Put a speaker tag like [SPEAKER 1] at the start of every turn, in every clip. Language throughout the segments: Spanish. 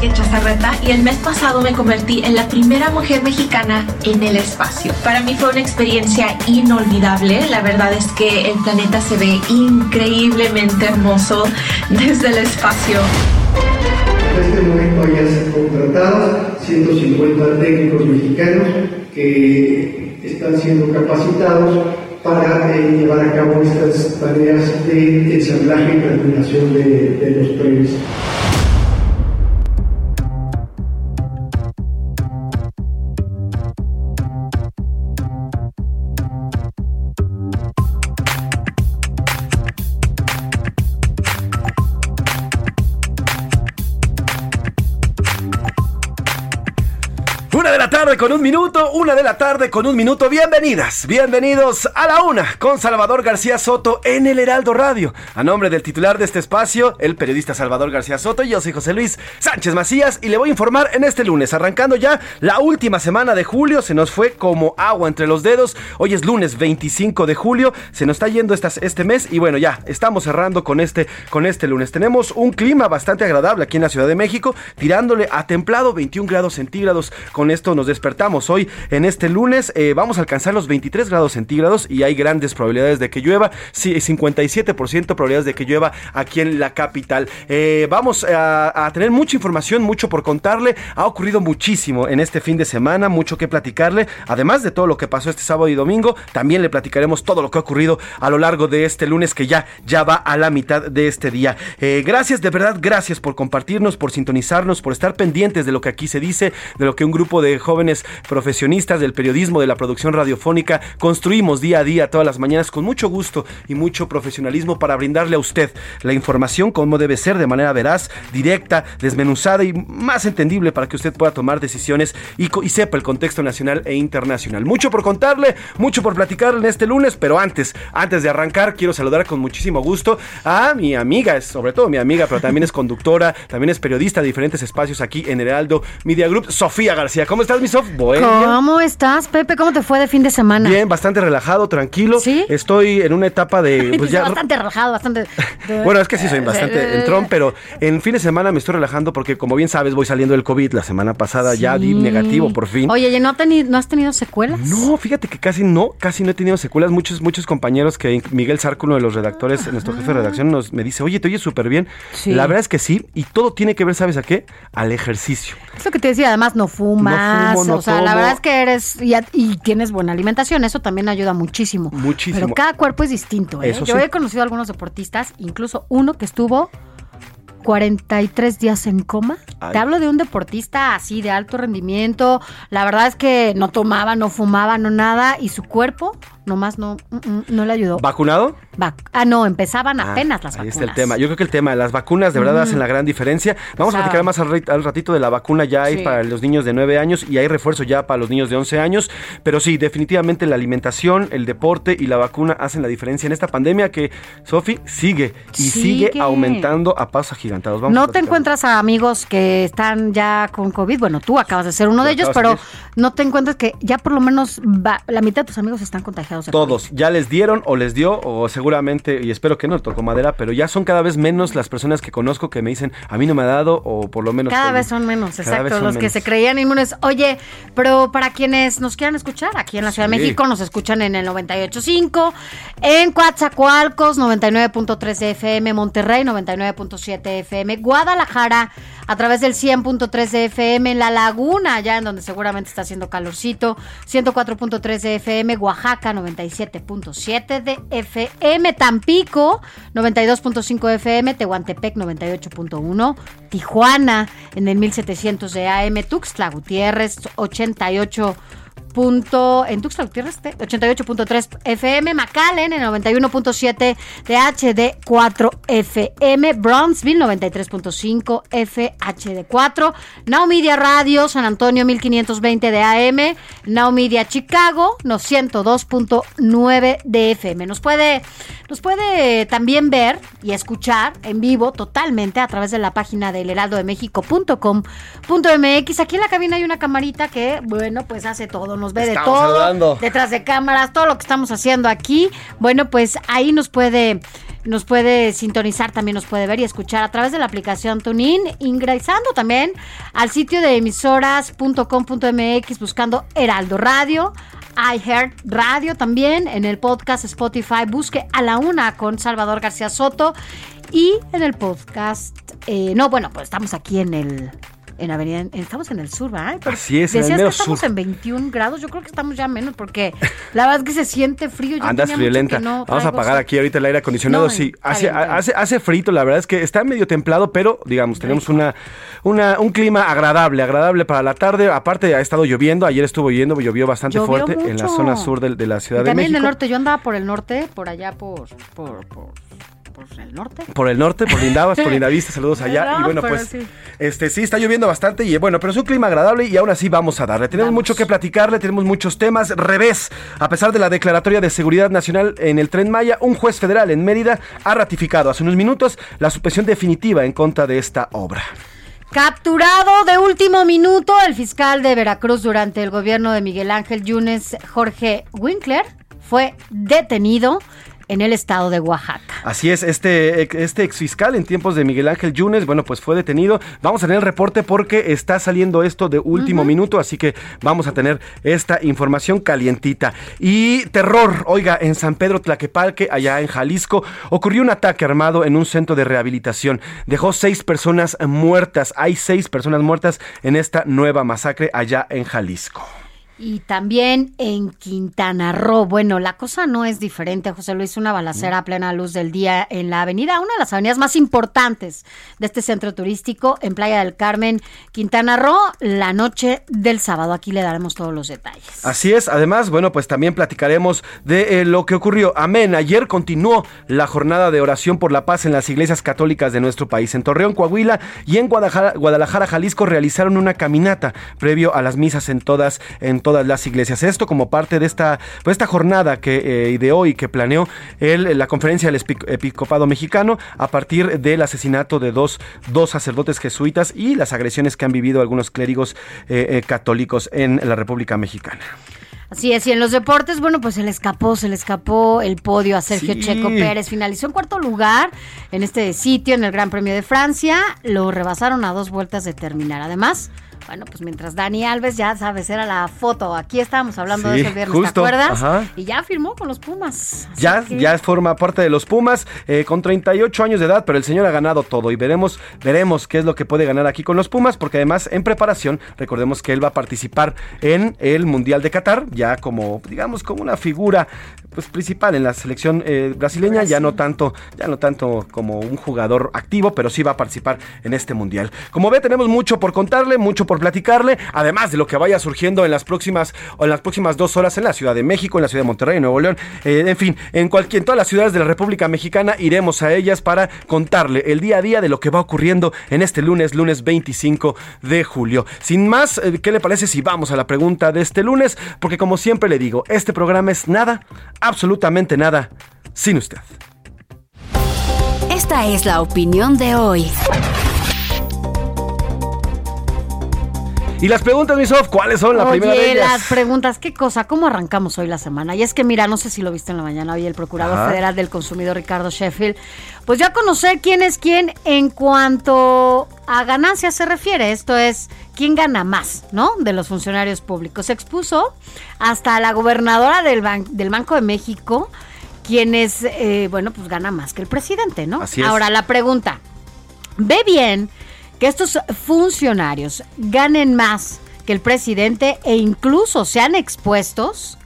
[SPEAKER 1] Katia Chazarreta y el mes pasado me convertí en la primera mujer mexicana en el espacio. Para mí fue una experiencia inolvidable. La verdad es que el planeta se ve increíblemente hermoso desde el espacio.
[SPEAKER 2] En este momento ya se han contratado 150 técnicos mexicanos que están siendo capacitados para eh, llevar a cabo estas tareas de ensamblaje y terminación de, de los trenes.
[SPEAKER 3] Con un minuto, una de la tarde con un minuto. Bienvenidas, bienvenidos a la una con Salvador García Soto en el Heraldo Radio. A nombre del titular de este espacio, el periodista Salvador García Soto, yo soy José Luis Sánchez Macías y le voy a informar en este lunes, arrancando ya la última semana de julio. Se nos fue como agua entre los dedos. Hoy es lunes 25 de julio, se nos está yendo estas, este mes y bueno, ya estamos cerrando con este, con este lunes. Tenemos un clima bastante agradable aquí en la Ciudad de México, tirándole a templado 21 grados centígrados. Con esto nos despertamos hoy en este lunes. eh, vamos a alcanzar los 23 grados centígrados y hay grandes probabilidades de que llueva. Sí, 57% probabilidades de que llueva aquí en la capital. Eh, vamos a, a tener mucha información, mucho por contarle. Ha ocurrido muchísimo en este fin de semana, mucho que platicarle. Además de todo lo que pasó este sábado y domingo, también le platicaremos todo lo que ha ocurrido a lo largo de este lunes que ya, ya va a la mitad de este día. Eh, gracias, de verdad, gracias por compartirnos, por sintonizarnos, por estar pendientes de lo que aquí se dice, de lo que un grupo de jóvenes profesionistas del periodismo, de la producción radiofónica, construimos día a día, todas las mañanas, con mucho gusto y mucho profesionalismo para brindarle a usted la información como debe ser, de manera veraz, directa, desmenuzada y más entendible para que usted pueda tomar decisiones y, sepa el contexto nacional e internacional. Mucho por contarle, mucho por platicar en este lunes, pero antes, antes de arrancar, quiero saludar con muchísimo gusto a mi amiga, sobre todo mi amiga, pero también es conductora, también es periodista de diferentes espacios aquí en Heraldo Media Group, Sofía García. ¿Cómo estás, mi Sof? Bueno.
[SPEAKER 4] ¿Cómo estás, Pepe? ¿Cómo te fue de fin de semana?
[SPEAKER 3] Bien, bastante relajado, tranquilo.
[SPEAKER 4] ¿Sí?
[SPEAKER 3] Estoy en una etapa de. Pues ya,
[SPEAKER 4] bastante relajado, bastante.
[SPEAKER 3] bueno, es que sí soy bastante entrón, pero en fin de semana me estoy relajando porque, como bien sabes, voy saliendo del COVID. La semana pasada ya di negativo, por fin.
[SPEAKER 4] Oye, ¿y ¿no, ¿no has tenido secuelas?
[SPEAKER 3] No, fíjate que casi no, casi no he tenido secuelas. Muchos, muchos compañeros que Miguel Sarco, uno de los redactores, nuestro jefe de redacción, nos me dice, oye, te oyes súper bien.
[SPEAKER 4] Sí.
[SPEAKER 3] La verdad es que sí, y todo tiene que ver, ¿sabes a qué? Al ejercicio.
[SPEAKER 4] Es lo que te decía, además no fumas.
[SPEAKER 3] No fumo, no
[SPEAKER 4] o sea, la verdad es que eres y, y tienes buena alimentación. Eso también ayuda muchísimo.
[SPEAKER 3] Muchísimo.
[SPEAKER 4] Pero cada cuerpo es distinto. ¿eh?
[SPEAKER 3] Eso
[SPEAKER 4] Yo
[SPEAKER 3] sí.
[SPEAKER 4] he conocido a algunos deportistas, incluso uno que estuvo 43 días en coma.
[SPEAKER 3] Ay.
[SPEAKER 4] Te hablo de un deportista así de alto rendimiento. La verdad es que no tomaba, no fumaba, no nada. Y su cuerpo nomás no, mm, mm, no le ayudó.
[SPEAKER 3] ¿Vacunado?
[SPEAKER 4] Vac- ah, no, empezaban
[SPEAKER 3] Ah,
[SPEAKER 4] apenas las
[SPEAKER 3] ahí
[SPEAKER 4] vacunas.
[SPEAKER 3] está el tema. Yo creo que el tema de las vacunas de verdad hacen la gran diferencia. Vamos
[SPEAKER 4] O sea,
[SPEAKER 3] a platicar más al, ratito de la vacuna. Ya hay
[SPEAKER 4] Sí.
[SPEAKER 3] para los niños de 9 años y hay refuerzo ya para los niños de 11 años. Pero sí, definitivamente la alimentación, el deporte y la vacuna hacen la diferencia en esta pandemia que, Sofi, sigue y sigue,
[SPEAKER 4] Sigue.
[SPEAKER 3] aumentando a pasos agigantados. Vamos
[SPEAKER 4] no te encuentras a amigos que están ya con COVID. Bueno, tú acabas de ser uno de ellos, pero no te encuentras que ya por lo menos va- la mitad de tus amigos están contagiados de
[SPEAKER 3] Todos, ya les dieron o les dio, o seguramente, y espero que no tocó madera, pero ya son cada vez menos las personas que conozco que me dicen, a mí no me ha dado, o por lo menos.
[SPEAKER 4] Cada vez son menos,
[SPEAKER 3] cada
[SPEAKER 4] exacto,
[SPEAKER 3] son
[SPEAKER 4] los que se creían inmunes. Oye, pero para quienes nos quieran escuchar, aquí en la Ciudad de. México nos escuchan en el 98.5, en Coatzacoalcos 99.3 de FM, Monterrey 99.7 de FM, Guadalajara a través del 100.3 de FM, en La Laguna, allá en donde seguramente está haciendo calorcito, 104.3 de FM, Oaxaca 97.7 de FM, Tampico 92.5 de FM, Tehuantepec 98.1, Tijuana en el 1700 de AM, Tuxtla Gutiérrez 88 en Tuxtla Gutiérrez te- 88.3 FM, McAllen en 91.7 de HD4 FM, Bronzeville 93.5 FHD4, Now Media Radio San Antonio 1520 de AM, Now Media Chicago no 102.9 de FM. Nos puede nos puede también ver y escuchar en vivo totalmente a través de la página del heraldodemexico.com.mx. Aquí en la cabina hay una camarita que, bueno, pues hace todo, nos ve de todo,
[SPEAKER 3] saludando.
[SPEAKER 4] detrás de cámaras, todo lo que estamos haciendo aquí. Bueno, pues ahí nos puede nos puede sintonizar, también nos puede ver y escuchar a través de la aplicación TuneIn, ingresando también al sitio de emisoras.com.mx buscando Heraldo Radio, iHeart Radio también, en el podcast Spotify, busque a la una con Salvador García Soto y en el podcast, eh, no, bueno, pues estamos aquí en el... En Avenida, en- estamos en el sur, ¿verdad? Pero
[SPEAKER 3] Así es, en el
[SPEAKER 4] Decías que estamos
[SPEAKER 3] sur.
[SPEAKER 4] en 21 grados, yo creo que estamos ya menos porque la verdad es que se siente frío. Yo
[SPEAKER 3] Andas friolenta.
[SPEAKER 4] no
[SPEAKER 3] Vamos a apagar aquí ahorita el aire acondicionado.
[SPEAKER 4] No,
[SPEAKER 3] sí, hace,
[SPEAKER 4] bien,
[SPEAKER 3] hace, hace frito, la verdad es que está medio templado, pero digamos, tenemos una, una, un clima agradable, agradable para la tarde. Aparte, ha estado lloviendo, ayer estuvo lloviendo, llovió bastante
[SPEAKER 4] Llovió
[SPEAKER 3] fuerte en la zona sur de, la Ciudad de
[SPEAKER 4] también
[SPEAKER 3] México.
[SPEAKER 4] en el norte, yo andaba por el norte, por allá por, por, por, por el norte.
[SPEAKER 3] Por el norte, por Lindavas, por Lindavista, saludos allá.
[SPEAKER 4] No,
[SPEAKER 3] y bueno, pues,
[SPEAKER 4] sí.
[SPEAKER 3] este sí, está lloviendo bastante y bueno, pero es un clima agradable y aún así vamos a darle. Tenemos
[SPEAKER 4] Vamos.
[SPEAKER 3] mucho que platicarle, tenemos muchos temas. Revés, a pesar de la declaratoria de seguridad nacional en el Tren Maya, un juez federal en Mérida ha ratificado hace unos minutos la suspensión definitiva en contra de esta obra.
[SPEAKER 4] Capturado de último minuto el fiscal de Veracruz durante el gobierno de Miguel Ángel Yunes, Jorge Winkler, fue detenido en el estado de Oaxaca.
[SPEAKER 3] Así es, este, este exfiscal en tiempos de Miguel Ángel Yunes, bueno, pues fue detenido. Vamos a tener el reporte porque está saliendo esto de último minuto, así que vamos a tener esta información calientita. Y terror, oiga, en San Pedro Tlaquepalque, allá en Jalisco, ocurrió un ataque armado en un centro de rehabilitación. Dejó seis personas muertas. Hay seis personas muertas en esta nueva masacre allá en Jalisco.
[SPEAKER 4] Y también en Quintana Roo. Bueno, la cosa no es diferente, José Luis. Una balacera a plena luz del día en la avenida, una de las avenidas más importantes de este centro turístico en Playa del Carmen, Quintana Roo, la noche del sábado. Aquí le daremos todos los detalles.
[SPEAKER 3] Así es, además, bueno, pues también platicaremos de eh, lo que ocurrió. Amén, ayer continuó la jornada de oración por la paz en las iglesias católicas de nuestro país. En Torreón, Coahuila y en Guadalajara, Guadalajara Jalisco realizaron una caminata previo a las misas en todas, en todas las iglesias. Esto como parte de esta, pues, esta jornada que eh, ideó y que planeó el, la conferencia del Epi- episcopado mexicano a partir del asesinato de dos, dos sacerdotes jesuitas y las agresiones que han vivido algunos clérigos eh, eh, católicos en la República Mexicana.
[SPEAKER 4] Así es, y en los deportes, bueno, pues se le escapó, se le escapó el podio a Sergio
[SPEAKER 3] Sí.
[SPEAKER 4] Checo Pérez. Finalizó en cuarto lugar en este sitio, en el Gran Premio de Francia. Lo rebasaron a dos vueltas de terminar. Además, bueno, pues mientras Dani Alves, ya sabes, era la foto. Aquí estábamos hablando de
[SPEAKER 3] Sí,
[SPEAKER 4] ese viernes,
[SPEAKER 3] justo,
[SPEAKER 4] ¿te acuerdas?
[SPEAKER 3] ajá.
[SPEAKER 4] Y ya firmó con los Pumas.
[SPEAKER 3] Ya,
[SPEAKER 4] que-
[SPEAKER 3] ya forma parte de los Pumas eh, con 38 años de edad, pero el señor ha ganado todo y veremos, veremos qué es lo que puede ganar aquí con los Pumas, porque además en preparación, recordemos que él va a participar en el Mundial de Qatar, ya como, digamos, como una figura pues principal en la selección eh, brasileña, ya no tanto, ya no tanto como un jugador activo, pero sí va a participar en este mundial. Como ve, tenemos mucho por contarle, mucho por platicarle, además de lo que vaya surgiendo en las próximas o en las próximas dos horas en la Ciudad de México, en la Ciudad de Monterrey, en Nuevo León, eh, en fin, en cualquier en todas las ciudades de la República Mexicana iremos a ellas para contarle el día a día de lo que va ocurriendo en este lunes, lunes 25 de julio. Sin más, eh, ¿qué le parece si vamos a la pregunta de este lunes? Porque como siempre le digo, este programa es nada, absolutamente nada, sin usted.
[SPEAKER 5] Esta es la opinión de hoy.
[SPEAKER 3] Y las preguntas, mi Sof, ¿cuáles son? La primera de
[SPEAKER 4] Oye,
[SPEAKER 3] ellas.
[SPEAKER 4] las preguntas, ¿qué cosa? ¿Cómo arrancamos hoy la semana? Y es que, mira, no sé si lo viste en la mañana, hoy el Procurador
[SPEAKER 3] Ajá.
[SPEAKER 4] Federal del Consumidor, Ricardo Sheffield, pues ya conocer quién es quién en cuanto a ganancias se refiere. Esto es, quién gana más, ¿no? De los funcionarios públicos. Se expuso hasta la gobernadora del, ban- del Banco de México, quien es, eh, bueno, pues gana más que el presidente, ¿no?
[SPEAKER 3] Así es.
[SPEAKER 4] Ahora, la pregunta, ve bien que estos funcionarios ganen más que el presidente e incluso sean expuestos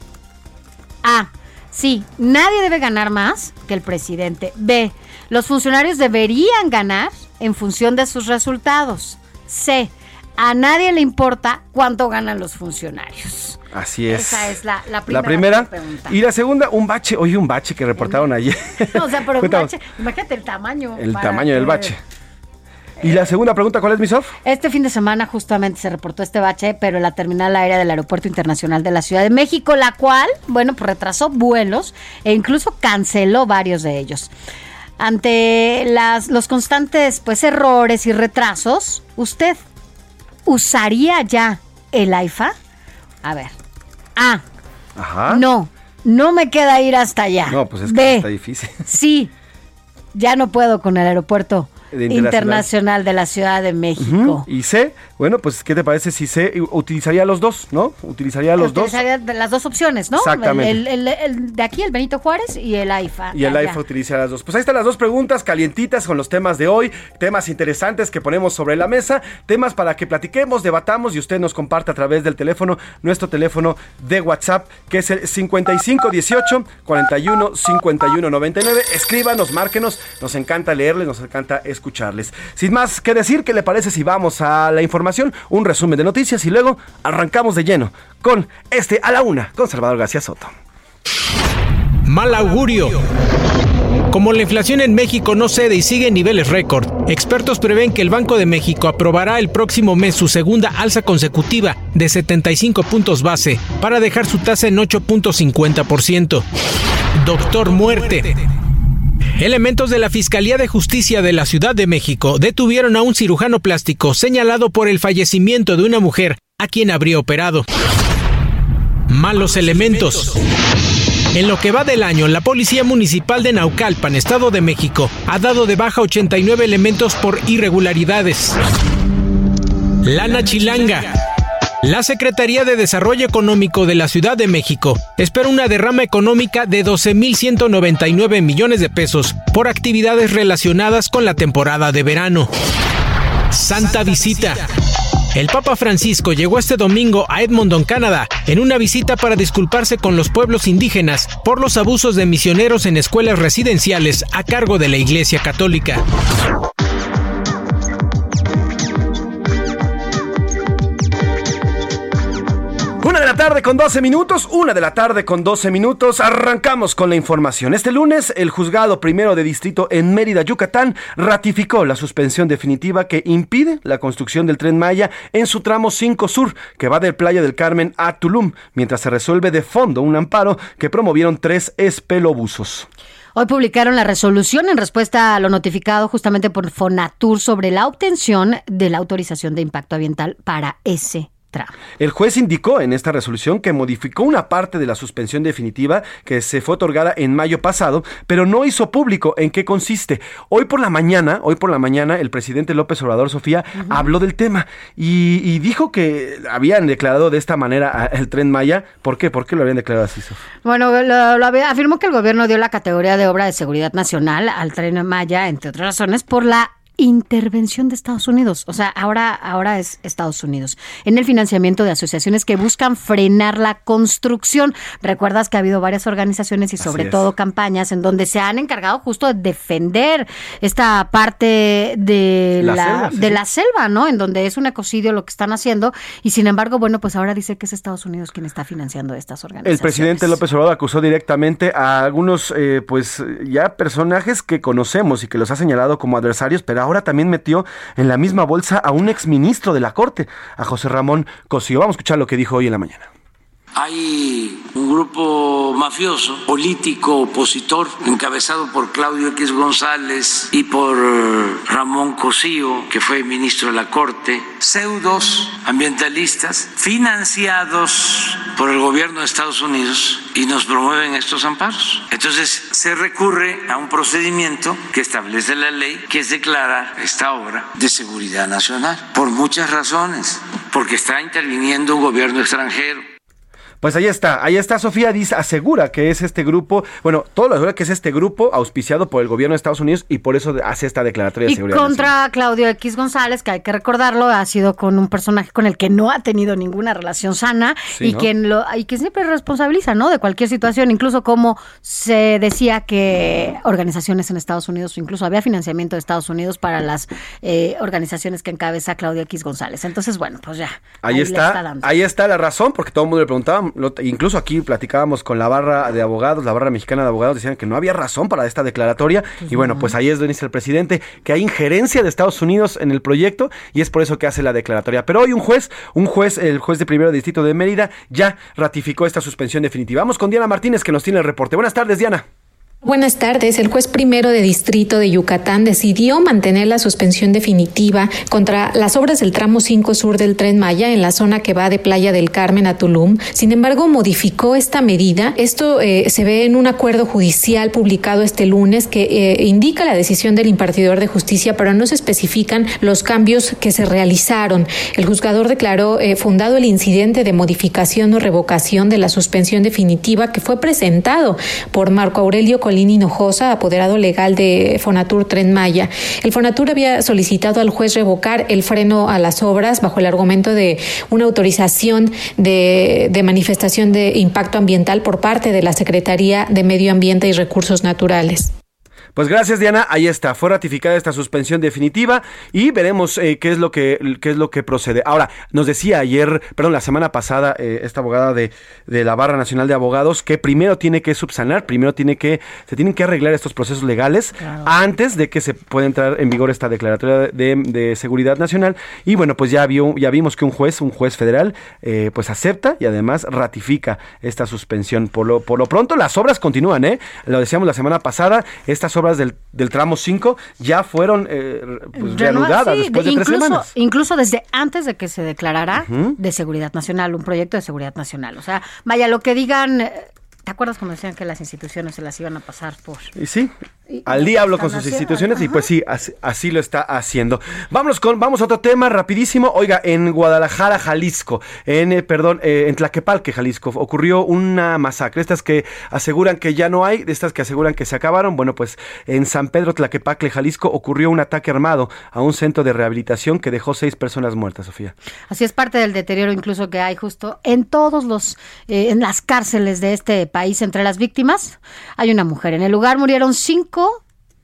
[SPEAKER 4] a, sí, nadie debe ganar más que el presidente. B, los funcionarios deberían ganar en función de sus resultados. C, a nadie le importa cuánto ganan los funcionarios.
[SPEAKER 3] Así es.
[SPEAKER 4] Esa es la, la
[SPEAKER 3] La
[SPEAKER 4] primera, pregunta.
[SPEAKER 3] Y la segunda, un bache. Oye, un bache que reportaron ayer.
[SPEAKER 4] o sea, pero un bache, imagínate el tamaño.
[SPEAKER 3] El tamaño del bache. Y la segunda pregunta, ¿cuál es, mi Sof?
[SPEAKER 4] Este fin de semana justamente se reportó este bache, pero en la terminal aérea del Aeropuerto Internacional de la Ciudad de México, la cual, bueno, pues retrasó vuelos e incluso canceló varios de ellos. Ante las, los constantes pues errores y retrasos, ¿usted usaría ya el AIFA? A ver. A.
[SPEAKER 3] Ajá.
[SPEAKER 4] No, no me queda ir hasta allá.
[SPEAKER 3] No, pues es que
[SPEAKER 4] B.
[SPEAKER 3] está difícil.
[SPEAKER 4] Sí, ya no puedo con el aeropuerto
[SPEAKER 3] De
[SPEAKER 4] internacional.
[SPEAKER 3] internacional.
[SPEAKER 4] de la Ciudad de México.
[SPEAKER 3] Ujú. Y C, bueno, pues, ¿qué te parece si C utilizaría los dos, no? Utilizaría los dos.
[SPEAKER 4] Utilizaría de las dos opciones, ¿no?
[SPEAKER 3] Exactamente.
[SPEAKER 4] El, el- el- el de aquí, el Benito Juárez y el AIFA.
[SPEAKER 3] Y el
[SPEAKER 4] ya.
[SPEAKER 3] utiliza las dos. Pues ahí están las dos preguntas calientitas con los temas de hoy, temas interesantes que ponemos sobre la mesa, temas para que platiquemos, debatamos y usted nos comparte a través del teléfono, nuestro teléfono de WhatsApp, que es el 5518 41 51 99. Escríbanos, márquenos, nos encanta leerles, nos encanta Sin más que decir, ¿qué le parece si vamos a la información? Un resumen de noticias y luego arrancamos de lleno con este a la una con Salvador García Soto.
[SPEAKER 6] Mal augurio. Como la inflación en México no cede y sigue en niveles récord, expertos prevén que el Banco de México aprobará el próximo mes su segunda alza consecutiva de 75 puntos base para dejar su tasa en 8.50%. Doctor Muerte. Elementos de la Fiscalía de Justicia de la Ciudad de México detuvieron a un cirujano plástico señalado por el fallecimiento de una mujer a quien habría operado. Malos elementos. En lo que va del año, la Policía Municipal de Naucalpan, Estado de México, ha dado de baja 89 elementos por irregularidades. Lana Chilanga. La Secretaría de Desarrollo Económico de la Ciudad de México espera una derrama económica de 12.199 millones de pesos por actividades relacionadas con la temporada de verano. Santa Visita. El Papa Francisco llegó este domingo a Edmonton, Canadá, en una visita para disculparse con los pueblos indígenas por los abusos de misioneros en escuelas residenciales a cargo de la Iglesia Católica.
[SPEAKER 3] Una de la tarde con 12 minutos, una de la tarde con 12 minutos, arrancamos con la información. Este lunes, el juzgado primero de distrito en Mérida, Yucatán, ratificó la suspensión definitiva que impide la construcción del tren Maya en su tramo 5 Sur, que va de Playa del Carmen a Tulum, mientras se resuelve de fondo un amparo que promovieron tres espelobusos.
[SPEAKER 4] Hoy publicaron la resolución en respuesta a lo notificado justamente por Fonatur sobre la obtención de la autorización de impacto ambiental para ese
[SPEAKER 3] El juez indicó en esta resolución que modificó una parte de la suspensión definitiva que se fue otorgada en mayo pasado, pero no hizo público en qué consiste. Hoy por la mañana, hoy por la mañana, el presidente López Obrador Sofía habló del tema y, y dijo que habían declarado de esta manera el tren Maya. ¿Por qué? ¿Por qué lo habían declarado así, Sofía?
[SPEAKER 4] Bueno, lo, lo había- afirmó que el gobierno dio la categoría de obra de seguridad nacional al tren Maya, entre otras razones, por la intervención de Estados Unidos. O sea, ahora, ahora es Estados Unidos. En el financiamiento de asociaciones que buscan frenar la construcción. Recuerdas que ha habido varias organizaciones y sobre todo campañas en donde se han encargado justo de defender esta parte de
[SPEAKER 3] La
[SPEAKER 4] la,
[SPEAKER 3] selva, sí,
[SPEAKER 4] de la selva, ¿no? En donde es un ecocidio lo que están haciendo. Y sin embargo, bueno, pues ahora dice que es Estados Unidos quien está financiando estas organizaciones.
[SPEAKER 3] El presidente López Obrador acusó directamente a algunos, eh, pues ya personajes que conocemos y que los ha señalado como adversarios, pero ahora también metió en la misma bolsa a un exministro de la Corte, a José Ramón Cosío. Vamos a escuchar lo que dijo hoy en la mañana.
[SPEAKER 7] Hay un grupo mafioso, político, opositor, encabezado por Claudio X González y por Ramón Cosío, que fue ministro de la Corte, pseudos ambientalistas, financiados por el gobierno de Estados Unidos y nos promueven estos amparos. Entonces se recurre a un procedimiento que establece la ley, que es declarar esta obra de seguridad nacional, por muchas razones, porque está interviniendo un gobierno extranjero
[SPEAKER 3] pues ahí está, ahí está Sofía dice, asegura que es este grupo, bueno, todo lo asegura que es este grupo auspiciado por el gobierno de Estados Unidos y por eso hace esta declaratoria de seguridad.
[SPEAKER 4] Contra Claudio X González, que hay que recordarlo, ha sido con un personaje con el que no ha tenido ninguna relación sana y quien lo y que siempre responsabiliza, ¿no? De cualquier situación, incluso como se decía que organizaciones en Estados Unidos, incluso había financiamiento de Estados Unidos para las eh, organizaciones que encabeza Claudio X González. Entonces, bueno, pues ya.
[SPEAKER 3] Ahí, está, ahí está la razón, porque todo el mundo le preguntaba incluso aquí platicábamos con la barra de abogados, la barra mexicana de abogados, decían que no había razón para esta declaratoria. Pues y bueno, pues ahí es donde dice el presidente que hay injerencia de Estados Unidos en el proyecto y es por eso que hace la declaratoria. Pero hoy un juez, un juez, el juez de primero distrito de Mérida, ya ratificó esta suspensión definitiva. Vamos con Diana Martínez que nos tiene el reporte. Buenas tardes, Diana.
[SPEAKER 8] Buenas tardes. El juez primero de distrito de Yucatán decidió mantener la suspensión definitiva contra las obras del tramo 5 sur del tren Maya en la zona que va de Playa del Carmen a Tulum. Sin embargo, modificó esta medida. Esto eh, se ve en un acuerdo judicial publicado este lunes que eh, indica la decisión del impartidor de justicia, pero no se especifican los cambios que se realizaron. El juzgador declaró eh, fundado el incidente de modificación o revocación de la suspensión definitiva que fue presentado por Marco Aurelio Lini Hinojosa, apoderado legal de Fonatur Tren Maya. El Fonatur había solicitado al juez revocar el freno a las obras bajo el argumento de una autorización de manifestación de impacto ambiental por parte de la Secretaría de Medio Ambiente y Recursos Naturales.
[SPEAKER 3] Pues gracias Diana, ahí está, fue ratificada esta suspensión definitiva y veremos eh, qué es lo que qué es lo que procede. Ahora, nos decía ayer, perdón, la semana pasada eh, esta abogada de, de, la Barra Nacional de Abogados que primero tiene que subsanar, primero tiene que se tienen que arreglar estos procesos legales antes de que se pueda entrar en vigor esta declaratoria de, de, seguridad nacional y bueno, pues ya vio ya vimos que un juez, un juez federal eh, pues acepta y además ratifica esta suspensión. Por lo por lo pronto las obras continúan, eh. Lo decíamos la semana pasada, estas obras del, del tramo 5 ya fueron eh, pues, reanudadas después de
[SPEAKER 4] incluso,
[SPEAKER 3] tres semanas.
[SPEAKER 4] Incluso desde antes de que se declarara de seguridad nacional, un proyecto de seguridad nacional. O sea, vaya, lo que digan eh, ¿Te acuerdas cuando decían que las instituciones se las iban a pasar por...
[SPEAKER 3] Y sí, al diablo con sus instituciones y pues sí, así, lo está haciendo. Vámonos con, vamos a otro tema rapidísimo. Oiga, en Guadalajara, Jalisco, en, eh, perdón, eh, en Tlaquepalque, Jalisco, ocurrió una masacre. Estas que aseguran que ya no hay, de estas que aseguran que se acabaron. Bueno, pues en San Pedro, Tlaquepacle, Jalisco, ocurrió un ataque armado a un centro de rehabilitación que dejó seis personas muertas, Sofía.
[SPEAKER 4] Así es parte del deterioro incluso que hay justo en todos los, eh, en las cárceles de este país entre las víctimas hay una mujer. En el lugar murieron cinco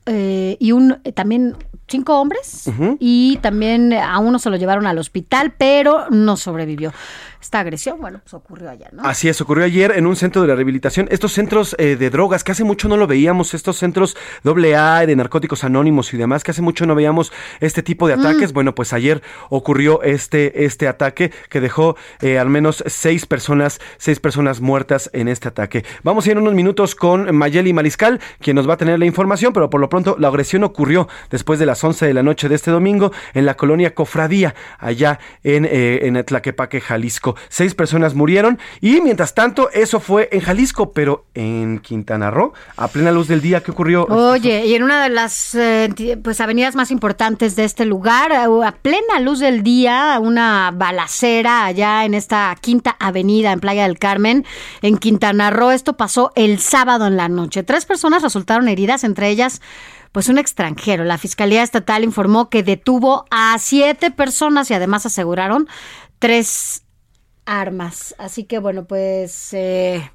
[SPEAKER 4] eh, y un también cinco hombres y también a uno se lo llevaron al hospital, pero no sobrevivió esta agresión, bueno, pues ocurrió ayer, ¿no?
[SPEAKER 3] Así es, ocurrió ayer en un centro de la rehabilitación. Estos centros eh, de drogas, que hace mucho no lo veíamos, estos centros AA de narcóticos anónimos y demás, que hace mucho no veíamos este tipo de mm. ataques. Bueno, pues ayer ocurrió este, este ataque que dejó eh, al menos seis personas, seis personas muertas en este ataque. Vamos a ir en unos minutos con Mayeli Mariscal, quien nos va a tener la información, pero por lo pronto la agresión ocurrió después de las 11 de la noche de este domingo en la colonia Cofradía, allá en, eh, en Tlaquepaque, Jalisco. Seis personas murieron y mientras tanto eso fue en Jalisco, pero en Quintana Roo, a plena luz del día, ¿qué ocurrió?
[SPEAKER 4] Oye, y en una de las eh, pues avenidas más importantes de este lugar, a plena luz del día, una balacera allá en esta quinta avenida en Playa del Carmen, en Quintana Roo. Esto pasó el sábado en la noche. Tres personas resultaron heridas, entre ellas pues un extranjero. La Fiscalía Estatal informó que detuvo a siete personas y además aseguraron tres armas. Así que bueno, pues... Eh,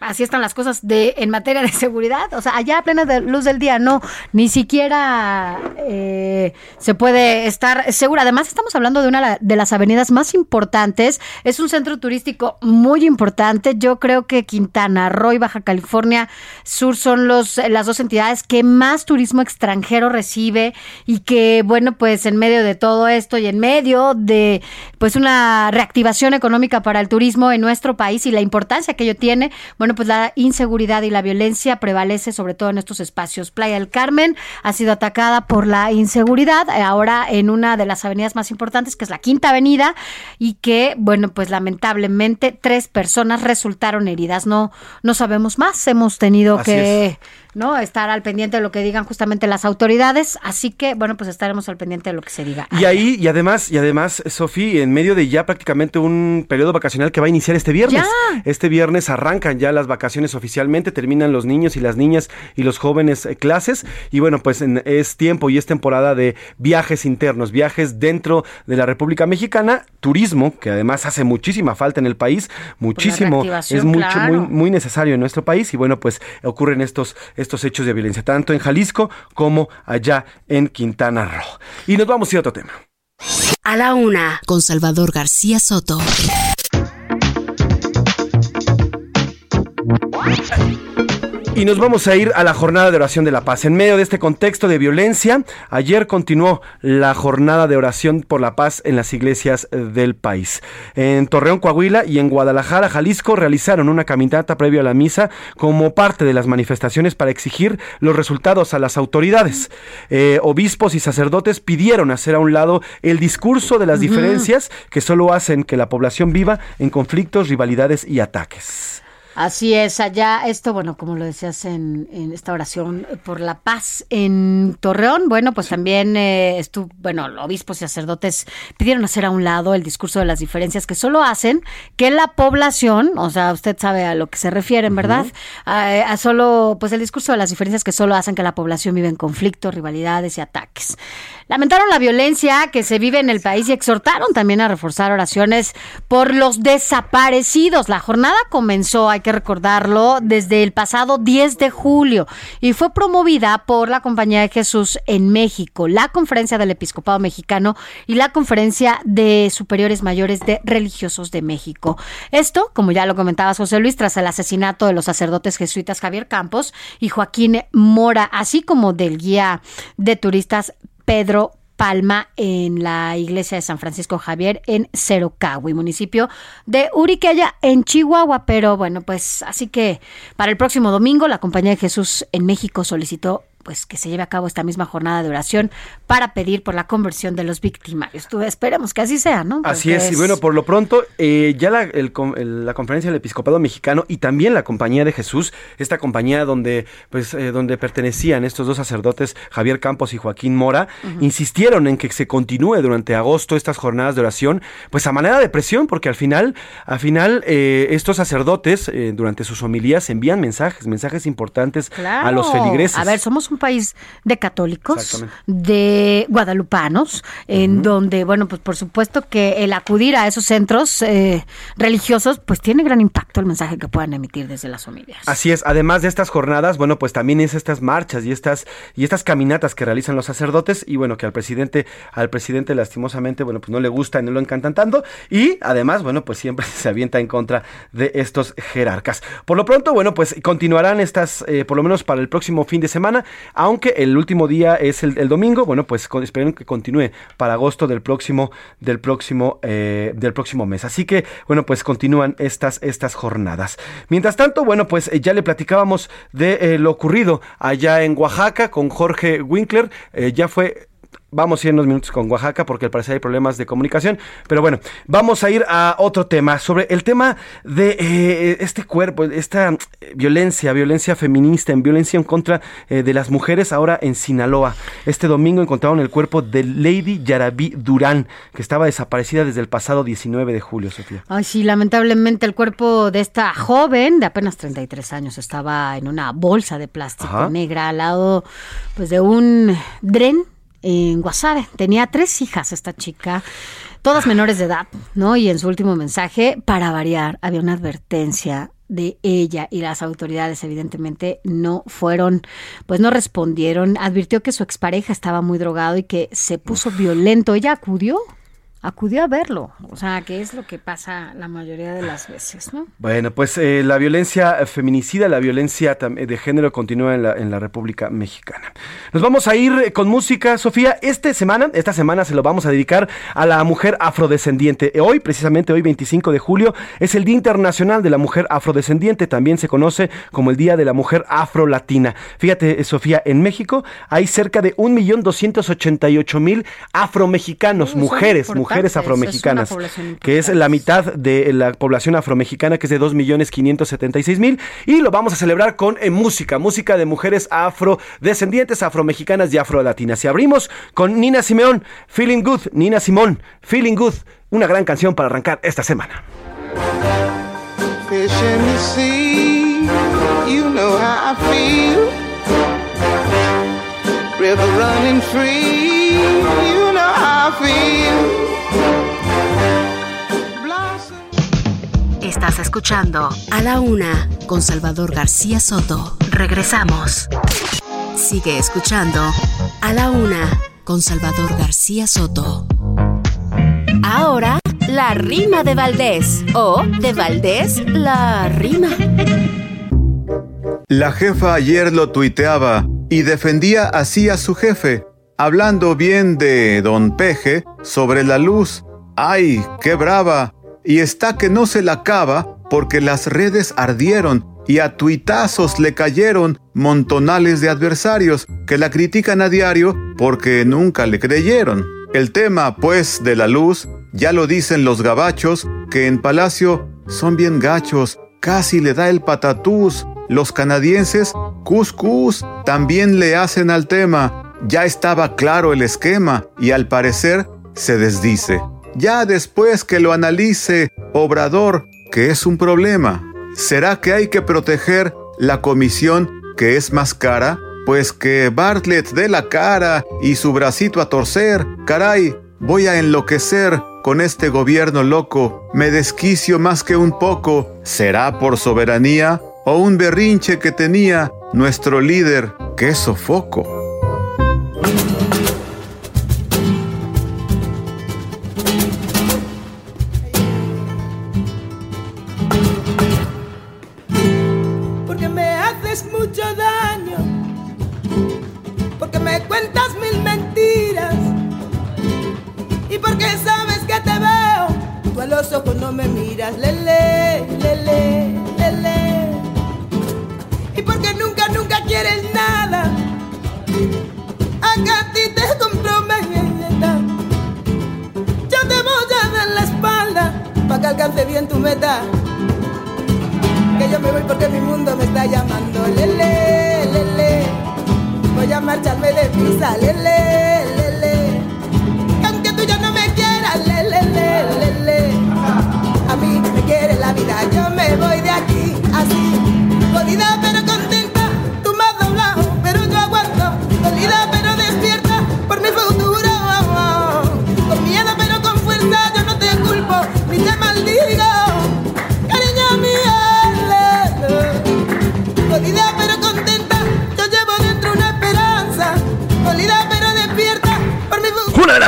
[SPEAKER 4] así están las cosas de en materia de seguridad. O sea, allá a plena luz del día, no, ni siquiera eh, se puede estar segura. Además, estamos hablando de una de las avenidas más importantes. Es un centro turístico muy importante. Yo creo que Quintana Roo y Baja California Sur son los, las dos entidades que más turismo extranjero recibe y que, bueno, pues en medio de todo esto y en medio de pues una reactivación económica para el turismo en nuestro país y la importancia que ello tiene, bueno, pues la inseguridad y la violencia prevalece sobre todo en estos espacios. Playa del Carmen ha sido atacada por la inseguridad, eh, ahora en una de las avenidas más importantes, que es la Quinta Avenida, y que, bueno, pues lamentablemente tres personas resultaron heridas. No, no sabemos más. Hemos tenido que ¿no? Estar al pendiente de lo que digan justamente las autoridades. Así que, bueno, pues estaremos al pendiente de lo que se diga.
[SPEAKER 3] Y ahí, y además, y además, Sofi, en medio de ya prácticamente un periodo vacacional que va a iniciar este viernes. Este viernes arrancan ya las vacaciones oficialmente, terminan los niños y las niñas y los jóvenes eh, clases. Y bueno, pues es tiempo y es temporada de viajes internos, viajes dentro de la República Mexicana, turismo, que además hace muchísima falta en el país, muchísimo, es mucho, muy, muy necesario en nuestro país. Y bueno, pues ocurren estos estos hechos de violencia, tanto en Jalisco como allá en Quintana Roo. Y nos vamos a ir a otro tema.
[SPEAKER 5] A la una, con Salvador García Soto.
[SPEAKER 3] Y nos vamos a ir a la jornada de oración de la paz. En medio de este contexto de violencia, ayer continuó la jornada de oración por la paz en las iglesias del país. En Torreón, Coahuila y en Guadalajara, Jalisco, realizaron una caminata previo a la misa como parte de las manifestaciones para exigir los resultados a las autoridades. Eh, obispos y sacerdotes pidieron hacer a un lado el discurso de las diferencias que solo hacen que la población viva en conflictos, rivalidades y ataques.
[SPEAKER 4] Así es, allá esto, bueno, como lo decías en, esta oración por la paz en Torreón, bueno, pues también eh, estuvo, bueno, obispos y sacerdotes pidieron hacer a un lado el discurso de las diferencias que solo hacen que la población, o sea, usted sabe a lo que se refieren, ¿verdad? a, solo, pues el discurso de las diferencias que solo hacen que la población vive en conflictos, rivalidades y ataques. Lamentaron la violencia que se vive en el país y exhortaron también a reforzar oraciones por los desaparecidos. La jornada comenzó, hay que recordarlo, desde el pasado 10 de julio y fue promovida por la Compañía de Jesús en México, la Conferencia del Episcopado Mexicano y la Conferencia de Superiores Mayores de Religiosos de México. Esto, como ya lo comentaba José Luis, tras el asesinato de los sacerdotes jesuitas Javier Campos y Joaquín Mora, así como del guía de turistas Pedro Palma en la iglesia de San Francisco Javier en Cerocahui, municipio de Uriqueya en Chihuahua. Pero bueno, pues así que para el próximo domingo la Compañía de Jesús en México solicitó pues que se lleve a cabo esta misma jornada de oración para pedir por la conversión de los victimarios. Tú, esperemos que así sea, ¿no?
[SPEAKER 3] así es, y bueno, por lo pronto, eh, ya la, la, conferencia del episcopado mexicano y también la compañía de Jesús, esta compañía donde, pues, eh, donde pertenecían estos dos sacerdotes, Javier Campos y Joaquín Mora, insistieron en que se continúe durante agosto estas jornadas de oración, pues a manera de presión, porque al final, al final, eh, estos sacerdotes, durante sus homilías, envían mensajes, mensajes importantes a los feligreses.
[SPEAKER 4] A ver, somos un país de católicos, de guadalupanos, en donde, bueno, pues por supuesto que el acudir a esos centros eh, religiosos, pues tiene gran impacto el mensaje que puedan emitir desde las familias.
[SPEAKER 3] Así es, además de estas jornadas, bueno, pues también es estas marchas y estas y estas caminatas que realizan los sacerdotes y bueno, que al presidente al presidente lastimosamente, bueno, pues no le gusta y no lo encantan tanto y además, bueno, pues siempre se avienta en contra de estos jerarcas. Por lo pronto, bueno, pues continuarán estas eh, por lo menos para el próximo fin de semana aunque el último día es el, domingo, bueno, pues esperen que continúe para agosto del próximo, del próximo, eh, del próximo mes. Así que, bueno, pues continúan estas, estas jornadas. Mientras tanto, bueno, pues eh, ya le platicábamos de eh, lo ocurrido allá en Oaxaca con Jorge Winkler. ya fue Vamos a ir unos minutos con Oaxaca porque al parecer hay problemas de comunicación. Pero bueno, vamos a ir a otro tema. Sobre el tema de eh, este cuerpo, esta eh, violencia, violencia feminista, en violencia en contra eh, de las mujeres ahora en Sinaloa. Este domingo encontraron el cuerpo de Lady Yarabí Durán, que estaba desaparecida desde el pasado 19 de julio, Sofía.
[SPEAKER 4] Ay, sí, lamentablemente el cuerpo de esta joven de apenas 33 años estaba en una bolsa de plástico negra al lado pues de un dren en Guasave. Tenía tres hijas esta chica, todas menores de edad, ¿no? Y en su último mensaje, para variar, había una advertencia de ella y las autoridades evidentemente no fueron, pues no respondieron. Advirtió que su expareja estaba muy drogado y que se puso violento. Ella acudió acudió a verlo. O sea, que es lo que pasa la mayoría de las veces, ¿no?
[SPEAKER 3] Bueno, pues eh, la violencia feminicida, la violencia de género continúa en la, en la República Mexicana. Nos vamos a ir eh, con música, Sofía. Esta semana, esta semana se lo vamos a dedicar a la mujer afrodescendiente. Hoy, precisamente hoy, 25 de julio, es el Día Internacional de la Mujer Afrodescendiente. También se conoce como el Día de la Mujer Afrolatina. Fíjate, Sofía, en México hay cerca de 1.288.000 afromexicanos, mujeres, mujeres mujeres afromexicanas, que es la mitad de la población afromexicana, que es de 2.576.000, y lo vamos a celebrar con eh, música, música de mujeres afrodescendientes, afromexicanas y afrolatinas. Y abrimos con Nina Simeón, Feeling Good, Nina Simón, Feeling Good, una gran canción para arrancar esta semana. running free,
[SPEAKER 5] Estás escuchando A la Una con Salvador García Soto. Regresamos. Sigue escuchando A la Una con Salvador García Soto. Ahora, la rima de Valdés. O de Valdés, la rima.
[SPEAKER 9] La jefa ayer lo tuiteaba y defendía así a su jefe, hablando bien de don Peje sobre la luz. ¡Ay, qué brava! Y está que no se la acaba porque las redes ardieron y a tuitazos le cayeron montonales de adversarios que la critican a diario porque nunca le creyeron. El tema, pues, de la luz, ya lo dicen los gabachos, que en Palacio son bien gachos, casi le da el patatús. Los canadienses, cuscús, también le hacen al tema. Ya estaba claro el esquema y al parecer se desdice ya después que lo analice Obrador, que es un problema. ¿Será que hay que proteger la comisión que es más cara? Pues que Bartlett dé la cara y su bracito a torcer. Caray, voy a enloquecer con este gobierno loco. Me desquicio más que un poco. ¿Será por soberanía o un berrinche que tenía nuestro líder? ¡Qué sofoco!
[SPEAKER 10] Alcance bien tu meta. Que yo me voy porque mi mundo me está llamando, lele, lele. Voy a marcharme de prisa, lele, lele.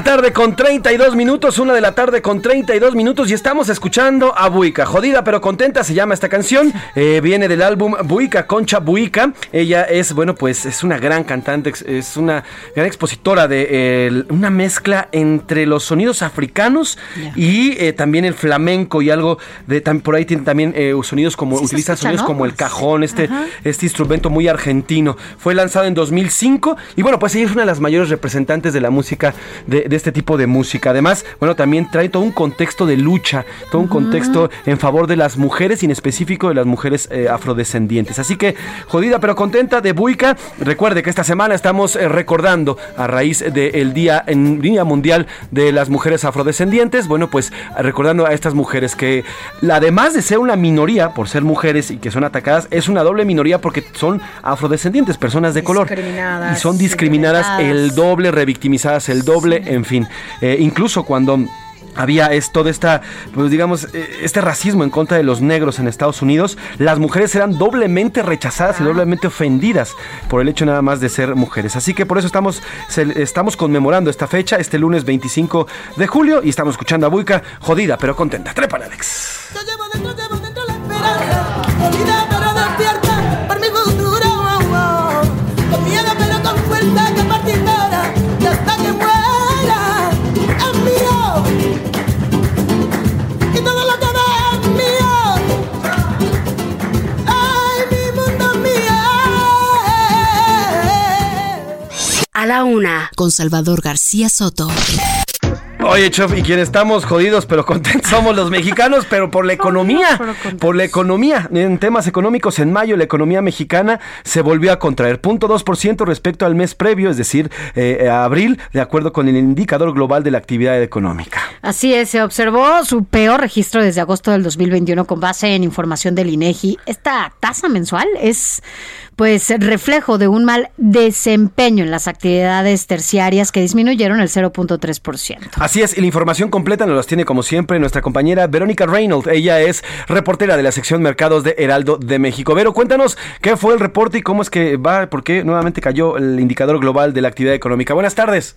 [SPEAKER 10] La
[SPEAKER 3] tarde con 32 minutos, una de la tarde con 32 minutos y estamos escuchando a Buica. Jodida pero contenta se llama esta canción. Eh, viene del álbum Buica, Concha Buica. Ella es, bueno, pues es una gran cantante, es una gran expositora de una mezcla entre los sonidos africanos y eh, también el flamenco y algo de por ahí tiene también eh, sonidos como, utiliza sonidos como el cajón, este, este instrumento muy argentino. Fue lanzado en 2005 y bueno, pues ella es una de las mayores representantes de la música de, este tipo de música. Además, bueno, también trae todo un contexto de lucha, todo un contexto en favor de las mujeres y en específico de las mujeres eh, afrodescendientes. Así que, jodida pero contenta de Buica. Recuerde que esta semana estamos eh, recordando a raíz del Día, en, Día Mundial de las Mujeres Afrodescendientes. Bueno, pues recordando a estas mujeres que, además de ser una minoría por ser mujeres y que son atacadas, es una doble minoría porque son afrodescendientes, personas de color. Y son discriminadas el doble, revictimizadas el doble en fin. Eh, incluso cuando había es todo esta, pues digamos, eh, este racismo en contra de los negros en Estados Unidos, las mujeres eran doblemente rechazadas y doblemente ofendidas por el hecho nada más de ser mujeres. Así que por eso estamos, estamos conmemorando esta fecha, este lunes 25 de julio, y estamos escuchando a Buica, jodida pero contenta. Trepan, Alex.
[SPEAKER 5] A la una, con Salvador García Soto.
[SPEAKER 3] Oye, Chof, y quien estamos jodidos pero contentos somos los mexicanos, pero por la economía, por la economía. En temas económicos, en mayo la economía mexicana se volvió a contraer, punto ciento respecto al mes previo, es decir, eh, a abril, de acuerdo con el indicador global de la actividad económica.
[SPEAKER 4] Así es, se observó su peor registro desde agosto del 2021 con base en información del INEGI. Esta tasa mensual es pues reflejo de un mal desempeño en las actividades terciarias que disminuyeron el 0.3%.
[SPEAKER 3] Así es, y la información completa nos las tiene como siempre nuestra compañera Verónica Reynolds. Ella es reportera de la sección Mercados de Heraldo de México. Vero, cuéntanos qué fue el reporte y cómo es que va, por qué nuevamente cayó el indicador global de la actividad económica. Buenas tardes.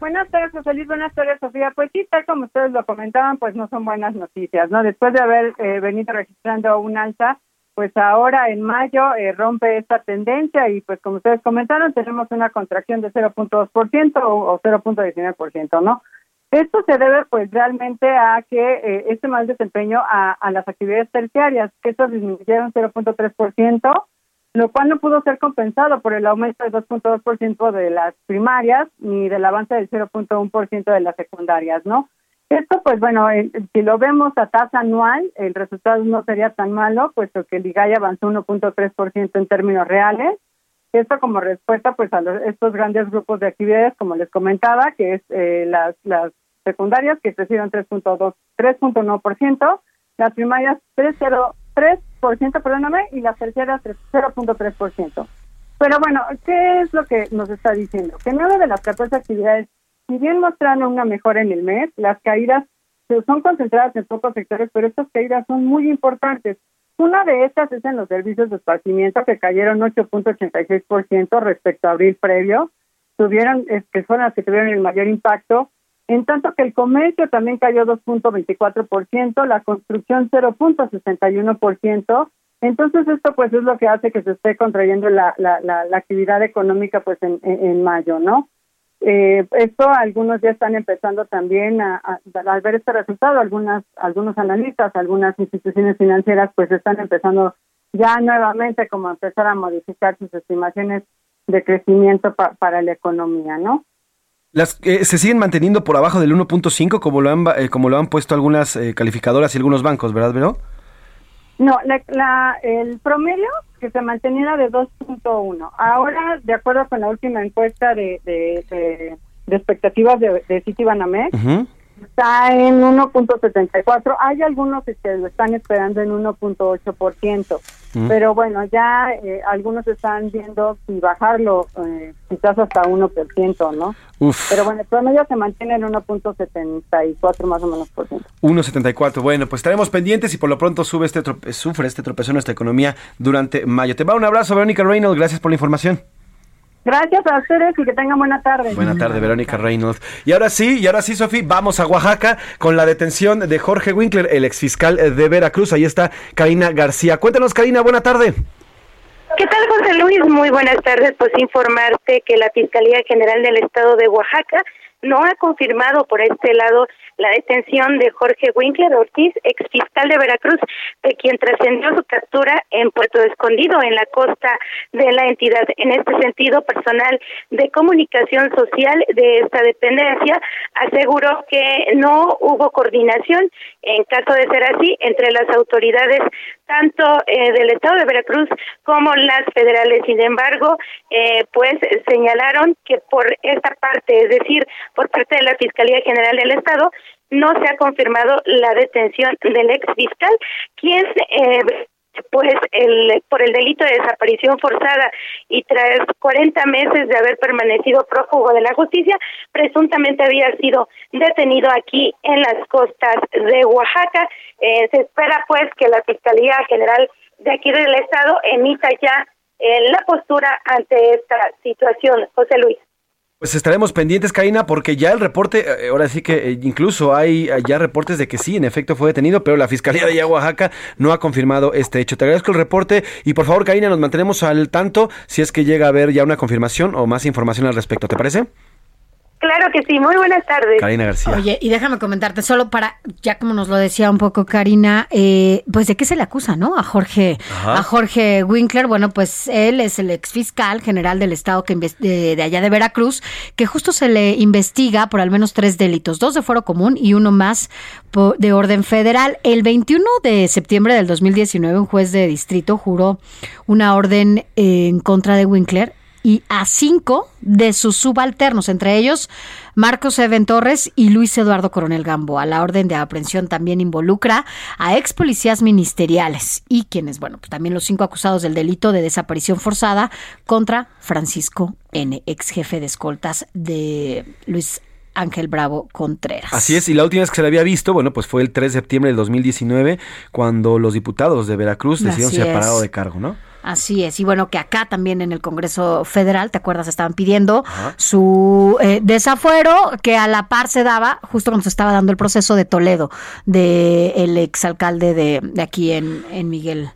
[SPEAKER 11] Buenas tardes, José Luis. Buenas tardes, Sofía. Pues sí, tal como ustedes lo comentaban, pues no son buenas noticias, ¿no? Después de haber eh, venido registrando un alza pues ahora en mayo eh, rompe esta tendencia y pues como ustedes comentaron tenemos una contracción de 0.2% o, 0.19%, ¿no? Esto se debe pues realmente a que eh, este mal desempeño a, las actividades terciarias, que estos disminuyeron 0.3%, lo cual no pudo ser compensado por el aumento del 2.2% de las primarias ni del avance del 0.1% de las secundarias, ¿no? Esto, pues bueno, si lo vemos a tasa anual, el resultado no sería tan malo, puesto que el IGAI avanzó 1.3% en términos reales. Esto como respuesta pues a estos grandes grupos de actividades, como les comentaba, que es eh, las, las secundarias que crecieron 3.2, 3.1%, las primarias 3.03%, perdóname, y las terciarias 0.3%. Pero bueno, ¿qué es lo que nos está diciendo? Que nueve de las 14 actividades si bien mostraron una mejora en el mes, las caídas son concentradas en pocos sectores, pero estas caídas son muy importantes. Una de estas es en los servicios de esparcimiento, que cayeron 8.86% respecto a abril previo, tuvieron, que fueron las que tuvieron el mayor impacto, en tanto que el comercio también cayó 2.24%, la construcción 0.61%, entonces esto pues es lo que hace que se esté contrayendo la, la, la, actividad económica pues en mayo, ¿no? Eh, esto algunos ya están empezando también a, ver este resultado, algunas, algunos analistas, algunas instituciones financieras pues están empezando ya nuevamente como a empezar a modificar sus estimaciones de crecimiento para la economía, ¿no?
[SPEAKER 3] Las eh, se siguen manteniendo por abajo del 1.5 como lo han eh, como lo han puesto algunas eh, calificadoras y algunos bancos, ¿verdad, Vero?
[SPEAKER 11] No, la, el promedio que se mantenía de 2.1. Ahora, de acuerdo con la última encuesta de, de, expectativas de, de Citibanamex, está en 1.74. Hay algunos que lo están esperando en 1.8%. Pero bueno, ya eh, algunos están viendo si bajarlo eh, quizás hasta 1%, ¿no? Pero bueno, el promedio se mantiene en 1.74 más o menos por ciento.
[SPEAKER 3] 1.74, bueno, pues estaremos pendientes y por lo pronto sube este sufre este tropezón nuestra economía durante mayo. Te va un abrazo, Verónica Reynolds, gracias por la información.
[SPEAKER 11] Gracias a ustedes y que tengan buena tarde.
[SPEAKER 3] Buena tarde, Verónica Reynolds. Y ahora sí, y ahora sí, Sofía, vamos a Oaxaca con la detención de Jorge Winkler, el exfiscal de Veracruz. Ahí está Karina García. Cuéntanos, Karina, buena tarde.
[SPEAKER 12] ¿Qué tal, José Luis? Muy buenas tardes. Pues informarte que la Fiscalía General del Estado de Oaxaca no ha confirmado por este lado la detención de Jorge Winkler Ortiz, ex fiscal de Veracruz, de quien trascendió su captura en Puerto Escondido, en la costa de la entidad. En este sentido, personal de comunicación social de esta dependencia aseguró que no hubo coordinación, en caso de ser así, entre las autoridades tanto eh, del Estado de Veracruz como las federales. Sin embargo, eh, pues señalaron que por esta parte, es decir, por parte de la Fiscalía General del Estado, no se ha confirmado la detención del ex fiscal, quien eh, pues el por el delito de desaparición forzada y tras 40 meses de haber permanecido prófugo de la justicia, presuntamente había sido detenido aquí en las costas de Oaxaca. Eh, se espera pues que la Fiscalía General de aquí del Estado emita ya eh, la postura ante esta situación. José Luis.
[SPEAKER 3] Pues estaremos pendientes, Karina, porque ya el reporte, eh, ahora sí que eh, incluso hay ya reportes de que sí, en efecto fue detenido, pero la Fiscalía de Oaxaca no ha confirmado este hecho. Te agradezco el reporte y por favor, Karina, nos mantenemos al tanto si es que llega a haber ya una confirmación o más información al respecto. ¿Te parece?
[SPEAKER 12] Claro que sí, muy buenas tardes.
[SPEAKER 3] Karina García.
[SPEAKER 4] Oye, y déjame comentarte, solo para, ya como nos lo decía un poco Karina, eh, pues de qué se le acusa, ¿no? A Jorge,
[SPEAKER 13] Ajá.
[SPEAKER 4] a Jorge Winkler, bueno, pues él es el ex fiscal general del estado que de, de allá de Veracruz, que justo se le investiga por al menos tres delitos, dos de fuero común y uno más de orden federal. El 21 de septiembre del 2019, un juez de distrito juró una orden eh, en contra de Winkler y a cinco de sus subalternos, entre ellos Marcos Even Torres y Luis Eduardo Coronel Gamboa. La orden de aprehensión también involucra a ex policías ministeriales y quienes, bueno, pues también los cinco acusados del delito de desaparición forzada contra Francisco N., ex jefe de escoltas de Luis Ángel Bravo Contreras.
[SPEAKER 3] Así es, y la última vez que se le había visto, bueno, pues fue el 3 de septiembre del 2019, cuando los diputados de Veracruz decidieron separado de cargo, ¿no?
[SPEAKER 4] Así es, y bueno, que acá también en el Congreso Federal, ¿te acuerdas? Estaban pidiendo
[SPEAKER 3] Ajá.
[SPEAKER 4] su eh, desafuero que a la par se daba justo cuando se estaba dando el proceso de Toledo, de el exalcalde de, de aquí en, en Miguel.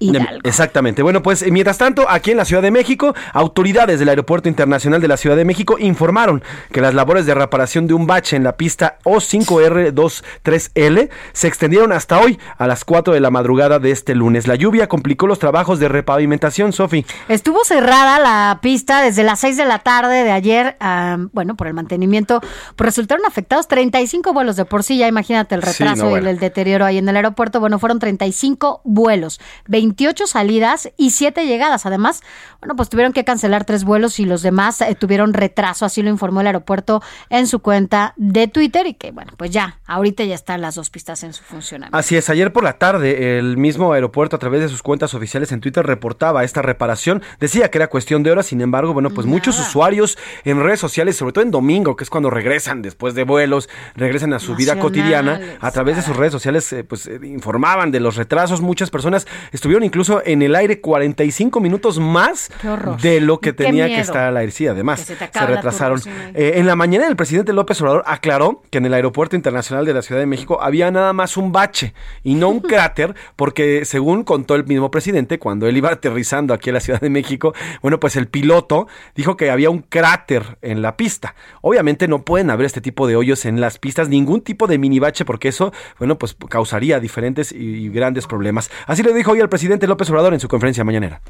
[SPEAKER 4] Hidalgo.
[SPEAKER 3] Exactamente. Bueno, pues eh, mientras tanto, aquí en la Ciudad de México, autoridades del Aeropuerto Internacional de la Ciudad de México informaron que las labores de reparación de un bache en la pista O5R23L se extendieron hasta hoy a las 4 de la madrugada de este lunes. La lluvia complicó los trabajos de repavimentación, Sofi.
[SPEAKER 4] Estuvo cerrada la pista desde las 6 de la tarde de ayer, ah, bueno, por el mantenimiento, pues resultaron afectados 35 vuelos de por sí, ya imagínate el
[SPEAKER 3] Sí,
[SPEAKER 4] retraso y el, el deterioro ahí en el aeropuerto, bueno, fueron 35 vuelos, 28 salidas y 7 llegadas, además, bueno, pues tuvieron que cancelar tres vuelos y los demás eh, tuvieron retraso, así lo informó el aeropuerto en su cuenta de Twitter y que, bueno, pues ya, ahorita ya están las dos pistas en su funcionamiento.
[SPEAKER 3] Así es, ayer por la tarde el mismo aeropuerto a través de sus cuentas oficiales en Twitter reportaba esta reparación, decía que era cuestión de horas, sin embargo, bueno, pues muchos usuarios en redes sociales, sobre todo en domingo, que es cuando regresan después de vuelos, regresan a su vida cotidiana, a través de sus redes sociales eh, pues eh, informaban de los retrasos, muchas personas estuvieron incluso en el aire 45 minutos más de lo que tenía que estar al aire, sí, además
[SPEAKER 4] se la
[SPEAKER 3] retrasaron. Eh, en la mañana el presidente López Obrador aclaró que en el Aeropuerto Internacional de la Ciudad de México había nada más un bache y no un cráter, porque según contó el mismo presidente, cuando él iba aterrizando aquí a la Ciudad de México, bueno, pues el piloto dijo que había un cráter en la pista. Obviamente no pueden haber este tipo de hoyos en las pistas, ningún tipo de mini bache, porque eso, bueno, pues causaría diferentes y, y grandes problemas. Así lo dijo hoy el presidente López Obrador en su conferencia mañanera.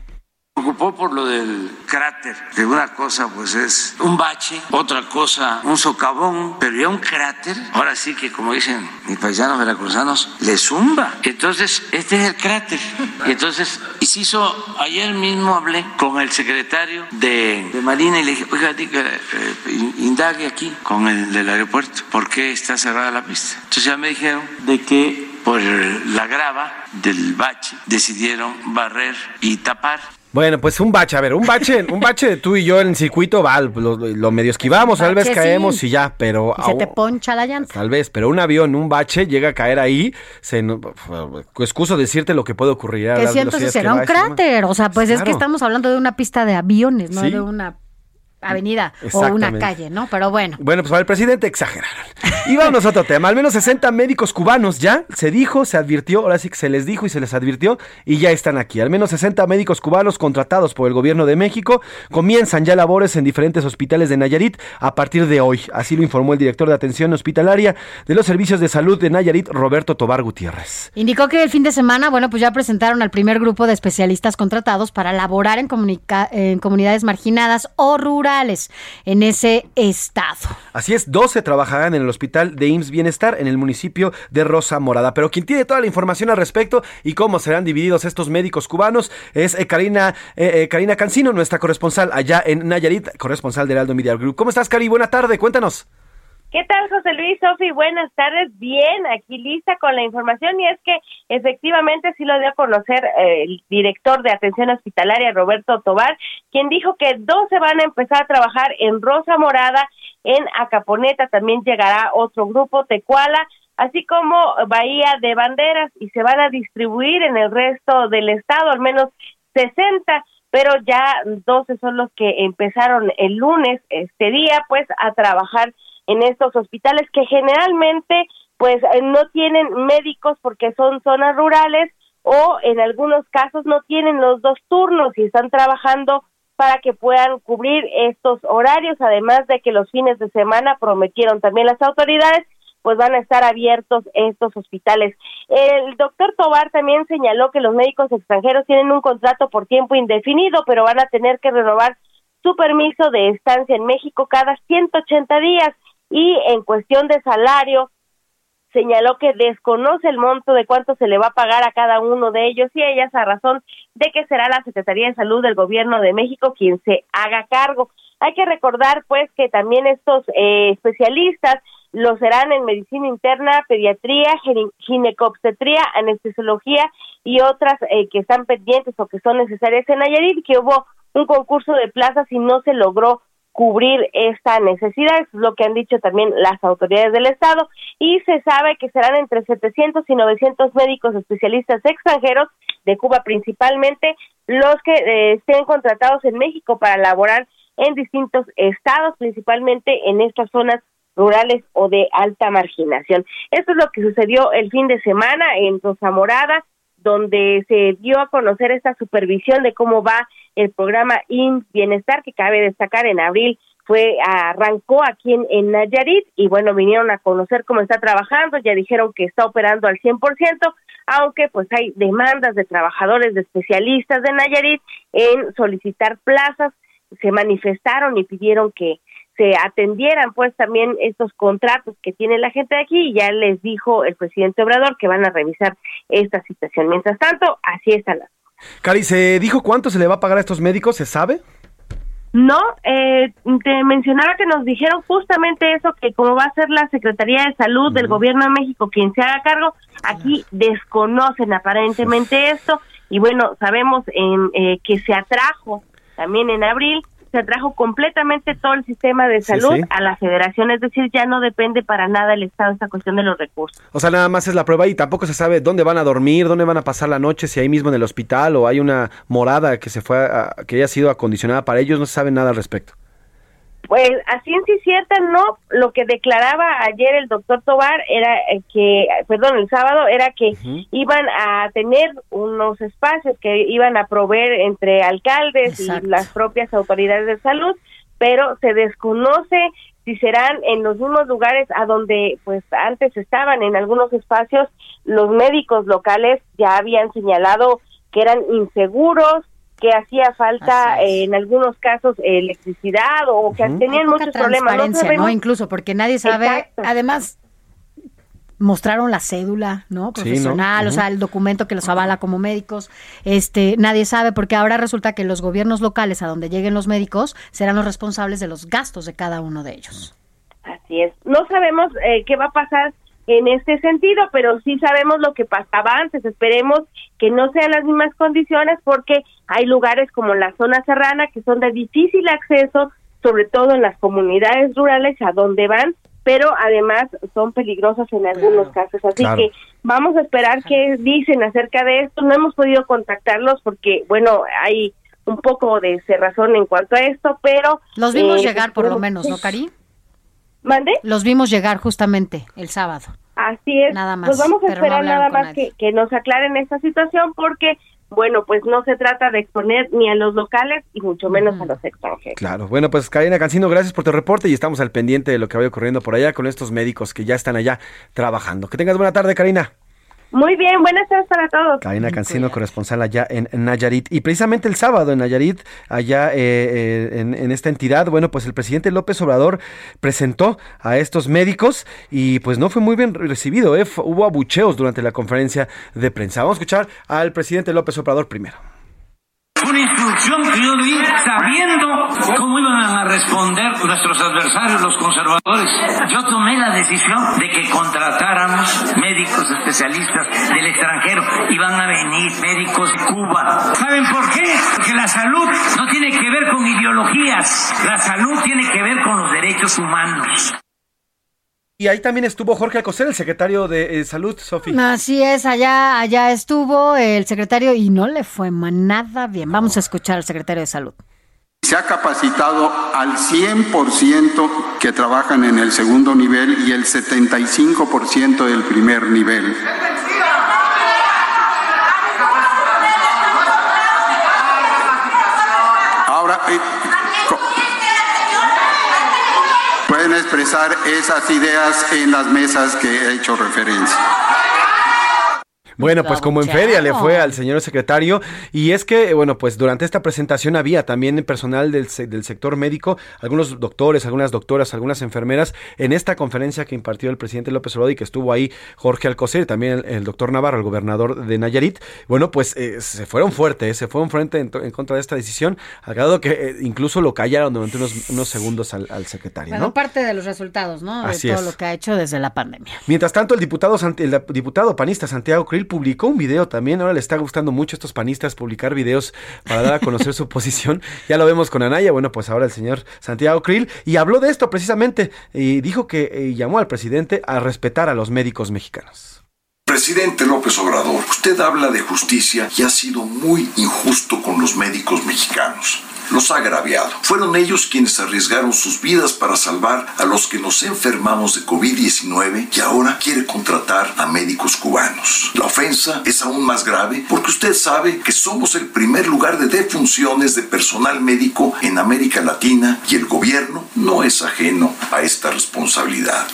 [SPEAKER 7] preocupó por lo del cráter, que una cosa pues es un bache, otra cosa un socavón, pero ya un cráter, ahora sí que como dicen mis paisanos veracruzanos, le zumba. Entonces, este es el cráter. Y entonces, y se hizo, ayer mismo hablé con el secretario de, de Marina y le dije, oiga, diga, eh, in- indague aquí con el del aeropuerto, ¿por qué está cerrada la pista? Entonces ya me dijeron de que por la grava del bache decidieron barrer y tapar
[SPEAKER 3] Bueno, pues un bache, a ver, un bache, un bache de tú y yo en el circuito, va, lo, lo medio esquivamos, tal vez caemos
[SPEAKER 4] sí.
[SPEAKER 3] y ya, pero
[SPEAKER 4] Y se te poncha la llanta.
[SPEAKER 3] tal vez, pero un avión, un bache llega a caer ahí, se no, excuso decirte lo que puede ocurrir. a
[SPEAKER 4] Que
[SPEAKER 3] velocidades que
[SPEAKER 4] será un cráter. O sea, pues es que estamos hablando de una pista de aviones, no
[SPEAKER 3] Sí.
[SPEAKER 4] de una avenida o una calle, ¿no? Pero bueno.
[SPEAKER 3] Bueno, pues para el presidente exageraron. Y vamos a otro tema. Al menos 60 médicos cubanos ya se dijo, se advirtió, ahora sí que se les dijo y se les advirtió y ya están aquí. Al menos 60 médicos cubanos contratados por el gobierno de México comienzan ya labores en diferentes hospitales de Nayarit a partir de hoy. Así lo informó el director de atención hospitalaria de los servicios de salud de Nayarit, Roberto Tobar Gutiérrez.
[SPEAKER 4] Indicó que el fin de semana, bueno, pues ya presentaron al primer grupo de especialistas contratados para laborar en, en comunidades marginadas o rurales en ese estado.
[SPEAKER 3] Así es, 12 trabajarán en el hospital de IMSS Bienestar en el municipio de Rosa Morada. Pero quien tiene toda la información al respecto y cómo serán divididos estos médicos cubanos es eh, Karina, eh, eh, Karina Cancino, nuestra corresponsal allá en Nayarit, corresponsal del Heraldo Media Group. ¿Cómo estás, Cari? Buena tarde, cuéntanos.
[SPEAKER 13] ¿Qué tal, José Luis, Sofi? Buenas tardes. Bien, aquí lista con la información y es que efectivamente sí lo dio a conocer eh, el director de atención hospitalaria, Roberto Tobar, quien dijo que dos se van a empezar a trabajar en Rosa Morada, en Acaponeta también llegará otro grupo, Tecuala, así como Bahía de Banderas y se van a distribuir en el resto del estado, al menos 60 pero ya 12 son los que empezaron el lunes, este día, pues a trabajar en estos hospitales que generalmente pues eh, no tienen médicos porque son zonas rurales o en algunos casos no tienen los dos turnos y están trabajando para que puedan cubrir estos horarios, además de que los fines de semana prometieron también las autoridades, pues van a estar abiertos estos hospitales. El doctor Tobar también señaló que los médicos extranjeros tienen un contrato por tiempo indefinido, pero van a tener que renovar su permiso de estancia en México cada 180 días y en cuestión de salario señaló que desconoce el monto de cuánto se le va a pagar a cada uno de ellos y ellas a razón de que será la Secretaría de Salud del Gobierno de México quien se haga cargo. Hay que recordar pues que también estos eh, especialistas lo serán en medicina interna, pediatría, ginecobstetría, anestesiología y otras eh, que están pendientes o que son necesarias en Nayarit, que hubo un concurso de plazas y no se logró cubrir esta necesidad, es lo que han dicho también las autoridades del Estado, y se sabe que serán entre 700 y 900 médicos especialistas extranjeros, de Cuba principalmente, los que eh, estén contratados en México para laborar en distintos estados, principalmente en estas zonas rurales o de alta marginación. Esto es lo que sucedió el fin de semana en Rosa Morada, donde se dio a conocer esta supervisión de cómo va el programa IN Bienestar, que cabe destacar en abril fue arrancó aquí en, en, Nayarit y bueno, vinieron a conocer cómo está trabajando, ya dijeron que está operando al 100%, aunque pues hay demandas de trabajadores, de especialistas de Nayarit en solicitar plazas, se manifestaron y pidieron que se atendieran pues también estos contratos que tiene la gente de aquí y ya les dijo el presidente Obrador que van a revisar esta situación. Mientras tanto, así están las
[SPEAKER 3] Cari, ¿se dijo cuánto se le va a pagar a estos médicos? ¿Se sabe?
[SPEAKER 13] No, eh, te mencionaba que nos dijeron justamente eso, que como va a ser la Secretaría de Salud del Gobierno de México quien se haga cargo, aquí desconocen aparentemente esto y bueno, sabemos en, eh, que se atrajo también en abril se trajo completamente todo el sistema de salud a la federación, es decir, ya no depende para nada el Estado esta cuestión de los recursos.
[SPEAKER 3] O sea, nada más es la prueba y tampoco se sabe dónde van a dormir, dónde van a pasar la noche, si ahí mismo en el hospital o hay una morada que se fue que haya sido acondicionada para ellos, no se sabe nada al respecto.
[SPEAKER 13] Pues a ciencia cierta no, lo que declaraba ayer el doctor Tobar era eh, que, perdón, el sábado era que iban a tener unos espacios que iban a proveer entre alcaldes y las propias autoridades de salud, pero se desconoce si serán en los mismos lugares a donde pues antes estaban. En algunos espacios los médicos locales ya habían señalado que eran inseguros que hacía falta en algunos casos electricidad o que tenían muchos problemas.
[SPEAKER 4] No, Incluso porque nadie sabe, además mostraron la cédula, ¿no? Profesional, o sea, el documento que los avala como médicos. Este, nadie sabe porque ahora resulta que los gobiernos locales a donde lleguen los médicos serán los responsables de los gastos de cada uno de ellos.
[SPEAKER 13] Así es. No sabemos eh, qué va a pasar en este sentido, pero sí sabemos lo que pasaba antes. Esperemos que no sean las mismas condiciones porque hay lugares como la zona serrana que son de difícil acceso, sobre todo en las comunidades rurales a donde van, pero además son peligrosos en algunos casos. Así que vamos a esperar qué dicen acerca de esto. No hemos podido contactarlos porque, bueno, hay un poco de cerrazón en cuanto a esto, pero...
[SPEAKER 4] Los vimos eh, llegar por lo menos, ¿no, Cari?
[SPEAKER 13] ¿Mande?
[SPEAKER 4] Los vimos llegar justamente el sábado.
[SPEAKER 13] Así es. Nada más. Pues vamos a esperar nada más que, que, nos aclaren esta situación porque, bueno, pues no se trata de exponer ni a los locales y mucho menos a los extranjeros.
[SPEAKER 3] Claro. Bueno, pues Karina Cancino, gracias por tu reporte y estamos al pendiente de lo que vaya ocurriendo por allá con estos médicos que ya están allá trabajando. Que tengas buena tarde, Karina.
[SPEAKER 13] Muy bien, buenas tardes para todos.
[SPEAKER 3] Karina Cancino, corresponsal allá en, Nayarit. Y precisamente el sábado en Nayarit, allá eh, eh, en, esta entidad, bueno, pues el presidente López Obrador presentó a estos médicos y pues no fue muy bien recibido. ¿eh? Hubo abucheos durante la conferencia de prensa. Vamos a escuchar al presidente López Obrador primero
[SPEAKER 14] una instrucción que yo di sabiendo cómo iban a
[SPEAKER 7] responder nuestros adversarios, los conservadores. Yo tomé la decisión de que contratáramos médicos especialistas del extranjero y van a venir médicos de Cuba. ¿Saben por qué? Porque la salud no tiene que ver con ideologías, la salud tiene que ver con los derechos humanos.
[SPEAKER 3] Y ahí también estuvo Jorge Alcocer, el secretario de eh, Salud, Sofía.
[SPEAKER 4] Así es, allá, allá estuvo el secretario y no le fue nada bien. Vamos a escuchar al secretario de Salud.
[SPEAKER 14] Se ha capacitado al 100% que trabajan en el segundo nivel y el 75% del primer nivel. Ahora, eh, esas ideas en las mesas que he hecho referencia.
[SPEAKER 3] Bueno, pues como en feria le fue al señor secretario y es que, bueno, pues durante esta presentación había también personal del, del, sector médico, algunos doctores, algunas doctoras, algunas enfermeras en esta conferencia que impartió el presidente López Obrador y que estuvo ahí Jorge Alcocer, también el, el doctor Navarro, el gobernador de Nayarit. Bueno, pues eh, se fueron fuertes, se fueron fuerte en, en, contra de esta decisión, al grado que eh, incluso lo callaron durante unos, unos segundos al, al, secretario.
[SPEAKER 4] Bueno,
[SPEAKER 3] ¿no?
[SPEAKER 4] parte de los resultados, ¿no?
[SPEAKER 3] Así
[SPEAKER 4] de todo
[SPEAKER 3] es.
[SPEAKER 4] lo que ha hecho desde la pandemia.
[SPEAKER 3] Mientras tanto, el diputado, el diputado panista Santiago Krill publicó un video también. Ahora le está gustando mucho a estos panistas publicar videos para dar a conocer su posición. Ya lo vemos con Anaya. Bueno, pues ahora el señor Santiago Krill. Y habló de esto precisamente. Y dijo que y llamó al presidente a respetar a los médicos mexicanos.
[SPEAKER 15] Presidente López Obrador, usted habla de justicia y ha sido muy injusto con los médicos mexicanos los ha agraviado. Fueron ellos quienes arriesgaron sus vidas para salvar a los que nos enfermamos de COVID-19 y ahora quiere contratar a médicos cubanos. La ofensa es aún más grave porque usted sabe que somos el primer lugar de defunciones de personal médico en América Latina y el gobierno no es ajeno a esta responsabilidad.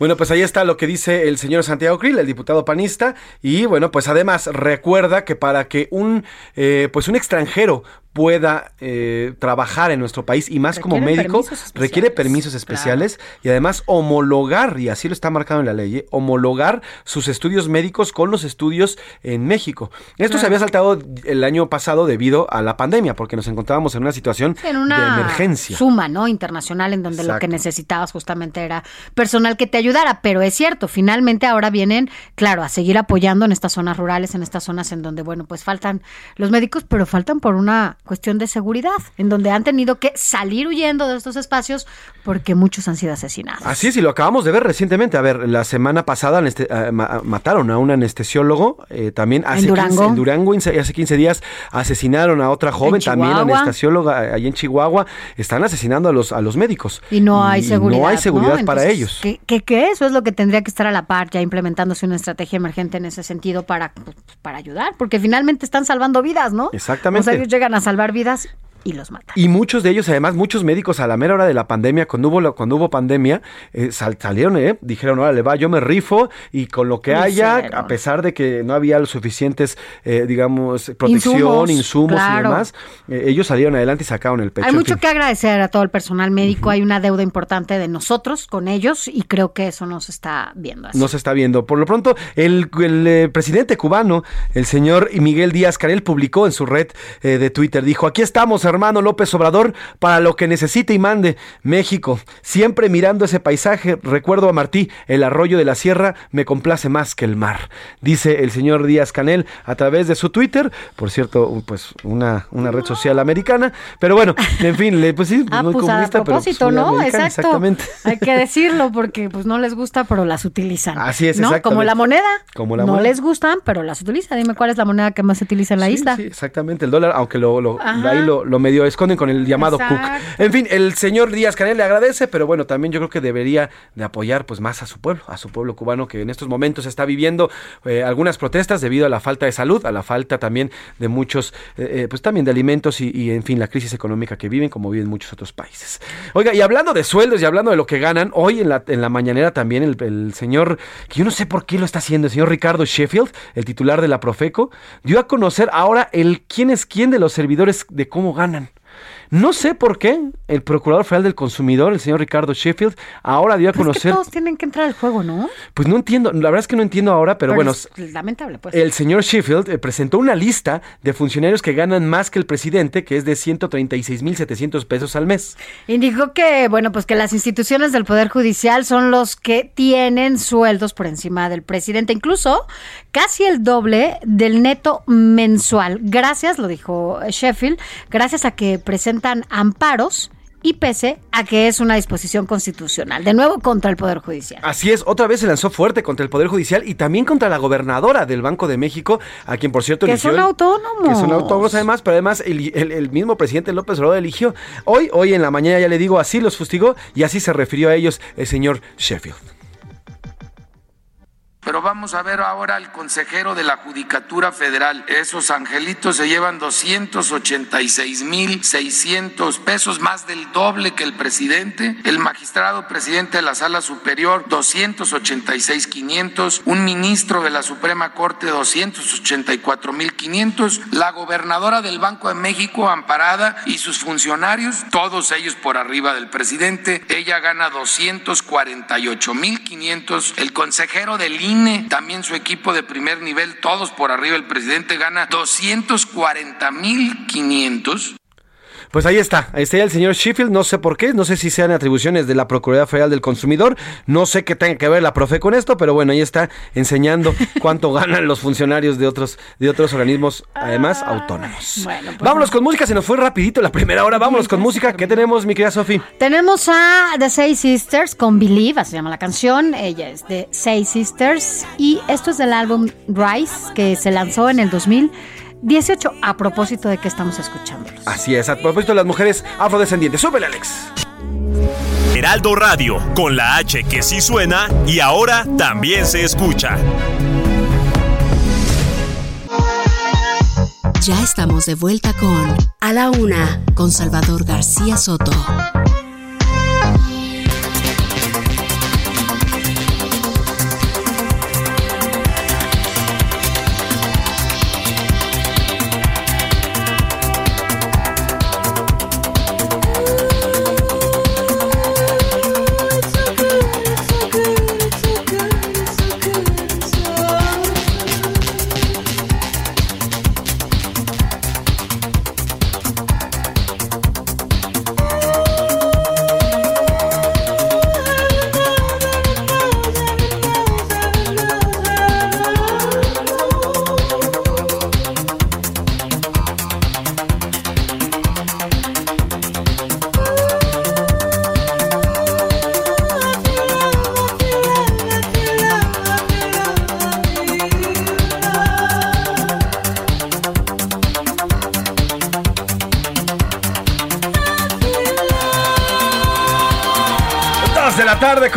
[SPEAKER 3] Bueno, pues ahí está lo que dice el señor Santiago Krill, el diputado panista, y bueno, pues además recuerda que para que un eh, pues un extranjero pueda eh, trabajar en nuestro país y más como médico requiere permisos especiales claro. y además homologar, y así lo está marcado en la ley, ¿eh? homologar sus estudios médicos con los estudios en México. Esto claro. se había saltado el año pasado debido a la pandemia, porque nos encontrábamos en una situación
[SPEAKER 4] en una
[SPEAKER 3] de emergencia.
[SPEAKER 4] Suma, ¿no? Internacional, en donde Exacto. lo que necesitabas justamente era personal que te ayudara, pero es cierto, finalmente ahora vienen, claro, a seguir apoyando en estas zonas rurales, en estas zonas en donde, bueno, pues faltan los médicos, pero faltan por una cuestión de seguridad, en donde han tenido que salir huyendo de estos espacios porque muchos han sido asesinados.
[SPEAKER 3] Así es, y lo acabamos de ver recientemente. A ver, la semana pasada uh, mataron a un anestesiólogo, eh, también hace
[SPEAKER 4] ¿En Durango?
[SPEAKER 3] 15, en Durango, hace 15 días asesinaron a otra joven, también anestesióloga, allá en Chihuahua, están asesinando a los, a los médicos.
[SPEAKER 4] Y no hay
[SPEAKER 3] y
[SPEAKER 4] seguridad.
[SPEAKER 3] No hay seguridad
[SPEAKER 4] ¿no?
[SPEAKER 3] para
[SPEAKER 4] Entonces,
[SPEAKER 3] ellos.
[SPEAKER 4] ¿qué, qué, qué eso es lo que tendría que estar a la par, ya implementándose una estrategia emergente en ese sentido para, pues, para ayudar? Porque finalmente están salvando vidas, ¿no?
[SPEAKER 3] Exactamente.
[SPEAKER 4] O sea, ellos llegan a salvar vidas y los matan.
[SPEAKER 3] Y muchos de ellos, además, muchos médicos a la mera hora de la pandemia, cuando hubo, cuando hubo pandemia, eh, sal, salieron, eh, dijeron, órale, va, yo me rifo y con lo que haya, a pesar de que no había los suficientes, eh, digamos, protección,
[SPEAKER 4] Insumos,
[SPEAKER 3] insumos,
[SPEAKER 4] claro.
[SPEAKER 3] y demás, eh, ellos salieron adelante y sacaron el pecho.
[SPEAKER 4] Hay
[SPEAKER 3] en
[SPEAKER 4] mucho
[SPEAKER 3] fin.
[SPEAKER 4] que agradecer a todo el personal médico, hay una deuda importante de nosotros con ellos y creo que eso nos está viendo así.
[SPEAKER 3] No se está viendo. Por lo pronto, el, el, eh, presidente cubano, el señor Miguel Díaz Canel, publicó en su red eh, de Twitter, dijo, aquí estamos, hermano López Obrador, para lo que necesite y mande. México, siempre mirando ese paisaje, recuerdo a Martí, el arroyo de la sierra me complace más que el mar, dice el señor Díaz Canel a través de su Twitter, por cierto, pues una, una red social americana, pero bueno, en fin, le- pues sí,
[SPEAKER 4] Ah,
[SPEAKER 3] muy
[SPEAKER 4] pues a
[SPEAKER 3] pero pues,
[SPEAKER 4] propósito, ¿no?
[SPEAKER 3] americana,
[SPEAKER 4] Exacto.
[SPEAKER 3] exactamente.
[SPEAKER 4] Hay que decirlo porque pues no les gusta, pero las utilizan.
[SPEAKER 3] Así es,
[SPEAKER 4] ¿no? Como la moneda.
[SPEAKER 3] Como la
[SPEAKER 4] no
[SPEAKER 3] moneda.
[SPEAKER 4] les gustan, pero las utilizan. Dime cuál es la moneda que más se utiliza en la
[SPEAKER 3] Sí,
[SPEAKER 4] isla.
[SPEAKER 3] Sí, exactamente, el dólar, aunque lo, lo- ahí lo, lo medio esconden con el llamado
[SPEAKER 4] Exacto.
[SPEAKER 3] Cook. En fin, el señor Díaz Canel le agradece, pero bueno, también yo creo que debería de apoyar pues más a su pueblo, a su pueblo cubano que en estos momentos está viviendo eh, algunas protestas debido a la falta de salud, a la falta también de muchos, eh, eh, pues también de alimentos y, y, en fin, la crisis económica que viven como viven muchos otros países. Oiga, y hablando de sueldos y hablando de lo que ganan, hoy en la, en la mañanera también el, el señor, que yo no sé por qué lo está haciendo, el señor Ricardo Sheffield, el titular de la Profeco, dio a conocer ahora el quién es quién de los servidores de cómo ganan. Mannen No sé por qué el Procurador Federal del Consumidor, el señor Ricardo Sheffield, ahora dio a
[SPEAKER 4] Pero es que
[SPEAKER 3] conocer...
[SPEAKER 4] todos tienen que entrar al juego, ¿no?
[SPEAKER 3] Pues no entiendo, la verdad es que no entiendo ahora, pero, bueno,
[SPEAKER 4] es lamentable, pues.
[SPEAKER 3] el señor Sheffield eh, presentó una lista de funcionarios que ganan más que el presidente, que es de 136.700 pesos al mes.
[SPEAKER 4] Indicó que, bueno, pues que las instituciones del Poder Judicial son los que tienen sueldos por encima del presidente, incluso casi el doble del neto mensual. Gracias, lo dijo Sheffield, gracias a que presentan amparos y pese a que es una disposición constitucional, de nuevo contra el Poder Judicial.
[SPEAKER 3] Así es, otra vez se lanzó fuerte contra el Poder Judicial y también contra la gobernadora del Banco de México, a quien por cierto
[SPEAKER 4] Que
[SPEAKER 3] eligió.
[SPEAKER 4] son
[SPEAKER 3] el-
[SPEAKER 4] autónomos.
[SPEAKER 3] Que son autónomos además, pero además el, el- el mismo presidente López Obrador eligió. Hoy, hoy en la mañana ya le digo, así los fustigó y así se refirió a ellos el señor Sheffield.
[SPEAKER 16] Pero vamos a ver ahora al consejero de la Judicatura Federal. Esos angelitos se llevan 286.600 pesos, más del doble que el presidente. El magistrado presidente de la Sala Superior, 286.500. Un ministro de la Suprema Corte, 284.500. La gobernadora del Banco de México, Amparada, y sus funcionarios, todos ellos por arriba del presidente. Ella gana 248.500. El consejero del También su equipo de primer nivel, todos por arriba del presidente, gana 240.500.
[SPEAKER 3] Pues ahí está, ahí está el señor Sheffield, no sé por qué, no sé si sean atribuciones de la Procuraduría Federal del Consumidor, no sé qué tenga que ver la profe con esto, pero bueno, ahí está enseñando cuánto ganan los funcionarios de otros, de otros organismos, además autónomos.
[SPEAKER 4] Bueno, pues
[SPEAKER 3] vámonos con música, se nos fue rapidito la primera hora, vámonos con música, ¿qué tenemos mi querida Sofi?
[SPEAKER 4] Tenemos a The Seis Sisters con Believe, así se llama la canción. Ella es de Seis Sisters. Y esto es del álbum Rise, que se lanzó en el 2018. A propósito de que estamos escuchando.
[SPEAKER 3] Así es, a propósito de las mujeres afrodescendientes, súbele Alex.
[SPEAKER 17] Heraldo Radio, con la H que sí suena y ahora también se escucha.
[SPEAKER 5] Ya estamos de vuelta con A la Una con Salvador García Soto.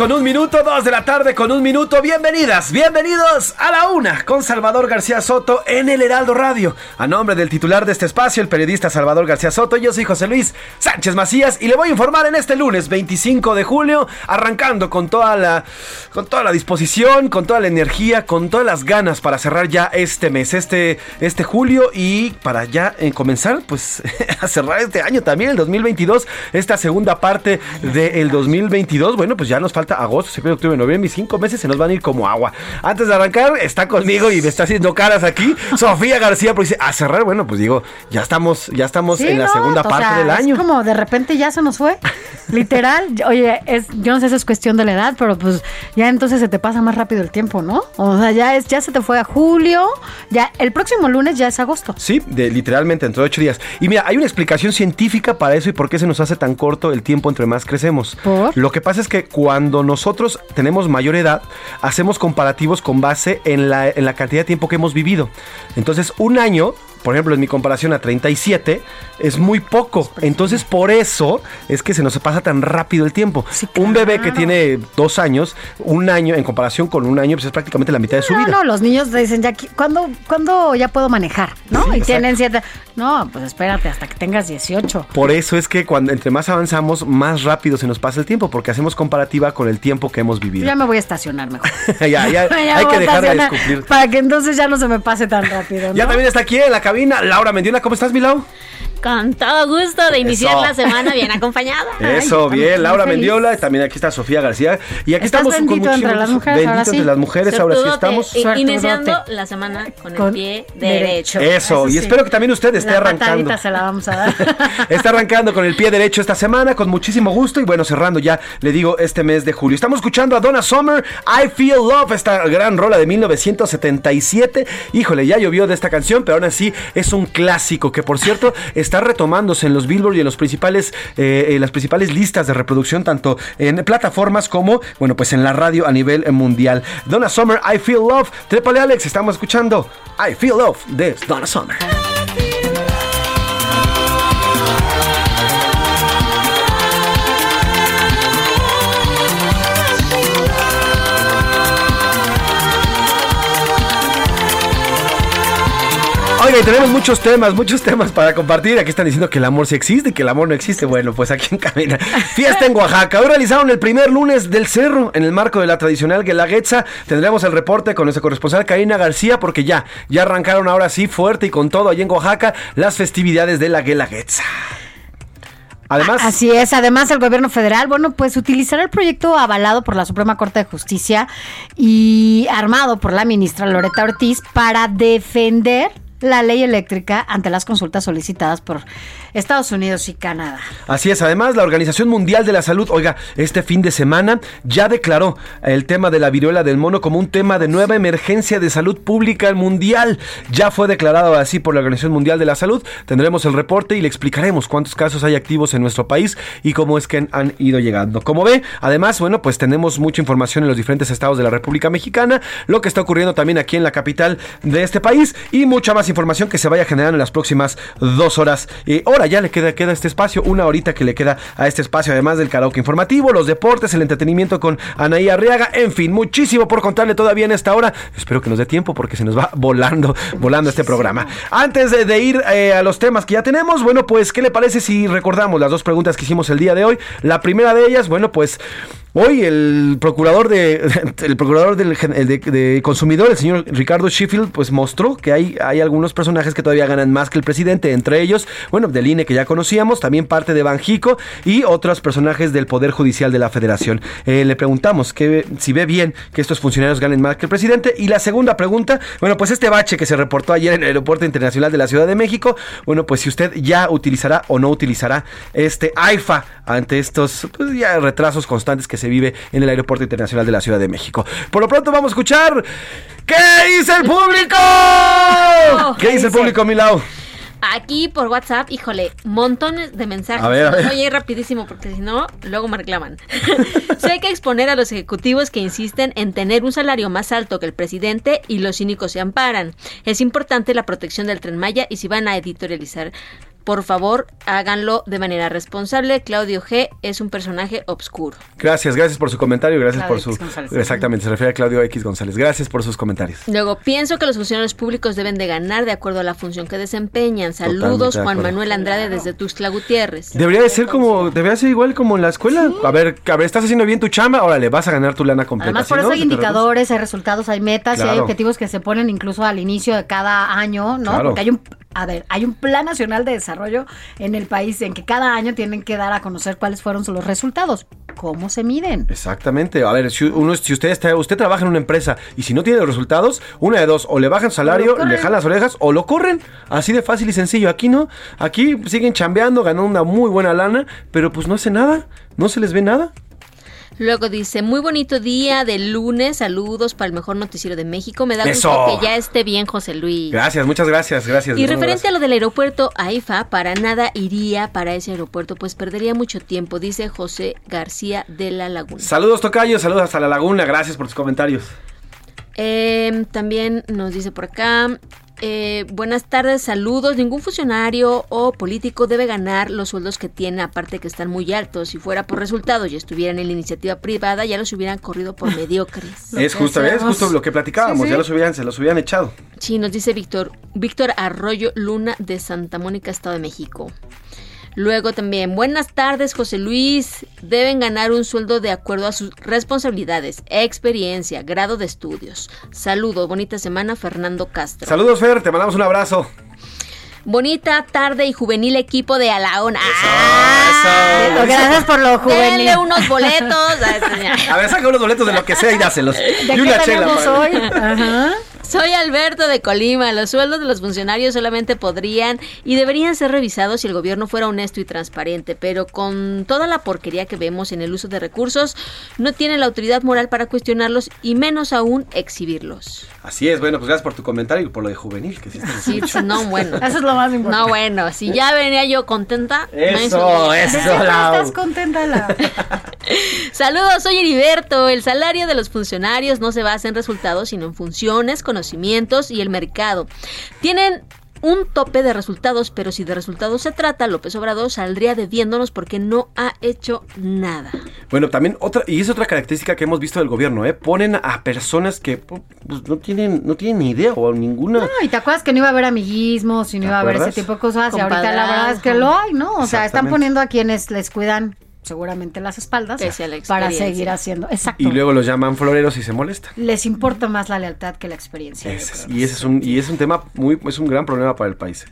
[SPEAKER 3] Con un minuto, dos de la tarde con un minuto. Bienvenidas, bienvenidos a la una con Salvador García Soto en el Heraldo Radio. A nombre del titular de este espacio, el periodista Salvador García Soto, yo soy José Luis Sánchez Macías y le voy a informar en este lunes 25 de julio, arrancando con toda la, con toda la disposición, con toda la energía, con todas las ganas para cerrar ya este mes, este, este julio y para ya eh, comenzar, pues a cerrar este año también, el 2022, esta segunda parte del 2022. Bueno, pues ya nos falta agosto, septiembre, octubre, noviembre, y cinco meses se nos van a ir como agua. Antes de arrancar, está conmigo y me está haciendo caras aquí, Sofía García, porque dice, a cerrar, bueno, pues digo, ya estamos, ya estamos
[SPEAKER 4] Sí,
[SPEAKER 3] en la
[SPEAKER 4] no,
[SPEAKER 3] segunda parte
[SPEAKER 4] sea,
[SPEAKER 3] del año.
[SPEAKER 4] Es como de repente ya se nos fue. Literal. Oye, es, yo no sé si es cuestión de la edad, pero pues ya entonces se te pasa más rápido el tiempo, ¿no? O sea, ya es, ya se te fue a julio, ya el próximo lunes ya es agosto.
[SPEAKER 3] Sí, de, literalmente entre ocho días. Y mira, hay una explicación científica para eso y por qué se nos hace tan corto el tiempo entre más crecemos. Lo que pasa es que cuando nosotros tenemos mayor edad, hacemos comparativos con base en la, en la cantidad de tiempo que hemos vivido. Entonces, un año, por ejemplo, en mi comparación a 37, es muy poco. Entonces, por eso es que se nos pasa tan rápido el tiempo. Un bebé que tiene dos años, un año, en comparación con un año, pues es prácticamente la mitad de su
[SPEAKER 4] No,
[SPEAKER 3] vida.
[SPEAKER 4] no, los niños te dicen ya, ¿cuándo, ¿cuándo ya puedo manejar? ¿No?
[SPEAKER 3] Sí,
[SPEAKER 4] y
[SPEAKER 3] exacto.
[SPEAKER 4] tienen cierta... No, pues espérate hasta que tengas 18.
[SPEAKER 3] Por eso es que cuando entre más avanzamos, más rápido se nos pasa el tiempo, porque hacemos comparativa con el tiempo que hemos vivido.
[SPEAKER 4] Ya me voy a estacionar mejor.
[SPEAKER 3] ya, ya,
[SPEAKER 4] Ya
[SPEAKER 3] hay que dejar de descubrir.
[SPEAKER 4] Para que entonces ya no se me pase tan rápido, ¿no?
[SPEAKER 3] Ya también está aquí en la cabina Laura Mendiola. ¿Cómo estás, Milau?
[SPEAKER 18] Con todo gusto de iniciar
[SPEAKER 3] Eso.
[SPEAKER 18] la semana bien acompañada.
[SPEAKER 3] Eso,
[SPEAKER 18] Ay,
[SPEAKER 3] bien. Laura
[SPEAKER 18] feliz.
[SPEAKER 3] Mendiola, también aquí está Sofía García. Y aquí
[SPEAKER 4] Estás
[SPEAKER 3] estamos con
[SPEAKER 4] bendito
[SPEAKER 3] muchísimo
[SPEAKER 4] entre las mujeres,
[SPEAKER 3] Bendito
[SPEAKER 4] ahora sí.
[SPEAKER 3] entre las mujeres, ahora sí estamos.
[SPEAKER 18] i-
[SPEAKER 4] Suertudote.
[SPEAKER 18] Iniciando la semana con el pie
[SPEAKER 4] derecho.
[SPEAKER 18] derecho.
[SPEAKER 3] Eso, y
[SPEAKER 4] sí.
[SPEAKER 3] espero que también usted esté
[SPEAKER 4] La
[SPEAKER 3] arrancando.
[SPEAKER 4] se la vamos a dar.
[SPEAKER 3] Está arrancando con el pie derecho esta semana, con muchísimo gusto. Y bueno, cerrando ya, le digo, este mes de julio. Estamos escuchando a Donna Summer, I Feel Love, esta gran rola de 1977. Híjole, ya llovió de esta canción, pero aún así es un clásico que, por cierto, está retomándose en los Billboard y en los principales, eh, en las principales listas de reproducción, tanto en plataformas como, bueno, pues en la radio a nivel mundial. Donna Summer, I Feel Love. Trépale, Alex, estamos escuchando I Feel Love de Donna Summer. Oiga, y tenemos muchos temas, muchos temas para compartir. Aquí están diciendo que el amor sí existe y que el amor no existe. Bueno, pues aquí en Camina. Fiesta en Oaxaca. Hoy realizaron el primer lunes del cerro en el marco de la tradicional Guelaguetza. Tendremos el reporte con nuestra corresponsal Karina García porque ya, ya arrancaron ahora sí fuerte y con todo allí en Oaxaca las festividades de la Guelaguetza. Además,
[SPEAKER 4] Así es, además el gobierno federal, bueno, pues utilizará el proyecto avalado por la Suprema Corte de Justicia y armado por la ministra Loreta Ortiz para defender la ley eléctrica ante las consultas solicitadas por Estados Unidos y Canadá.
[SPEAKER 3] Así es, además la Organización Mundial de la Salud, oiga, este fin de semana ya declaró el tema de la viruela del mono como un tema de nueva emergencia de salud pública mundial. Ya fue declarado así por la Organización Mundial de la Salud. Tendremos el reporte y le explicaremos cuántos casos hay activos en nuestro país y cómo es que han ido llegando. Como ve, además, bueno, pues tenemos mucha información en los diferentes estados de la República Mexicana, lo que está ocurriendo también aquí en la capital de este país y mucha más información que se vaya generando en las próximas dos horas. Y ahora ya le queda, queda este espacio, una horita que le queda a este espacio, además del karaoke informativo, los deportes, el entretenimiento con Anaí Arriaga, en fin, muchísimo por contarle todavía en esta hora. Espero que nos dé tiempo porque se nos va volando, volando este programa. Antes de, de ir eh, a los temas que ya tenemos, bueno, pues, ¿qué le parece si recordamos las dos preguntas que hicimos el día de hoy? La primera de ellas, bueno, pues... Hoy el procurador de el procurador del de consumidor, el señor Ricardo Sheffield, pues mostró que hay, hay algunos personajes que todavía ganan más que el presidente, entre ellos, bueno, del INE que ya conocíamos, también parte de Banjico y otros personajes del Poder Judicial de la Federación. Eh, le preguntamos que, si ve bien que estos funcionarios ganen más que el presidente. Y la segunda pregunta, bueno, pues este bache que se reportó ayer en el Aeropuerto Internacional de la Ciudad de México, bueno, pues si usted ya utilizará o no utilizará este AIFA ante estos pues, ya retrasos constantes que se vive en el Aeropuerto Internacional de la Ciudad de México. Por lo pronto vamos a escuchar ¿Qué dice el público? ¿Qué dice el público, Milau?
[SPEAKER 18] Aquí por WhatsApp, híjole, montones de mensajes.
[SPEAKER 3] A ver, a ver.
[SPEAKER 18] Voy a ir rapidísimo porque si no, luego me reclaman. sí hay que exponer a los ejecutivos que insisten en tener un salario más alto que el presidente y los cínicos se amparan. Es importante la protección del tren Maya y si van a editorializar, por favor, háganlo de manera responsable. Claudio G es un personaje obscuro.
[SPEAKER 3] Gracias, gracias por su comentario, gracias
[SPEAKER 18] Claudio
[SPEAKER 3] por
[SPEAKER 18] X
[SPEAKER 3] su...
[SPEAKER 18] González.
[SPEAKER 3] Exactamente, se refiere a Claudio X González. Gracias por sus comentarios.
[SPEAKER 18] Luego, pienso que los funcionarios públicos deben de ganar de acuerdo a la función que desempeñan. Saludos,
[SPEAKER 3] Totalmente
[SPEAKER 18] Juan. Manuel Andrade desde Tuxtla Gutiérrez.
[SPEAKER 3] Debería de ser como, debería ser igual como en la escuela. A ver, a ver, estás haciendo bien tu chamba, órale, vas a ganar tu lana completa.
[SPEAKER 4] Además, por eso
[SPEAKER 3] no,
[SPEAKER 4] hay indicadores, hay resultados, hay metas y hay objetivos que se ponen incluso al inicio de cada año, ¿no?
[SPEAKER 3] Claro.
[SPEAKER 4] Porque hay un, a ver, hay un plan nacional de desarrollo en el país en que cada año tienen que dar a conocer cuáles fueron los resultados, cómo se miden.
[SPEAKER 3] Exactamente. A ver, si uno, si usted está, usted trabaja en una empresa y si no tiene los resultados, una de dos, o le bajan salario, le jalan las orejas, o lo corren. Así de fácil y sencillo. Aquí no. Aquí siguen chambeando, ganando una muy buena lana, pero pues no hace nada. No se les ve nada.
[SPEAKER 18] Luego dice, muy bonito día de lunes, saludos para el mejor noticiero de México. Me da
[SPEAKER 3] Eso.
[SPEAKER 18] gusto que ya esté bien, José Luis.
[SPEAKER 3] Gracias, muchas gracias, gracias.
[SPEAKER 18] Y referente a lo del aeropuerto AIFA, para nada iría para ese aeropuerto, pues perdería mucho tiempo, dice José García de la Laguna.
[SPEAKER 3] Saludos, Tocayo, saludos hasta la laguna, gracias por tus comentarios.
[SPEAKER 18] Eh, también nos dice por acá, eh, buenas tardes, saludos. Ningún funcionario o político debe ganar los sueldos que tiene, aparte que están muy altos. Si fuera por resultados y estuvieran en la iniciativa privada, ya los hubieran corrido por mediocres.
[SPEAKER 3] Es justo, es justo lo que platicábamos,
[SPEAKER 18] Sí, sí.
[SPEAKER 3] ya los hubieran, se los hubieran echado.
[SPEAKER 18] Sí, nos dice Víctor, Víctor Arroyo Luna de Santa Mónica, Estado de México. Luego también, buenas tardes, José Luis. Deben ganar un sueldo de acuerdo a sus responsabilidades, experiencia, grado de estudios. Saludos, bonita semana, Fernando Castro.
[SPEAKER 3] Saludos, Fer, te mandamos un abrazo.
[SPEAKER 18] Bonita tarde y juvenil equipo de Alaón.
[SPEAKER 4] Ah, Gracias por lo juvenil.
[SPEAKER 18] Denle unos boletos.
[SPEAKER 3] A ver, saca unos boletos de lo que sea y dáselos.
[SPEAKER 4] ¿De
[SPEAKER 3] y
[SPEAKER 4] qué
[SPEAKER 3] una chela.
[SPEAKER 4] hoy? Ajá.
[SPEAKER 18] Soy Alberto de Colima. Los sueldos de los funcionarios solamente podrían y deberían ser revisados si el gobierno fuera honesto y transparente, pero con toda la porquería que vemos en el uso de recursos, no tienen la autoridad moral para cuestionarlos y menos aún exhibirlos.
[SPEAKER 3] Así es, bueno, pues gracias por tu comentario y por lo de juvenil, que sí está
[SPEAKER 18] Sí, no, bueno.
[SPEAKER 4] Eso es lo más importante.
[SPEAKER 18] No, bueno, si ya venía yo contenta. no
[SPEAKER 3] Eso,
[SPEAKER 18] bien.
[SPEAKER 3] eso,
[SPEAKER 4] estás contenta, la.
[SPEAKER 18] Saludos, soy Heriberto. El salario de los funcionarios no se basa en resultados, sino en funciones, conocimientos y el mercado. Tienen un tope de resultados, pero si de resultados se trata, López Obrador saldría debiéndonos porque no ha hecho nada.
[SPEAKER 3] Bueno, también otra, y es otra característica que hemos visto del gobierno, ¿eh? Ponen a personas que pues, no tienen, no tienen ni idea o ninguna.
[SPEAKER 4] No, y te acuerdas que no iba a haber amiguismos y no
[SPEAKER 3] ¿Te
[SPEAKER 4] iba a haber ese tipo de cosas. Y ahorita la verdad es que lo hay, ¿no? O sea, están poniendo a quienes les cuidan seguramente las espaldas para seguir haciendo. Exacto.
[SPEAKER 3] Y luego los llaman floreros y se molestan.
[SPEAKER 4] Les importa más la lealtad que la experiencia.
[SPEAKER 3] es- y ese es un, y es un tema muy, es un gran problema para el país.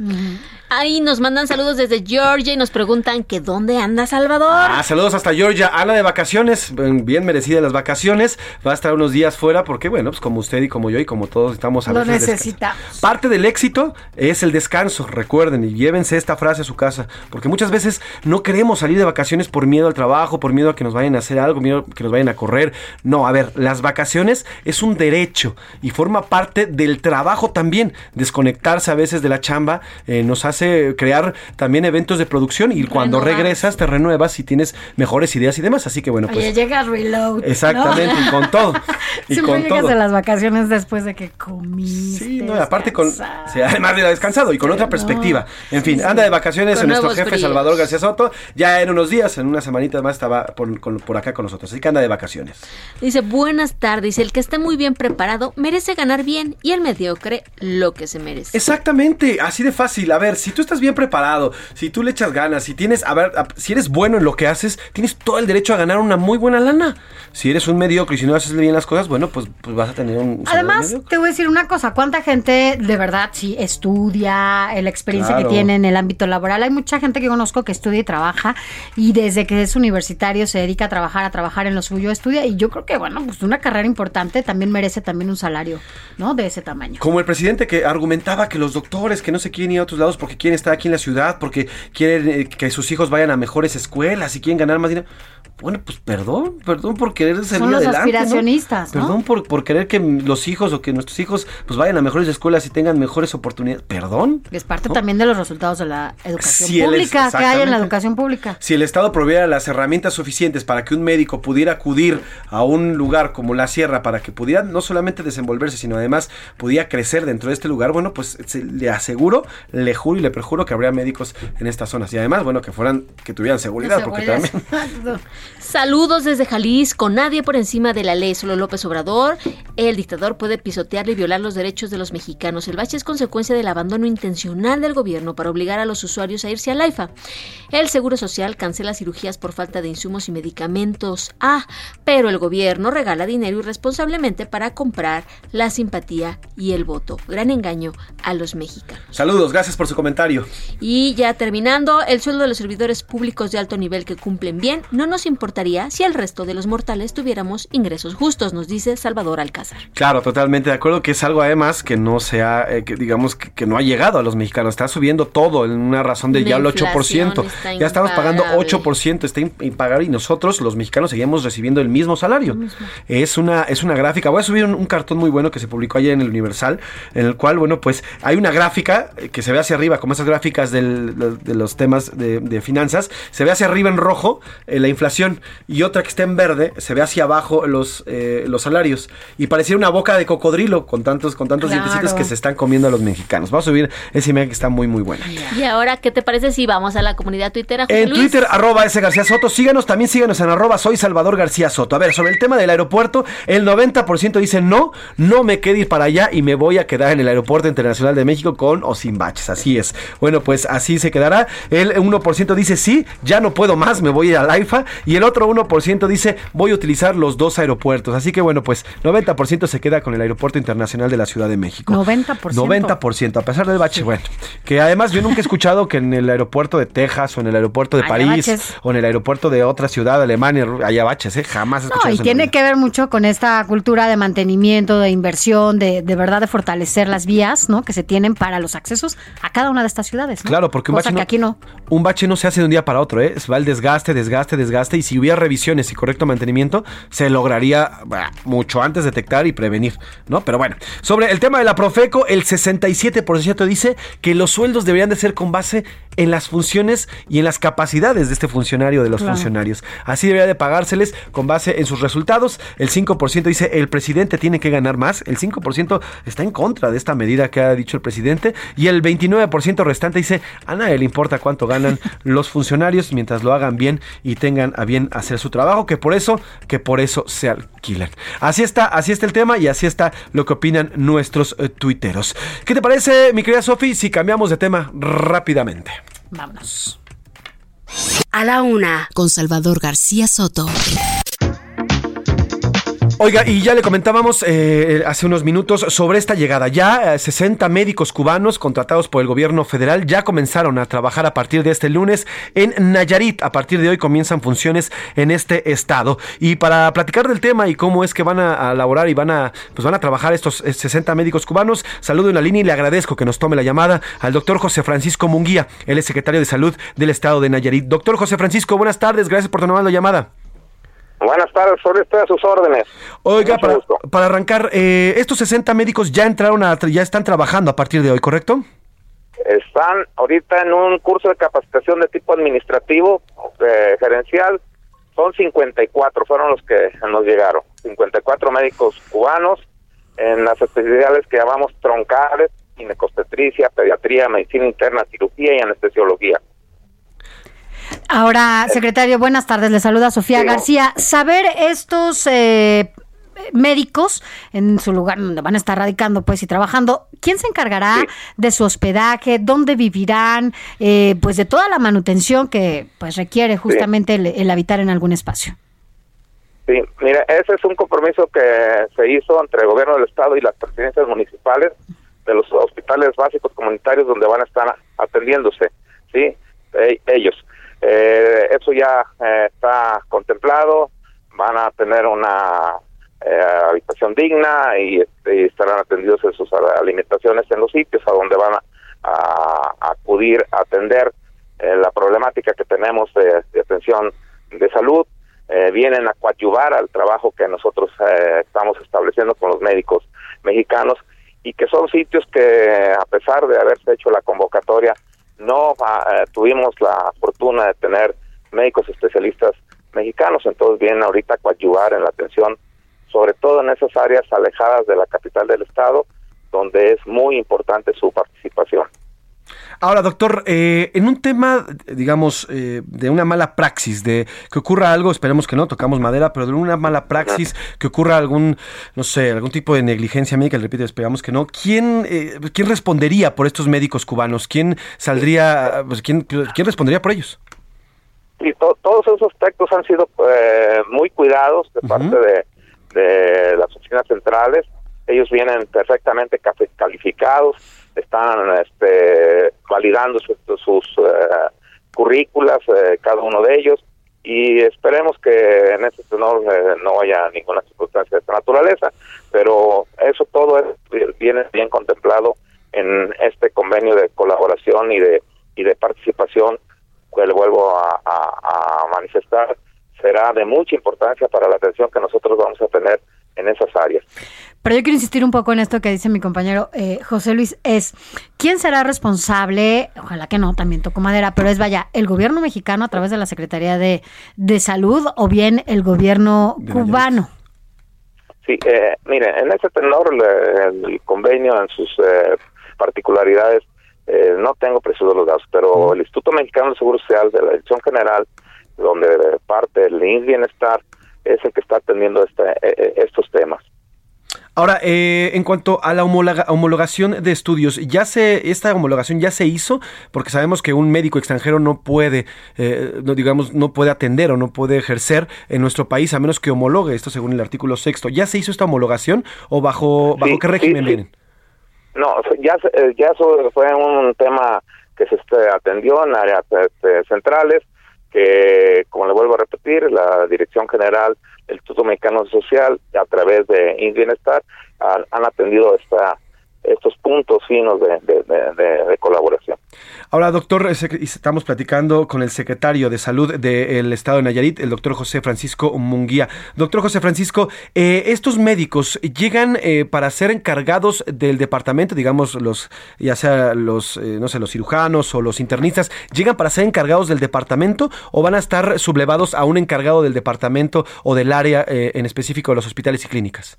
[SPEAKER 18] Ahí nos mandan saludos desde Georgia y nos preguntan que dónde anda Salvador.
[SPEAKER 3] Ah, saludos hasta Georgia. Ana de vacaciones, bien merecidas las vacaciones. Va a estar unos días fuera porque, bueno, pues como usted y como yo y como todos estamos a
[SPEAKER 4] Lo necesitamos.
[SPEAKER 3] Parte del éxito es el descanso, recuerden, y llévense esta frase a su casa, porque muchas veces no queremos salir de vacaciones por miedo al trabajo, por miedo a que nos vayan a hacer algo, miedo a que nos vayan a correr. No, a ver, las vacaciones es un derecho y forma parte del trabajo también. Desconectarse a veces de la chamba eh, nos hace crear también eventos de producción y cuando regresas te renuevas y tienes mejores ideas y demás. Así que bueno, pues...
[SPEAKER 4] Oye, llega Reload. ¿no?
[SPEAKER 3] Exactamente, y con todo. Y
[SPEAKER 4] Siempre
[SPEAKER 3] con
[SPEAKER 4] llegas
[SPEAKER 3] todo.
[SPEAKER 4] de las vacaciones después de que comiste.
[SPEAKER 3] Sí, no, aparte con, sí, además de descansado y con otra perspectiva. En fin, anda de vacaciones
[SPEAKER 18] Con
[SPEAKER 3] en nuestro jefe. Salvador García Soto. Ya en unos días, en una semanita más, estaba por, con- por acá con nosotros. Así que anda de vacaciones.
[SPEAKER 18] Dice, buenas tardes, el que esté muy bien preparado merece ganar bien y el mediocre lo que se merece.
[SPEAKER 3] Exactamente, así de fácil. A ver, si tú estás bien preparado, si tú le echas ganas, si tienes, a ver, a- si eres bueno en lo que haces, tienes todo el derecho a ganar una muy buena lana. Si eres un mediocre y si no haces bien las cosas, bueno, pues, pues vas a tener un...
[SPEAKER 4] Además, te voy a decir una cosa, ¿cuánta gente de verdad sí estudia la experiencia
[SPEAKER 3] Claro.
[SPEAKER 4] que tiene en el ámbito laboral? Hay mucha gente que conozco que estudia y trabaja y desde que es universitario se dedica a trabajar, a trabajar en lo suyo, estudia y yo creo que, bueno, pues una carrera importante también merece también un salario, ¿no? De ese tamaño.
[SPEAKER 3] Como el presidente que argumentaba que los doctores que no se quieren ir a otros lados porque quieren estar aquí en la ciudad, porque quieren eh, que sus hijos vayan a mejores escuelas y quieren ganar más dinero. Bueno, pues perdón, perdón por querer salir
[SPEAKER 4] Son los
[SPEAKER 3] adelante,
[SPEAKER 4] aspiracionistas, ¿no?
[SPEAKER 3] Perdón por, por querer que los hijos o que nuestros hijos pues vayan a mejores escuelas y tengan mejores oportunidades. Perdón.
[SPEAKER 4] Es parte también de los resultados de la educación pública que hay en la educación pública.
[SPEAKER 3] Si el Estado proviera las herramientas suficientes para que un médico pudiera acudir a un lugar como la sierra, para que pudiera no solamente desenvolverse, sino además pudiera crecer dentro de este lugar, bueno, pues se- le aseguro, le juro y le perjuro que habría médicos en estas zonas. Y además, bueno, que fueran, que tuvieran seguridad, porque también...
[SPEAKER 18] Saludos desde Jalisco, nadie por encima de la ley, solo López Obrador. El dictador puede pisotear y violar los derechos de los mexicanos. El bache es consecuencia del abandono intencional del gobierno para obligar a los usuarios a irse al AIFA. El Seguro Social cancela cirugías por falta de insumos y medicamentos. Ah, pero el gobierno regala dinero irresponsablemente para comprar la simpatía y el voto. Gran engaño a los mexicanos.
[SPEAKER 3] Saludos, gracias por su comentario.
[SPEAKER 18] Y ya terminando, el sueldo de los servidores públicos de alto nivel que cumplen bien no nos importaría si el resto de los mortales tuviéramos ingresos justos, nos dice Salvador Alcázar.
[SPEAKER 3] Claro, totalmente de acuerdo que es algo además que no sea, eh, que digamos que, que no ha llegado a los mexicanos. Está subiendo todo en una razón de ya el
[SPEAKER 18] inflación
[SPEAKER 3] 8%.
[SPEAKER 18] está
[SPEAKER 3] Ya estamos pagando
[SPEAKER 18] impagable.
[SPEAKER 3] 8%, está im- impagable y nosotros los mexicanos seguimos recibiendo el mismo salario. Es una es una gráfica. Voy a subir un, un cartón muy bueno que se publicó ayer en el Universal, en el cual, bueno, pues hay una gráfica eh, que se ve hacia arriba, como esas gráficas del- de, de los temas de, de finanzas, se ve hacia arriba en rojo eh, la inflación y otra que está en verde se ve hacia abajo los, eh, los salarios. Y pareciera una boca de cocodrilo con tantos, con tantos
[SPEAKER 18] Claro.
[SPEAKER 3] dientecitos que se están comiendo a los mexicanos. Vamos a subir esa imagen que está muy, muy buena.
[SPEAKER 18] Y ahora, ¿qué te parece si vamos a la comunidad tuitera? José
[SPEAKER 3] En
[SPEAKER 18] Luis?
[SPEAKER 3] Twitter, arroba ese García Soto. Síganos, también síganos en arroba soy Salvador García Soto. A ver, sobre el tema del aeropuerto, el 90% dice no, no me quede ir para allá y me voy a quedar en el Aeropuerto Internacional de México con o sin baches. Así es. Bueno, pues así se quedará. El 1% dice sí, ya no puedo más, me voy a ir al AIFA. Y y el otro 1% dice voy a utilizar los dos aeropuertos. Así que bueno, pues 90% se queda con el Aeropuerto Internacional de la Ciudad de México.
[SPEAKER 4] 90%.
[SPEAKER 3] 90%, a pesar del bache. Bueno, que además yo nunca he escuchado que en el aeropuerto de Texas o en el aeropuerto de París
[SPEAKER 4] baches.
[SPEAKER 3] o en el aeropuerto de otra ciudad, Alemania, haya baches, ¿eh? Jamás he escuchado
[SPEAKER 4] No, y tiene que ver mucho con esta cultura de mantenimiento, de inversión, de, de verdad de fortalecer las vías, ¿no? Que se tienen para los accesos a cada una de estas ciudades. ¿no?
[SPEAKER 3] Claro, porque un
[SPEAKER 4] Cosa
[SPEAKER 3] bache,
[SPEAKER 4] que
[SPEAKER 3] no,
[SPEAKER 4] aquí no.
[SPEAKER 3] un bache no se hace de un día para otro, ¿eh? Va el desgaste, desgaste, desgaste. Si hubiera revisiones y correcto mantenimiento, se lograría mucho antes detectar y prevenir, ¿no? Pero bueno, sobre el tema de la Profeco, el 67% dice que los sueldos deberían de ser con base en las funciones y en las capacidades de este funcionario, de los
[SPEAKER 19] Claro.
[SPEAKER 3] funcionarios. Así debería de pagárseles con base en sus resultados. El 5% dice el presidente tiene que ganar más. El 5% está en contra de esta medida que ha dicho el presidente. Y el 29% restante dice a nadie le importa cuánto ganan los funcionarios mientras lo hagan bien y tengan a bien hacer su trabajo, que por eso, que por eso se alquilan. Así está, así está el tema y así está lo que opinan nuestros eh, tuiteros. ¿Qué te parece, mi querida Sofi, si cambiamos de tema rápidamente?
[SPEAKER 4] Vámonos.
[SPEAKER 5] A la una, con Salvador García Soto.
[SPEAKER 3] Oiga, y ya le comentábamos eh, hace unos minutos sobre esta llegada. Ya eh, 60 médicos cubanos contratados por el gobierno federal ya comenzaron a trabajar a partir de este lunes en Nayarit. A partir de hoy comienzan funciones en este estado. Y para platicar del tema y cómo es que van a, laborar y van a, pues van a trabajar estos eh, 60 médicos cubanos, saludo en la línea y le agradezco que nos tome la llamada al doctor José Francisco Munguía. Él es secretario de salud del estado de Nayarit. Doctor José Francisco, buenas tardes. Gracias por tomar la llamada.
[SPEAKER 20] Buenas tardes, sobre estoy a sus órdenes.
[SPEAKER 3] Oiga, para, arrancar, eh, estos 60 médicos ya entraron a, ya están trabajando a partir de hoy, ¿correcto?
[SPEAKER 20] Están ahorita en un curso de capacitación de tipo administrativo, eh, gerencial. Son 54, fueron los que nos llegaron. 54 médicos cubanos en las especialidades que llamamos troncales, ginecostetricia, pediatría, medicina interna, cirugía y anestesiología.
[SPEAKER 4] Ahora, secretario, buenas tardes. Le saluda Sofía García. Saber estos eh, médicos en su lugar donde van a estar radicando pues y trabajando, ¿quién se encargará de su hospedaje? ¿Dónde vivirán? Eh, pues de toda la manutención que pues requiere justamente el, el habitar en algún espacio.
[SPEAKER 20] Sí, mira, ese es un compromiso que se hizo entre el gobierno del estado y las presidencias municipales de los hospitales básicos comunitarios donde van a estar atendiéndose, sí, Eh, ellos. Eh, eso ya eh, está contemplado, van a tener una eh, habitación digna y, este, y estarán atendidos en sus alimentaciones en los sitios a donde van a, acudir a atender eh, la problemática que tenemos de, de atención de salud. Vienen a coadyuvar al trabajo que nosotros estamos estableciendo con los médicos mexicanos y que son sitios que a pesar de haberse hecho la convocatoria no ah, eh, tuvimos la fortuna de tener médicos especialistas mexicanos, entonces vienen ahorita a coadyuvar en la atención, sobre todo en esas áreas alejadas de la capital del estado, donde es muy importante su participación.
[SPEAKER 3] Ahora, doctor, eh, en un tema, digamos, eh, de una mala praxis, de que ocurra algo, esperemos que no, tocamos madera, pero de una mala praxis, que ocurra algún, no sé, algún tipo de negligencia médica, le repito, esperamos que no, ¿quién, eh, ¿quién respondería por estos médicos cubanos? ¿Quién saldría, pues, ¿quién, quién respondería por ellos?
[SPEAKER 20] Sí, to- todos esos aspectos han sido eh, muy cuidados de parte de, de las oficinas centrales. Ellos vienen perfectamente calificados, están este, validando sus, sus eh, currículas, eh, cada uno de ellos, y esperemos que en este tenor eh, no haya ninguna circunstancia de esta naturaleza, pero eso todo es, viene bien contemplado en este convenio de colaboración y de y de participación que le vuelvo a manifestar será de mucha importancia para la atención que nosotros vamos a tener en esas áreas.
[SPEAKER 4] Pero yo quiero insistir un poco en esto que dice mi compañero eh, José Luis, es quién será responsable, ojalá que no, también toco madera, pero es vaya, el gobierno mexicano a través de la Secretaría de, de Salud o bien el gobierno cubano.
[SPEAKER 20] Sí, eh, mire, en ese tenor le- el, convenio en sus eh, particularidades eh, no tengo precisos los datos, pero el Instituto Mexicano del Seguro Social de la Dirección General, donde parte el INS Bienestar, es el que está atendiendo este, eh, estos temas.
[SPEAKER 3] Ahora, eh, en cuanto a la homologa- homologación de estudios, ya se esta homologación ya se hizo porque sabemos que un médico extranjero no puede, eh, no digamos, no puede atender o no puede ejercer en nuestro país a menos que homologue esto según el artículo sexto. ¿Ya se hizo esta homologación o bajo bajo
[SPEAKER 20] Sí,
[SPEAKER 3] qué régimen
[SPEAKER 20] sí.
[SPEAKER 3] vienen?
[SPEAKER 20] No, ya, eh, ya eso fue un tema que se este, atendió en áreas este, centrales, que, como le vuelvo a repetir, la Dirección General del Instituto Mexicano Social, a través de Bienestar, han, atendido esta, estos puntos finos de- de colaboración.
[SPEAKER 3] Ahora, doctor, estamos platicando con el secretario de Salud del Estado de Nayarit, el doctor José Francisco Munguía. Doctor José Francisco, eh, estos médicos llegan eh, para ser encargados del departamento, digamos, los, ya sea los, eh, no sé, los cirujanos o los internistas, ¿llegan para ser encargados del departamento o van a estar sublevados a un encargado del departamento o del área en específico de los hospitales y clínicas?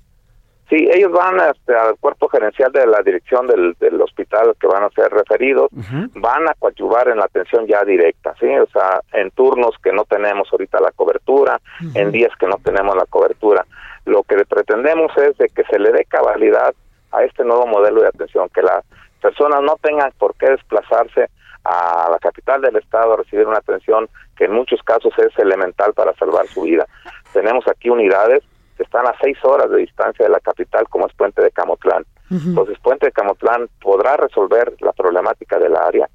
[SPEAKER 20] Sí, ellos van este, al cuerpo gerencial de la dirección del, del hospital que van a ser referidos, van a coadyuvar en la atención ya directa, ¿sí? O sea, en turnos que no tenemos ahorita la cobertura, en días que no tenemos la cobertura. Lo que pretendemos es de que se le dé cabalidad a este nuevo modelo de atención, que las personas no tengan por qué desplazarse a la capital del estado a recibir una atención que en muchos casos es elemental para salvar su vida. Tenemos aquí unidades están a seis horas de distancia de la capital, como es Puente de Camotlán. Entonces, Puente de Camotlán podrá resolver la problemática del área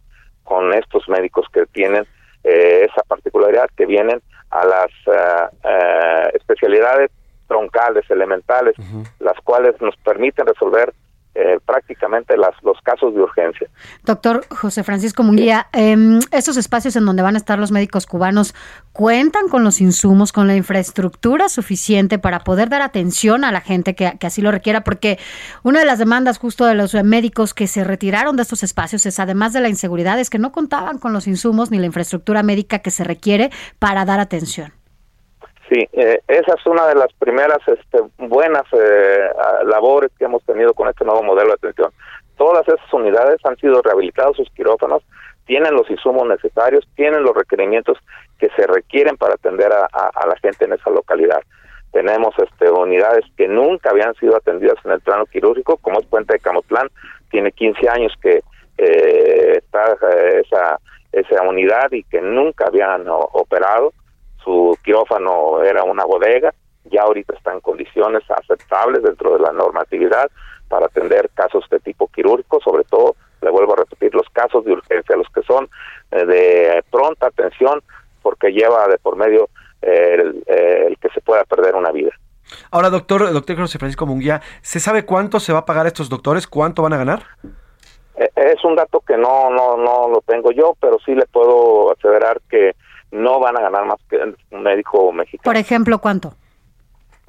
[SPEAKER 20] con estos médicos que tienen eh, esa particularidad, que vienen a las eh, especialidades troncales, elementales, las cuales nos permiten resolver eh, prácticamente las, los casos de urgencia.
[SPEAKER 4] Doctor José Francisco Munguía, em, estos espacios en donde van a estar los médicos cubanos cuentan con los insumos, con la infraestructura suficiente para poder dar atención a la gente que, que así lo requiera, porque una de las demandas justo de los médicos que se retiraron de estos espacios es, además de la inseguridad, es que no contaban con los insumos ni la infraestructura médica que se requiere para dar atención.
[SPEAKER 20] Sí, eh, esa es una de las primeras este, buenas eh, labores que hemos tenido con este nuevo modelo de atención. Todas esas unidades han sido rehabilitados sus quirófanos, tienen los insumos necesarios, tienen los requerimientos que se requieren para atender a, la gente en esa localidad. Tenemos este, unidades que nunca habían sido atendidas en el plano quirúrgico, como es Puente de Camotlán, tiene 15 años que eh, está eh, esa, esa unidad y que nunca habían operado su quirófano era una bodega, ya ahorita está en condiciones aceptables dentro de la normatividad para atender casos de tipo quirúrgico, sobre todo, le vuelvo a repetir, los casos de urgencia, los que son eh, de pronta atención, porque lleva de por medio eh, el, eh, el que se pueda perder una vida.
[SPEAKER 3] Ahora, doctor, doctor José Francisco Munguía, ¿se sabe cuánto se va a pagar a estos doctores? ¿Cuánto van a ganar?
[SPEAKER 20] Es un dato que no, no, no lo tengo yo, pero sí le puedo aseverar que no van a ganar más que un médico mexicano.
[SPEAKER 4] Por ejemplo, ¿cuánto?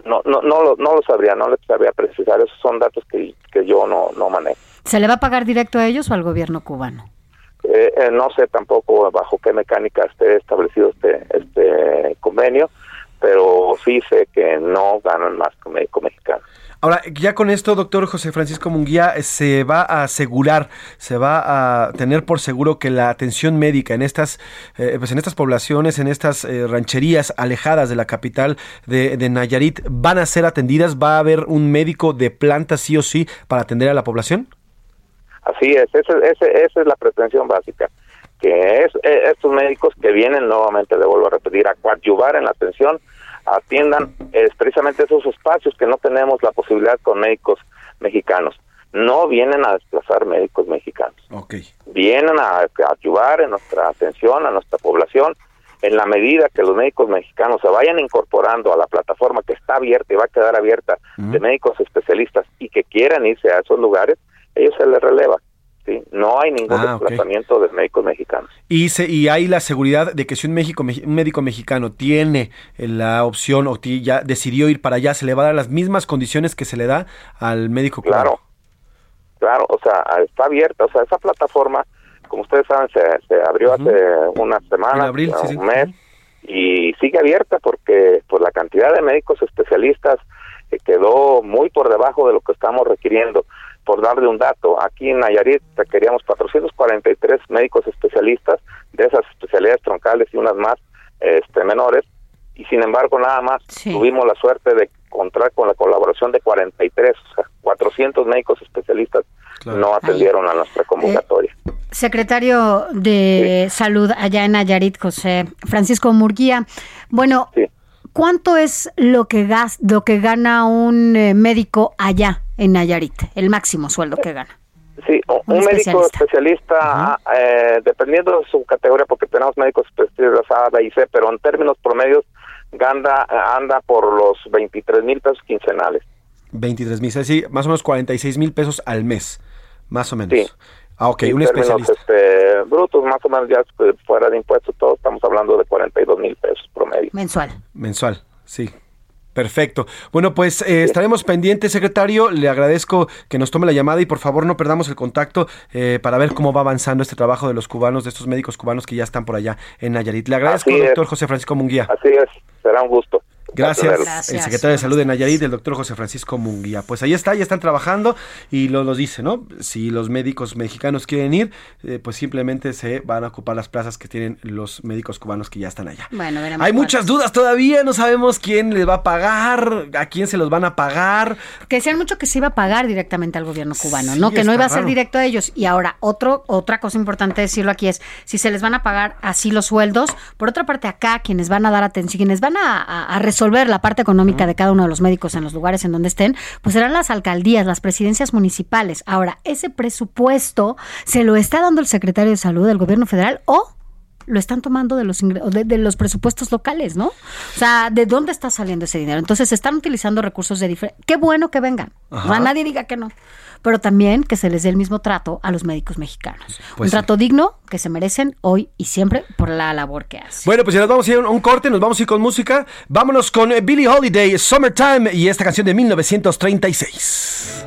[SPEAKER 20] No, no, no, lo, no lo sabría, no le sabría precisar. Esos son datos que, que yo no, no manejo.
[SPEAKER 4] ¿Se le va a pagar directo a ellos o al gobierno cubano?
[SPEAKER 20] Eh, eh, no sé tampoco bajo qué mecánica esté establecido este, este convenio, pero sí sé que no ganan más que un médico mexicano.
[SPEAKER 3] Ahora, ya con esto, doctor José Francisco Munguía, eh, se va a asegurar, se va a tener por seguro que la atención médica en estas, eh, pues en estas poblaciones, en estas eh, rancherías alejadas de la capital de, de Nayarit, van a ser atendidas, va a haber un médico de planta sí o sí para atender a la población.
[SPEAKER 20] Así es, ese, ese- esa es la pretensión básica, que es eh, estos médicos que vienen nuevamente, le vuelvo a repetir, a coadyuvar en la atención, atiendan eh, precisamente esos espacios que no tenemos la posibilidad con médicos mexicanos. No vienen a desplazar médicos mexicanos. Vienen a ayudar en nuestra atención a nuestra población en la medida que los médicos mexicanos se vayan incorporando a la plataforma que está abierta y va a quedar abierta de médicos especialistas y que quieran irse a esos lugares, ellos se les releva. ¿Sí? No hay ningún
[SPEAKER 3] Ah,
[SPEAKER 20] desplazamiento de médicos mexicanos.
[SPEAKER 3] Y, se, y hay la seguridad de que si un, México, un médico mexicano tiene eh, la opción o ya decidió ir para allá, se le va a dar las mismas condiciones que se le da al médico cubano.
[SPEAKER 20] Claro, claro, o sea, está abierta, o sea, esa plataforma, como ustedes saben, se, se abrió hace unas semanas,
[SPEAKER 3] abril, sí,
[SPEAKER 20] un mes, y sigue abierta porque pues la cantidad de médicos especialistas eh, quedó muy por debajo de lo que estamos requiriendo. Por darle un dato, aquí en Nayarit requeríamos 443 médicos especialistas de esas especialidades troncales y unas más este, menores, y sin embargo nada más tuvimos la suerte de contar con la colaboración de 43, o sea, 400 médicos especialistas no atendieron a nuestra convocatoria.
[SPEAKER 4] Secretario de Salud allá en Nayarit, José Francisco Murguía. Bueno, ¿cuánto es lo que, gas, lo que gana un eh, médico allá en Nayarit? El máximo sueldo que gana.
[SPEAKER 20] Sí, un,
[SPEAKER 4] Un
[SPEAKER 20] médico especialista, eh, dependiendo de su categoría, porque tenemos médicos especialistas A, B y C, pero en términos promedios anda, anda por los 23 mil pesos quincenales.
[SPEAKER 3] 23 mil, sí, más o menos 46 mil pesos al mes, más o menos.
[SPEAKER 20] Sí.
[SPEAKER 3] Ah, ok,
[SPEAKER 20] En
[SPEAKER 3] un especialista.
[SPEAKER 20] Este, brutos, más o menos ya pues, fuera de impuestos, todos estamos hablando de 42 mil pesos promedio.
[SPEAKER 4] Mensual.
[SPEAKER 3] Mensual, sí. Perfecto. Bueno, pues eh, estaremos pendientes, secretario. Le agradezco que nos tome la llamada y por favor no perdamos el contacto eh, para ver cómo va avanzando este trabajo de los cubanos, de estos médicos cubanos que ya están por allá en Nayarit. Le agradezco, doctor José Francisco Munguía.
[SPEAKER 20] Así es, será un gusto.
[SPEAKER 3] Gracias,
[SPEAKER 20] Gracias.
[SPEAKER 3] el secretario de Salud de Nayarit, el doctor José Francisco Munguía. Pues ahí está, ya están trabajando y lo nos dice, ¿no? Si los médicos mexicanos quieren ir, eh, pues simplemente se van a ocupar las plazas que tienen los médicos cubanos que ya están allá.
[SPEAKER 4] Bueno, veremos
[SPEAKER 3] Hay
[SPEAKER 4] cuál.
[SPEAKER 3] muchas dudas todavía, no sabemos quién les va a pagar, a quién se los van a pagar.
[SPEAKER 4] Que decían mucho que se iba a pagar directamente al gobierno cubano,
[SPEAKER 3] Sí,
[SPEAKER 4] ¿no? Que no iba a ser directo a ellos. Y ahora, otro, otra cosa importante decirlo aquí es, si se les van a pagar así los sueldos, por otra parte acá, quienes van a dar atención, quienes van a, a- a resolver la parte económica de cada uno de los médicos en los lugares en donde estén, pues serán las alcaldías, las presidencias municipales. Ahora, ese presupuesto se lo está dando el secretario de Salud del gobierno federal o lo están tomando de los de, de los presupuestos locales, ¿no? O sea, ¿de dónde está saliendo ese dinero? Entonces, se están utilizando recursos de diferentes... Qué bueno que vengan.
[SPEAKER 3] Ajá.
[SPEAKER 4] Sea, nadie diga que no. Pero también que se les dé el mismo trato a los médicos mexicanos.
[SPEAKER 3] Pues
[SPEAKER 4] un
[SPEAKER 3] sí.
[SPEAKER 4] trato digno que se merecen hoy y siempre por la labor que hacen.
[SPEAKER 3] Bueno, pues ya nos vamos a ir a un, un corte, nos vamos a ir con música. Vámonos con eh, Billie Holiday, Summertime y esta canción de 1936.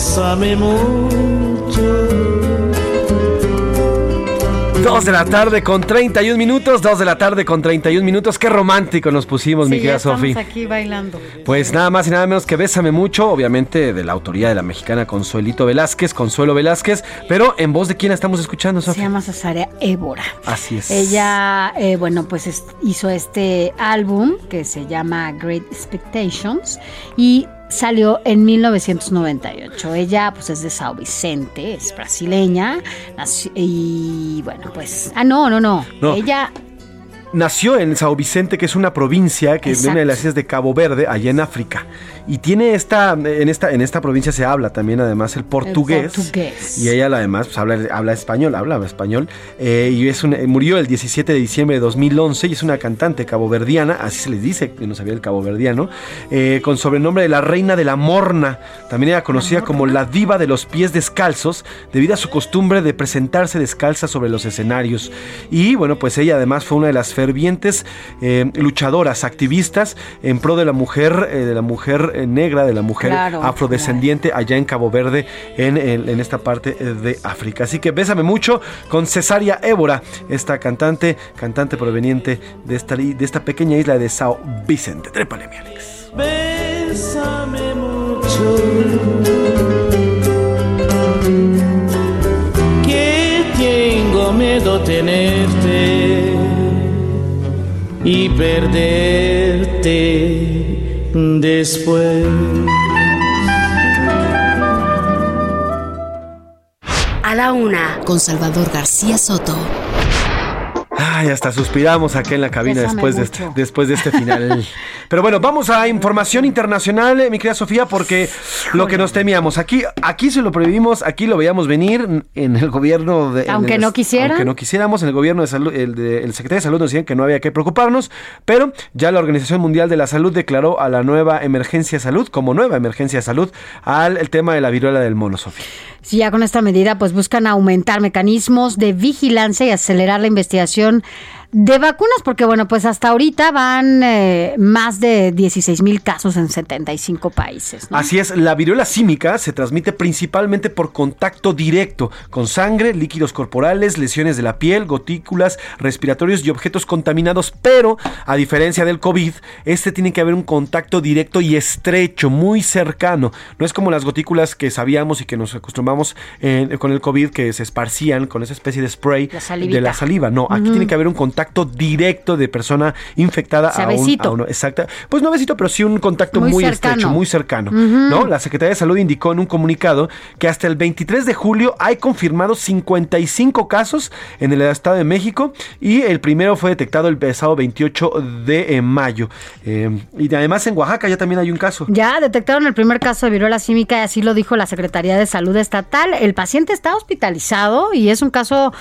[SPEAKER 19] bésame mucho.
[SPEAKER 3] Dos de la tarde con 31 minutos, dos de la tarde con 31 minutos. Qué romántico nos pusimos, mi
[SPEAKER 4] Sí, ya
[SPEAKER 3] querida
[SPEAKER 4] estamos
[SPEAKER 3] Sofi.
[SPEAKER 4] aquí bailando.
[SPEAKER 3] Pues nada más y nada menos que Bésame Mucho, obviamente de la autoría de la mexicana Consuelito Velázquez, Consuelo Velázquez, pero en voz de quién la estamos escuchando,
[SPEAKER 4] Se
[SPEAKER 3] Sofi.
[SPEAKER 4] llama Cesarea Évora.
[SPEAKER 3] Así es.
[SPEAKER 4] Ella, eh, bueno, pues es- hizo este álbum que se llama Great Expectations y salió en 1998. Ella, pues es de Sao Vicente, es brasileña nació- y bueno, pues, ah, no, no, no.
[SPEAKER 3] No.
[SPEAKER 4] Ella
[SPEAKER 3] Nació en Sao Vicente, que es una provincia que es una de las islas de Cabo Verde, allá en África. Y tiene esta, en esta, en esta provincia se habla también además el portugués.
[SPEAKER 4] portugués.
[SPEAKER 3] Y ella además pues, habla, habla español, habla español. eh, y es un- murió el 17 de diciembre de 2011 y es una cantante caboverdiana, así se les dice, que no sabía el caboverdiano, eh, con sobrenombre de la reina de la morna. También era conocida como la diva de los pies descalzos, debido a su costumbre de presentarse descalza sobre los escenarios. Y bueno, pues ella además fue una de las fervientes eh, luchadoras, activistas en pro de la mujer, eh, de la mujer eh, negra, de la mujer
[SPEAKER 4] Claro,
[SPEAKER 3] afrodescendiente allá en Cabo Verde, en, en- en esta parte eh, de África. Así que bésame mucho con Cesaria Évora, esta cantante, cantante proveniente de esta, de esta pequeña isla de Sao Vicente. Trépale, mi Alex.
[SPEAKER 19] Bésame mucho. Que tengo miedo tenerte y perderte después.
[SPEAKER 5] A la una, con Salvador García Soto.
[SPEAKER 3] Ay, hasta suspiramos aquí en la cabina después de, este, después de este final. Pero bueno, vamos a información internacional, eh, mi querida Sofía, porque lo que nos temíamos, aquí, aquí se lo prohibimos, aquí lo veíamos venir en el gobierno de...
[SPEAKER 4] Aunque no quisieran.
[SPEAKER 3] Aunque no quisiéramos, en el gobierno de salud, el, de- el secretario de salud nos decían que no había que preocuparnos, pero ya la Organización Mundial de la Salud declaró a la nueva emergencia de salud, como nueva emergencia de salud, al el tema de la viruela del mono, Sofía.
[SPEAKER 4] Sí, ya con esta medida pues buscan aumentar mecanismos de vigilancia y acelerar la investigación Constitución de vacunas, porque bueno, pues hasta ahorita van eh, más de 16 mil casos en 75 países. ¿no?
[SPEAKER 3] Así es, la viruela símica se transmite principalmente por contacto directo con sangre, líquidos corporales, lesiones de la piel, gotículas, respiratorios y objetos contaminados, pero a diferencia del COVID, este tiene que haber un contacto directo y estrecho, muy cercano. No es como las gotículas que sabíamos y que nos acostumbramos eh, con el COVID que se esparcían con esa especie de spray de la saliva. No, aquí tiene que haber un contacto directo de persona infectada a un, a uno. Exacta. Pues no besito, pero sí un contacto
[SPEAKER 4] Muy
[SPEAKER 3] muy, estrecho, muy cercano. ¿no? La Secretaría de Salud indicó en un comunicado que hasta el 23 de julio hay confirmados 55 casos en el Estado de México y el primero fue detectado el pasado 28 de eh, mayo. Eh, y además en Oaxaca ya también hay un caso.
[SPEAKER 4] Ya detectaron el primer caso de viruela símica y así lo dijo la Secretaría de Salud Estatal. El paciente está hospitalizado y es un caso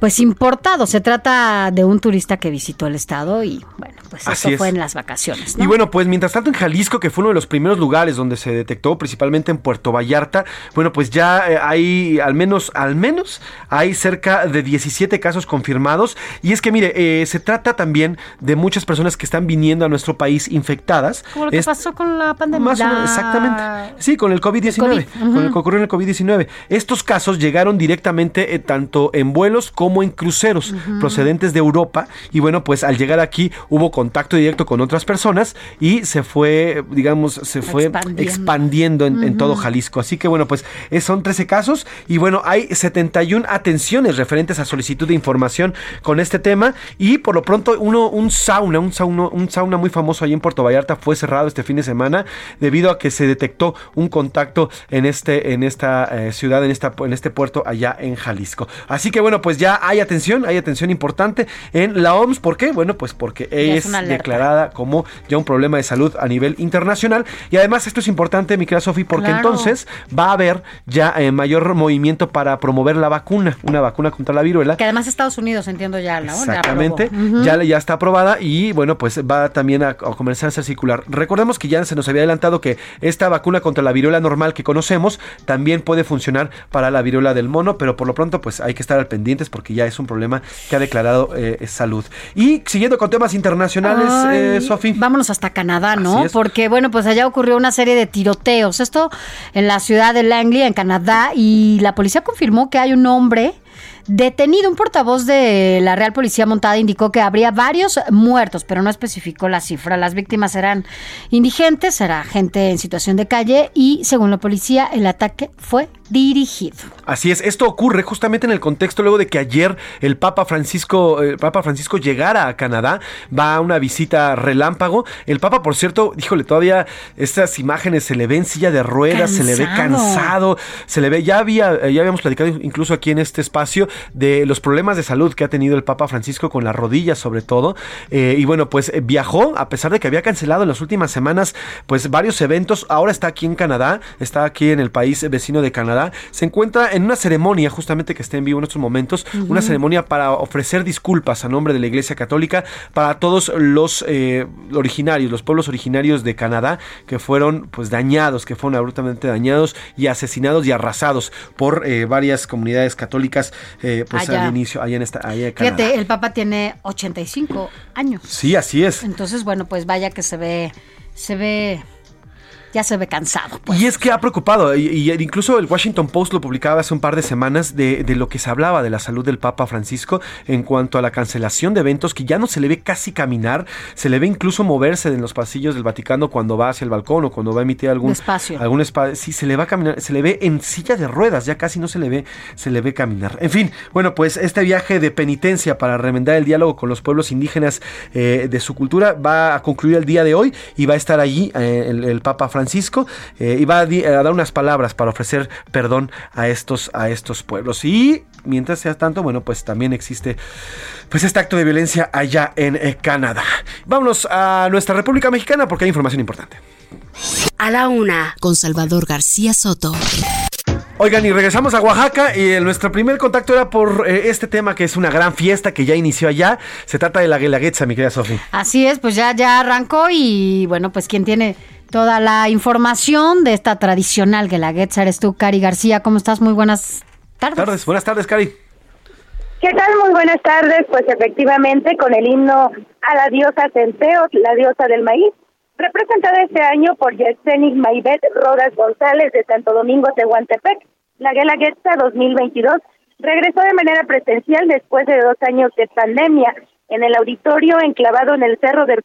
[SPEAKER 4] pues importado. Se trata de un turista que visitó el estado y bueno, pues
[SPEAKER 3] Así
[SPEAKER 4] esto
[SPEAKER 3] es.
[SPEAKER 4] fue en las vacaciones. ¿no?
[SPEAKER 3] Y bueno, pues mientras tanto en Jalisco, que fue uno de los primeros lugares donde se detectó, principalmente en Puerto Vallarta, bueno, pues ya eh, hay al menos, al menos, hay cerca de 17 casos confirmados. Y es que mire, eh, se trata también de muchas personas que están viniendo a nuestro país infectadas.
[SPEAKER 4] Como lo que
[SPEAKER 3] Es-
[SPEAKER 4] pasó con la pandemia.
[SPEAKER 3] Más o menos, exactamente. Sí, con el COVID-19.
[SPEAKER 4] COVID, ujú.
[SPEAKER 3] Con el que ocurrió en el COVID-19. Estos casos llegaron directamente eh, tanto en vuelos como en cruceros procedentes de Europa. Y bueno, pues al llegar aquí hubo contacto directo con otras personas y se fue, digamos, se fue
[SPEAKER 4] Expandiendo.
[SPEAKER 3] expandiendo, en, en todo. Jalisco. Así que bueno, pues son 13 casos y bueno, hay 71 atenciones referentes a solicitud de información con este tema. Y por lo pronto, uno, un sauna, un sauna, un sauna muy famoso ahí en Puerto Vallarta fue cerrado este fin de semana debido a que se detectó un contacto en este, en esta eh, ciudad, en esta, en este puerto allá en Jalisco. Así que bueno, pues ya hay atención, hay atención importante en la OMS. ¿Por qué? Bueno, pues porque
[SPEAKER 4] es
[SPEAKER 3] es declarada como ya un problema de salud a nivel internacional. Y además esto es importante, mi querida Sofi, porque
[SPEAKER 4] Claro.
[SPEAKER 3] entonces va a haber ya eh, mayor movimiento para promover la vacuna, una vacuna contra la viruela.
[SPEAKER 4] Que además Estados Unidos, entiendo ya, ¿no? Ya
[SPEAKER 3] Exactamente, ya, ya está aprobada y bueno, pues va también a, a comenzar a ser circular. Recordemos que ya se nos había adelantado que esta vacuna contra la viruela normal que conocemos también puede funcionar para la viruela del mono, pero por lo pronto pues hay que estar al pendientes porque ya es un problema que ha declarado eh, salud. Y siguiendo con temas internacionales, eh, Sofi.
[SPEAKER 4] Vámonos hasta Canadá, ¿no? Porque, bueno, pues allá ocurrió una serie de tiroteos. Esto en la ciudad de Langley, en Canadá, y la policía confirmó que hay un hombre detenido. Un portavoz de la Real Policía Montada indicó que habría varios muertos, pero no especificó la cifra. Las víctimas eran indigentes, era gente en situación de calle, y según la policía, el ataque fue dirigido.
[SPEAKER 3] Así es, esto ocurre justamente en el contexto luego de que ayer el Papa Francisco, el Papa Francisco llegara a Canadá, va a una visita relámpago. El Papa, por cierto, híjole, todavía estas imágenes se le ve en silla de ruedas, se le ve
[SPEAKER 4] Cansado.
[SPEAKER 3] se le ve, ya había, ya habíamos platicado incluso aquí en este espacio de los problemas de salud que ha tenido el Papa Francisco con las rodillas sobre todo. Eh, y bueno, pues eh, viajó, a pesar de que había cancelado en las últimas semanas, pues varios eventos, ahora está aquí en Canadá, está aquí en el país vecino de Canadá, se encuentra en una ceremonia, justamente que está en vivo en estos momentos, una ceremonia para ofrecer disculpas a nombre de la Iglesia Católica para todos los eh, originarios, los pueblos originarios de Canadá que fueron pues dañados, que fueron abruptamente dañados y asesinados y arrasados por eh, varias comunidades católicas eh, pues
[SPEAKER 4] Allá.
[SPEAKER 3] al inicio, allá en esta, allá en Canadá.
[SPEAKER 4] Fíjate, el Papa tiene 85 años.
[SPEAKER 3] Sí, así es.
[SPEAKER 4] Entonces, bueno, pues vaya que se ve, se ve, ya se ve cansado. pues.
[SPEAKER 3] Y es que ha preocupado, y, y incluso el Washington Post lo publicaba hace un par de semanas de, de lo que se hablaba de la salud del Papa Francisco en cuanto a la cancelación de eventos que ya no se le ve casi caminar, se le ve incluso moverse en los pasillos del Vaticano cuando va hacia el balcón o cuando va a emitir algún
[SPEAKER 4] Despacio.
[SPEAKER 3] algún espacio, sí se le va a caminar, se le ve en silla de ruedas, ya casi no se le ve, se le ve caminar. En fin, bueno, pues este viaje de penitencia para remendar el diálogo con los pueblos indígenas eh, de su cultura va a concluir el día de hoy y va a estar allí eh, el, el Papa Francisco eh, y va a, dar unas palabras para ofrecer perdón a estos, a estos pueblos. Y mientras sea tanto, bueno, pues también existe pues este acto de violencia allá en eh, Canadá. Vámonos a nuestra República Mexicana porque hay información importante.
[SPEAKER 5] A la una, con Salvador García Soto.
[SPEAKER 3] Oigan, y regresamos a Oaxaca y nuestro primer contacto era por eh, este tema que es una gran fiesta que ya inició allá. Se trata de la Guelaguetza, mi querida Sofi.
[SPEAKER 4] Así es, pues ya, ya arrancó y bueno, pues quien tiene toda la información de esta tradicional Guelaguetza eres tú, Cari García. ¿Cómo estás? Muy buenas tardes.
[SPEAKER 3] Tardes, buenas tardes, Cari.
[SPEAKER 12] ¿Qué tal? Muy buenas tardes. Pues efectivamente, con el himno a la diosa Centeot, la diosa del maíz, representada este año por Yesenia Maibet Rodas González de Santo Domingo, Tehuantepec, la Guelaguetza 2022 regresó de manera presencial después de dos años de pandemia. En el auditorio enclavado en el Cerro del,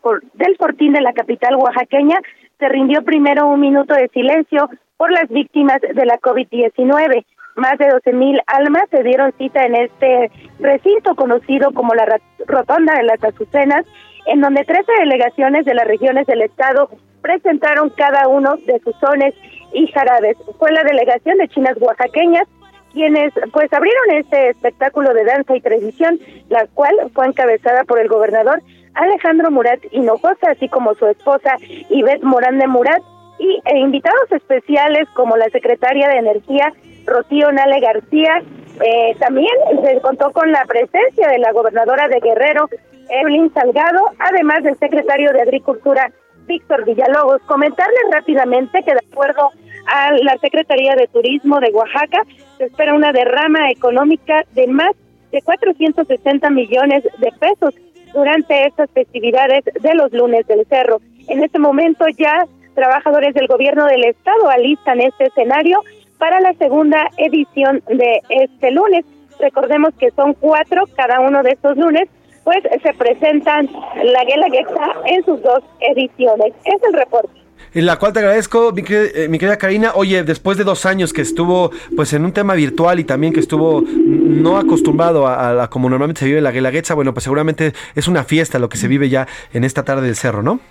[SPEAKER 12] Fortín de la capital oaxaqueña, se rindió primero un minuto de silencio por las víctimas de la COVID-19. Más de 12 mil almas se dieron cita en este recinto conocido como la Rotonda de las Azucenas, en donde 13 delegaciones de las regiones del estado presentaron cada uno de sus sones y jarabes. Fue la delegación de chinas oaxaqueñas quienes pues abrieron este espectáculo de danza y tradición, la cual fue encabezada por el gobernador Alejandro Murat Hinojosa, así como su esposa Ivette Morán de Murat, y e invitados especiales como la secretaria de Energía Rocío Nale García. Eh, también se contó con la presencia de la gobernadora de Guerrero, Evelyn Salgado, además del secretario de Agricultura, Víctor Villalobos. Comentarles rápidamente que de acuerdo a la Secretaría de Turismo de Oaxaca, se espera una derrama económica de más de 460 millones de pesos durante estas festividades de los lunes del cerro. En este momento ya trabajadores del gobierno del estado alistan este escenario para la segunda edición de este lunes. Recordemos que son cuatro cada uno de estos lunes, pues se presentan la Guelaguetza en sus dos ediciones. Es el reporte.
[SPEAKER 3] En la cual te agradezco, mi, eh, mi querida Karina. Oye, después de dos años que estuvo pues en un tema virtual y también que estuvo no acostumbrado a, a como normalmente se vive la Guelaguetza, bueno, pues seguramente es una fiesta lo que se vive ya en esta tarde del cerro, ¿no?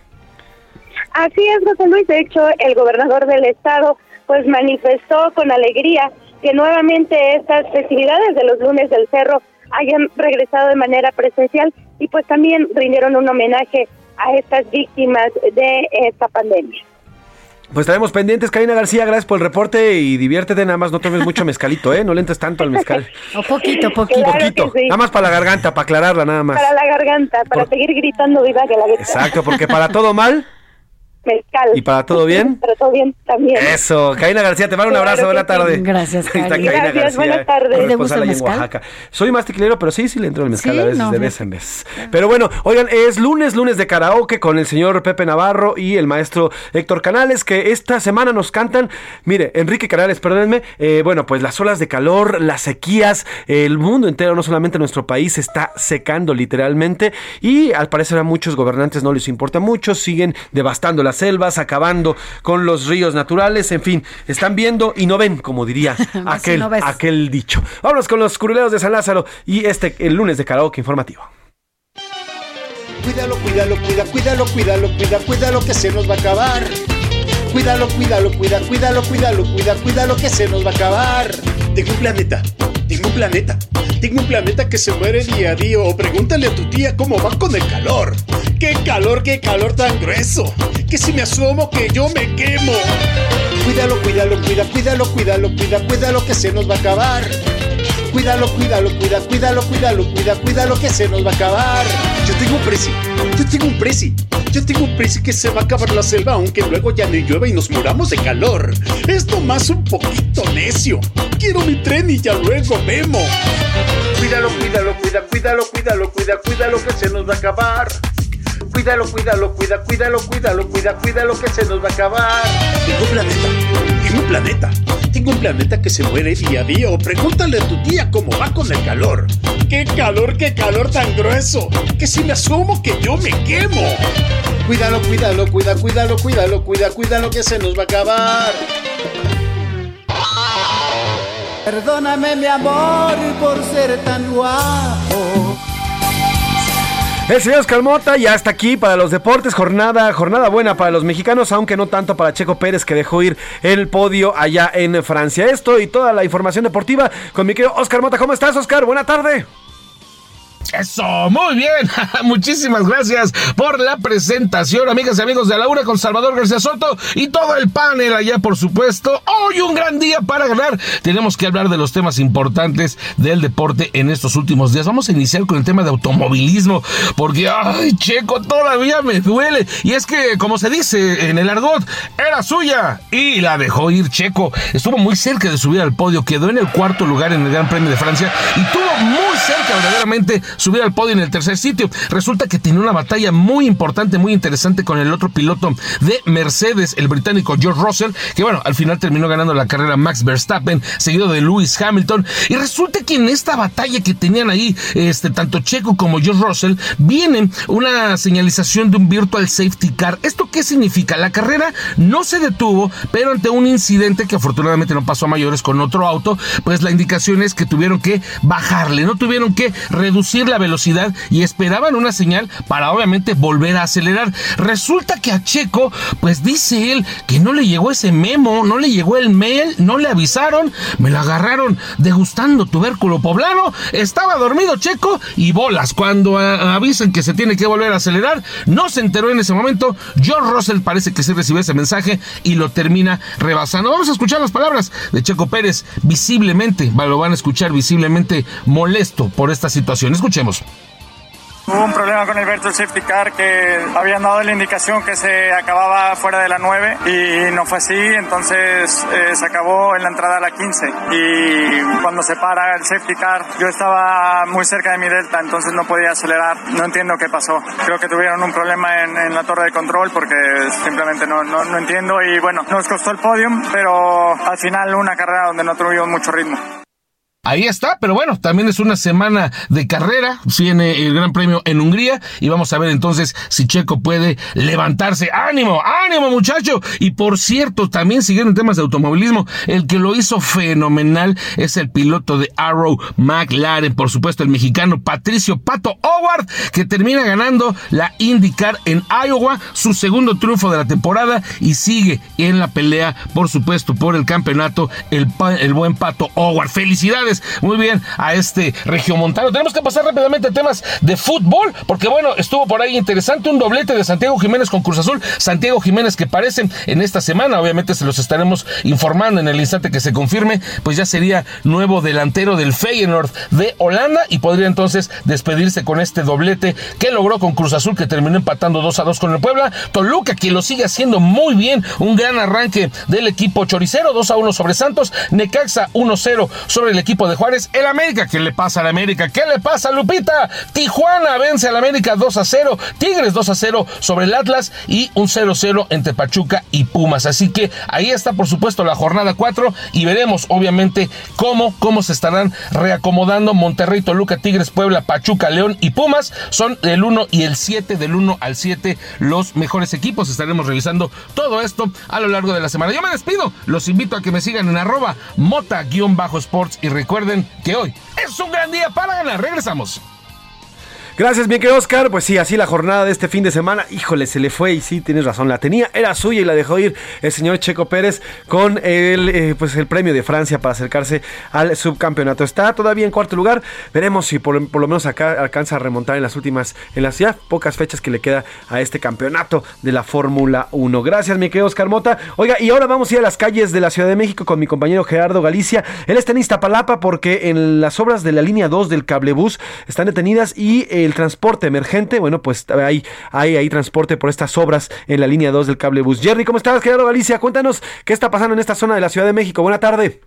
[SPEAKER 12] Así es, José Luis. De hecho, el gobernador del estado pues manifestó con alegría que nuevamente estas festividades de los lunes del cerro hayan regresado de manera presencial y pues también rindieron un homenaje a estas víctimas de esta pandemia.
[SPEAKER 3] Pues estaremos pendientes, Karina García, gracias por el reporte y diviértete, nada más no tomes mucho mezcalito, ¿eh? No le entres tanto al mezcal.
[SPEAKER 4] O poquito, poquito.
[SPEAKER 12] Claro
[SPEAKER 3] Poquito,
[SPEAKER 12] sí.
[SPEAKER 3] nada más para la garganta, para aclararla nada más.
[SPEAKER 12] Para la garganta, para seguir gritando viva que la
[SPEAKER 3] Exacto, porque para todo mal
[SPEAKER 12] Mezcal.
[SPEAKER 3] y para todo bien.
[SPEAKER 12] Para todo bien también.
[SPEAKER 3] Eso, Karina García, te mando un abrazo, buena
[SPEAKER 12] sí.
[SPEAKER 3] tarde.
[SPEAKER 4] Gracias.
[SPEAKER 3] Karina
[SPEAKER 12] Gracias,
[SPEAKER 3] García,
[SPEAKER 12] buenas tardes.
[SPEAKER 4] ¿Te gusta el
[SPEAKER 3] ahí en
[SPEAKER 4] mezcal?
[SPEAKER 3] Oaxaca. Soy más tequilero, pero sí, sí le entro el mezcal
[SPEAKER 4] Sí,
[SPEAKER 3] a veces,
[SPEAKER 4] no,
[SPEAKER 3] de vez en vez. Pero bueno, oigan, es lunes, lunes de karaoke con el señor Pepe Navarro y el maestro Héctor Canales, que esta semana nos cantan, mire, Enrique Canales, perdónenme, eh, bueno, pues las olas de calor, las sequías, el mundo entero, no solamente nuestro país, está secando literalmente y al parecer a muchos gobernantes no les importa mucho, siguen devastando las selvas, acabando con los ríos naturales, en fin, están viendo y no ven, como diría aquel,
[SPEAKER 4] no
[SPEAKER 3] aquel dicho. Vámonos con los curuleos de San Lázaro y este el lunes de karaoke informativo.
[SPEAKER 21] Cuídalo, cuídalo, cuida, cuídalo, cuídalo, cuida, cuídalo que se nos va a acabar. Cuídalo, cuídalo, cuida, cuídalo, cuídalo, cuida, cuídalo que se nos va a acabar. Tengo un planeta, tengo un planeta, tengo un planeta que se muere día a día. O pregúntale a tu tía cómo va con el calor. ¡Qué calor, qué calor tan grueso! Que si me asomo que yo me quemo. Cuídalo, cuídalo, cuida, cuídalo, cuídalo, cuida, cuídalo que se nos va a acabar. Cuídalo, cuídalo, cuida, cuídalo, cuídalo, cuida, cuídalo que se nos va a acabar. Yo tengo un presi, yo tengo un presi, Yo tengo prisa que se va a acabar la selva, aunque luego ya no llueva y nos muramos de calor. Es nomás un poquito necio. Quiero mi tren y ya luego vemos. Cuídalo, cuídalo, cuida, cuídalo, cuídalo, cuida, cuídalo que se nos va a acabar. Cuídalo, cuídalo, cuida, cuídalo, cuídalo, cuida, cuídalo que se nos va a acabar. Tengo un planeta, tengo un planeta, tengo un planeta que se muere día a día. O pregúntale a tu tía cómo va con el calor. ¡Qué calor, qué calor tan grueso! Que si me asomo que yo me quemo. Cuídalo, cuídalo, cuida, cuídalo, cuídalo, cuida, cuídalo que se nos va a acabar.
[SPEAKER 19] Perdóname mi amor por ser tan guapo.
[SPEAKER 3] El señor Oscar Mota ya está aquí para los deportes. Jornada, jornada buena para los mexicanos, aunque no tanto para Checo Pérez, que dejó ir el podio allá en Francia. Esto y toda la información deportiva con mi querido Oscar Mota. ¿Cómo estás, Oscar? Buena tarde.
[SPEAKER 22] Eso, muy bien. Muchísimas gracias por la presentación, amigas y amigos de la UNA con Salvador García Soto y todo el panel allá, por supuesto. Hoy un gran día para ganar. Tenemos que hablar de los temas importantes del deporte en estos últimos días. Vamos a iniciar con el tema de automovilismo, porque, ay, Checo, todavía me duele. Y es que, como se dice en el argot, era suya y la dejó ir Checo. Estuvo muy cerca de subir al podio, quedó en el cuarto lugar en el Gran Premio de Francia y tuvo muy cerca verdaderamente subir al podio en el tercer sitio. Resulta que tiene una batalla muy importante, muy interesante con el otro piloto de Mercedes, el británico George Russell, que bueno, al final terminó ganando la carrera Max Verstappen, seguido de Lewis Hamilton. Y resulta que en esta batalla que tenían ahí, este, tanto Checo como George Russell, viene una señalización de un virtual safety car. ¿Esto qué significa? La carrera no se detuvo, pero ante un incidente que afortunadamente no pasó a mayores con otro auto, pues la indicación es que tuvieron que bajarle, no tuvieron que reducir la velocidad y esperaban una señal para obviamente volver a acelerar. Resulta que a Checo, pues dice él que no le llegó ese memo, no le llegó el mail, no le avisaron, me lo agarraron degustando tubérculo poblano, estaba dormido Checo y bolas. Cuando a- avisan que se tiene que volver a acelerar, no se enteró en ese momento. George Russell parece que sí recibió ese mensaje y lo termina rebasando. Vamos a escuchar las palabras de Checo Pérez, visiblemente, lo van a escuchar visiblemente molesto por esta situación. Escuchemos.
[SPEAKER 23] Hubo un problema con el Virtual Safety Car que habían dado la indicación que se acababa fuera de la 9 y no fue así, entonces eh, se acabó en la entrada a la 15 y cuando se para el Safety Car yo estaba muy cerca de mi delta, entonces no podía acelerar, no entiendo qué pasó. Creo que tuvieron un problema en, en la torre de control porque simplemente no, no, no entiendo y bueno, nos costó el podium, pero al final una carrera donde no tuvimos mucho ritmo.
[SPEAKER 22] Ahí está, pero bueno, también es una semana de carrera, viene el Gran Premio en Hungría y vamos a ver entonces si Checo puede levantarse. ¡Ánimo, ánimo muchacho! Y por cierto, también siguiendo en temas de automovilismo, el que lo hizo fenomenal es el piloto de Arrow McLaren, por supuesto el mexicano Patricio Pato Howard, que termina ganando la IndyCar en Iowa, su segundo triunfo de la temporada y sigue en la pelea, por supuesto, por el campeonato, el, el buen Pato Howard. ¡Felicidades! Muy bien a este regiomontano. Tenemos que pasar rápidamente a temas de fútbol, porque bueno, estuvo por ahí interesante un doblete de Santiago Jiménez con Cruz Azul. Santiago Jiménez que parece en esta semana, obviamente se los estaremos informando en el instante que se confirme, pues ya sería nuevo delantero del Feyenoord de Holanda y podría entonces despedirse con este doblete que logró con Cruz Azul, que terminó empatando 2 a 2 con el Puebla. Toluca, que lo sigue haciendo muy bien, un gran arranque del equipo choricero, 2 a 1 sobre Santos, Necaxa 1-0 sobre el equipo de Juárez, el América, ¿qué le pasa al América? ¿Qué le pasa, Lupita? Tijuana vence al América 2 a 0, Tigres 2 a 0 sobre el Atlas y un 0-0 entre Pachuca y Pumas. Así que ahí está, por supuesto, la jornada 4 y veremos, obviamente, cómo, cómo se estarán reacomodando Monterrey, Toluca, Tigres, Puebla, Pachuca, León y Pumas. Son el 1 y el 7, del 1 al 7, los mejores equipos. Estaremos revisando todo esto a lo largo de la semana. Yo me despido, los invito a que me sigan en arroba mota-sports y recuerden que hoy es un gran día para ganar. Regresamos.
[SPEAKER 3] Gracias, bien que Oscar. Pues sí, así la jornada de este fin de semana. Híjole, se le fue y sí, tienes razón. La tenía, era suya y la dejó ir el señor Checo Pérez con el, eh, pues el premio de Francia para acercarse al subcampeonato. Está todavía en cuarto lugar. Veremos si por, por lo menos acá alcanza a remontar en las últimas, en las ya pocas fechas que le queda a este campeonato de la Fórmula 1. Gracias, mi querido Oscar Mota. Oiga, y ahora vamos a ir a las calles de la Ciudad de México con mi compañero Gerardo Galicia. Él está en Iztapalapa porque en las obras de la línea 2 del cablebús están detenidas y eh, el transporte emergente, bueno, pues hay, hay ahí transporte por estas obras en la línea 2 del cable bus. Jerry, ¿cómo estás, querido Galicia? Cuéntanos qué está pasando en esta zona de la Ciudad de México. Buena tarde.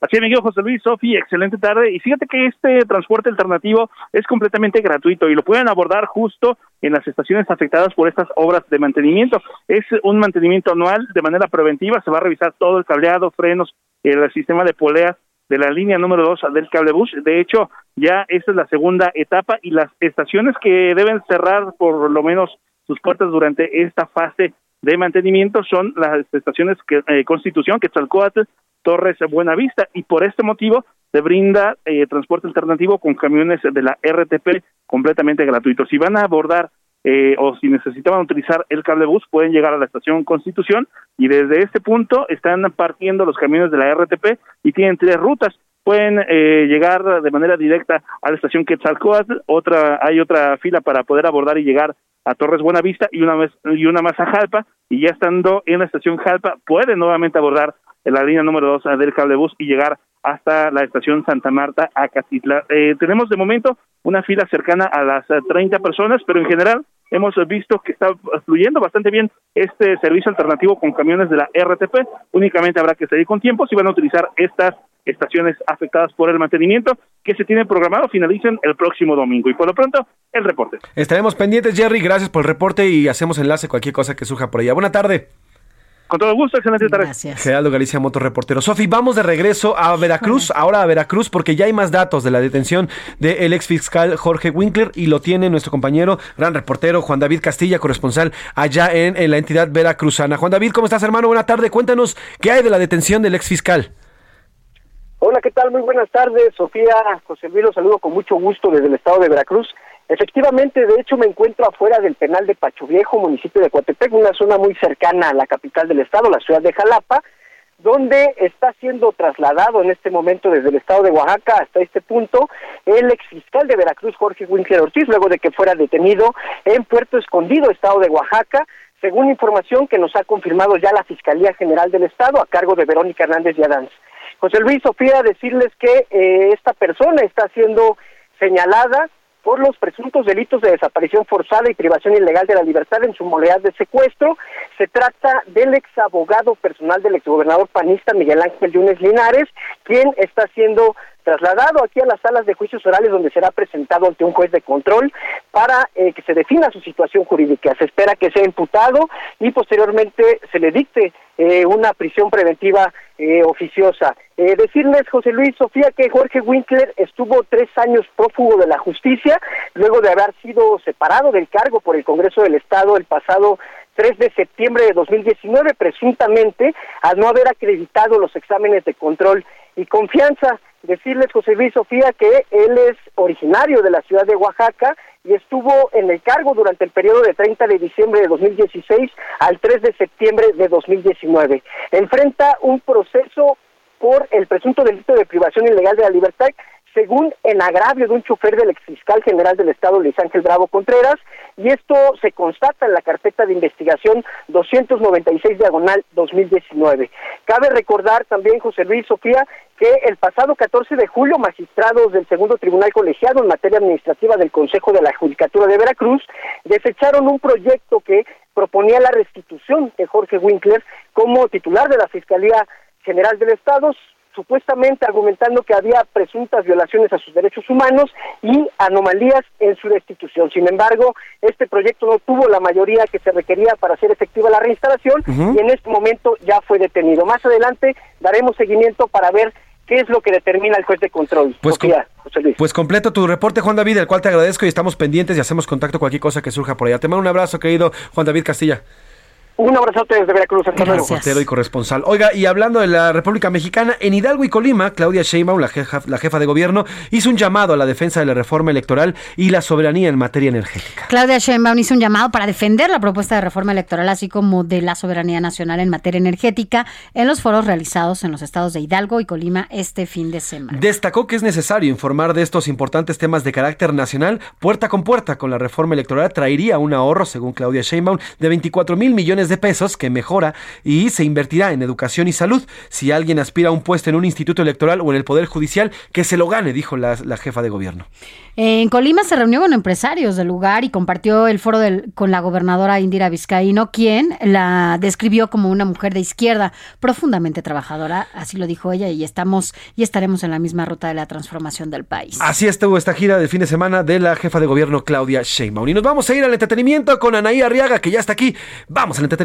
[SPEAKER 24] Así es, mi querido José Luis, Sofi, excelente tarde. Y fíjate que este transporte alternativo es completamente gratuito y lo pueden abordar justo en las estaciones afectadas por estas obras de mantenimiento. Es un mantenimiento anual de manera preventiva, se va a revisar todo el cableado, frenos, el sistema de poleas de la línea número 2 del cablebus. De hecho, ya esta es la segunda etapa y las estaciones que deben cerrar por lo menos sus puertas durante esta fase de mantenimiento son las estaciones que, eh, Constitución, Quetzalcóatl, Torres Buenavista y por este motivo se brinda eh, transporte alternativo con camiones de la RTP completamente gratuito. Si van a abordar eh, o si necesitaban utilizar el cablebus pueden llegar a la estación Constitución y desde este punto están partiendo los camiones de la RTP y tienen tres rutas. Pueden eh, llegar de manera directa a la estación Quetzalcóatl, otra hay otra fila para poder abordar y llegar a Torres Buenavista y una vez y una más a Jalpa y ya estando en la estación Jalpa pueden nuevamente abordar la línea número 2 del cablebus y llegar hasta la estación Santa Marta a Catitla. Eh, tenemos de momento una fila cercana a las 30 eh, personas, pero en general hemos visto que está fluyendo bastante bien este servicio alternativo con camiones de la RTP. Únicamente habrá que seguir con tiempo si van a utilizar estas estaciones afectadas por el mantenimiento que se tiene programado finalicen el próximo domingo. Y por lo pronto, el reporte.
[SPEAKER 3] Estaremos pendientes, Jerry. Gracias por el reporte y hacemos enlace cualquier cosa que surja por allá. Buena tarde.
[SPEAKER 24] Con todo gusto, excelente tarde.
[SPEAKER 4] Gracias.
[SPEAKER 3] Geraldo Galicia, motor reportero. Sofi, vamos de regreso a Veracruz, ahora a Veracruz, porque ya hay más datos de la detención del ex fiscal Jorge Winkler y lo tiene nuestro compañero, gran reportero Juan David Castilla, corresponsal allá en, en la entidad veracruzana. Juan David, ¿cómo estás, hermano? Buena tarde. Cuéntanos qué hay de la detención del ex fiscal.
[SPEAKER 25] Hola, ¿qué tal? Muy buenas tardes, Sofía. José Luis, los saludo con mucho gusto desde el estado de Veracruz. Efectivamente, de hecho, me encuentro afuera del penal de Pacho Viejo, municipio de Coatepec, una zona muy cercana a la capital del estado, la ciudad de Jalapa, donde está siendo trasladado en este momento desde el estado de Oaxaca hasta este punto el ex fiscal de Veracruz, Jorge Winkler Ortiz, luego de que fuera detenido en Puerto Escondido, estado de Oaxaca, según información que nos ha confirmado ya la Fiscalía General del Estado a cargo de Verónica Hernández Yadanz. José Luis Sofía, decirles que eh, esta persona está siendo señalada por los presuntos delitos de desaparición forzada y privación ilegal de la libertad en su modalidad de secuestro. Se trata del ex abogado personal del exgobernador panista Miguel Ángel Yunes Linares, quien está siendo trasladado aquí a las salas de juicios orales donde será presentado ante un juez de control para eh, que se defina su situación jurídica. Se espera que sea imputado y posteriormente se le dicte eh, una prisión preventiva eh, oficiosa. decirles, José Luis Sofía, que Jorge Winkler estuvo tres años prófugo de la justicia, luego de haber sido separado del cargo por el Congreso del Estado el pasado 3 de septiembre de 2019, presuntamente al no haber acreditado los exámenes de control y confianza decirles, José Luis Sofía, que él es originario de la ciudad de Oaxaca y estuvo en el cargo durante el periodo de 30 de diciembre de 2016 al 3 de septiembre de 2019. Enfrenta un proceso por el presunto delito de privación ilegal de la libertad según en agravio de un chofer del exfiscal general del Estado, Luis Ángel Bravo Contreras, y esto se constata en la carpeta de investigación 296 diagonal 2019. Cabe recordar también, José Luis Sofía, que el pasado 14 de julio, magistrados del segundo tribunal colegiado en materia administrativa del Consejo de la Judicatura de Veracruz desecharon un proyecto que proponía la restitución de Jorge Winkler como titular de la Fiscalía General del Estado, supuestamente argumentando que había presuntas violaciones a sus derechos humanos y anomalías en su destitución. Sin embargo, este proyecto no tuvo la mayoría que se requería para hacer efectiva la reinstalación y en este momento ya fue detenido. Más adelante daremos seguimiento para ver qué es lo que determina el juez de control.
[SPEAKER 3] Pues, pues completo tu reporte, Juan David, el cual te agradezco y estamos pendientes y hacemos contacto cualquier cosa que surja por allá. Te mando un abrazo, querido Juan David Castilla.
[SPEAKER 25] Un abrazote desde Veracruz,
[SPEAKER 3] Reportero y corresponsal. Oiga, y hablando de la República Mexicana, en Hidalgo y Colima, Claudia Sheinbaum, la jefa, la jefa de gobierno, hizo un llamado a la defensa de la reforma electoral y la soberanía en materia energética.
[SPEAKER 4] Claudia Sheinbaum hizo un llamado para defender la propuesta de reforma electoral, así como de la soberanía nacional en materia energética, en los foros realizados en los estados de Hidalgo y Colima este fin de semana.
[SPEAKER 3] Destacó que es necesario informar de estos importantes temas de carácter nacional puerta con puerta con la reforma electoral traería un ahorro, según Claudia Sheinbaum, de 24 mil millones millones de pesos que mejora y se invertirá en educación y salud. Si alguien aspira a un puesto en un instituto electoral o en el Poder Judicial, que se lo gane, dijo la, la jefa de gobierno.
[SPEAKER 4] En Colima se reunió con empresarios del lugar y compartió el foro del, con la gobernadora Indira Vizcaíno, quien la describió como una mujer de izquierda profundamente trabajadora, así lo dijo ella, y estamos y estaremos en la misma ruta de la transformación del país.
[SPEAKER 3] Así estuvo esta gira del fin de semana de la jefa de gobierno Claudia Sheinbaum. Y nos vamos a ir al entretenimiento con Anaí Arriaga, que ya está aquí. Vamos al entretenimiento.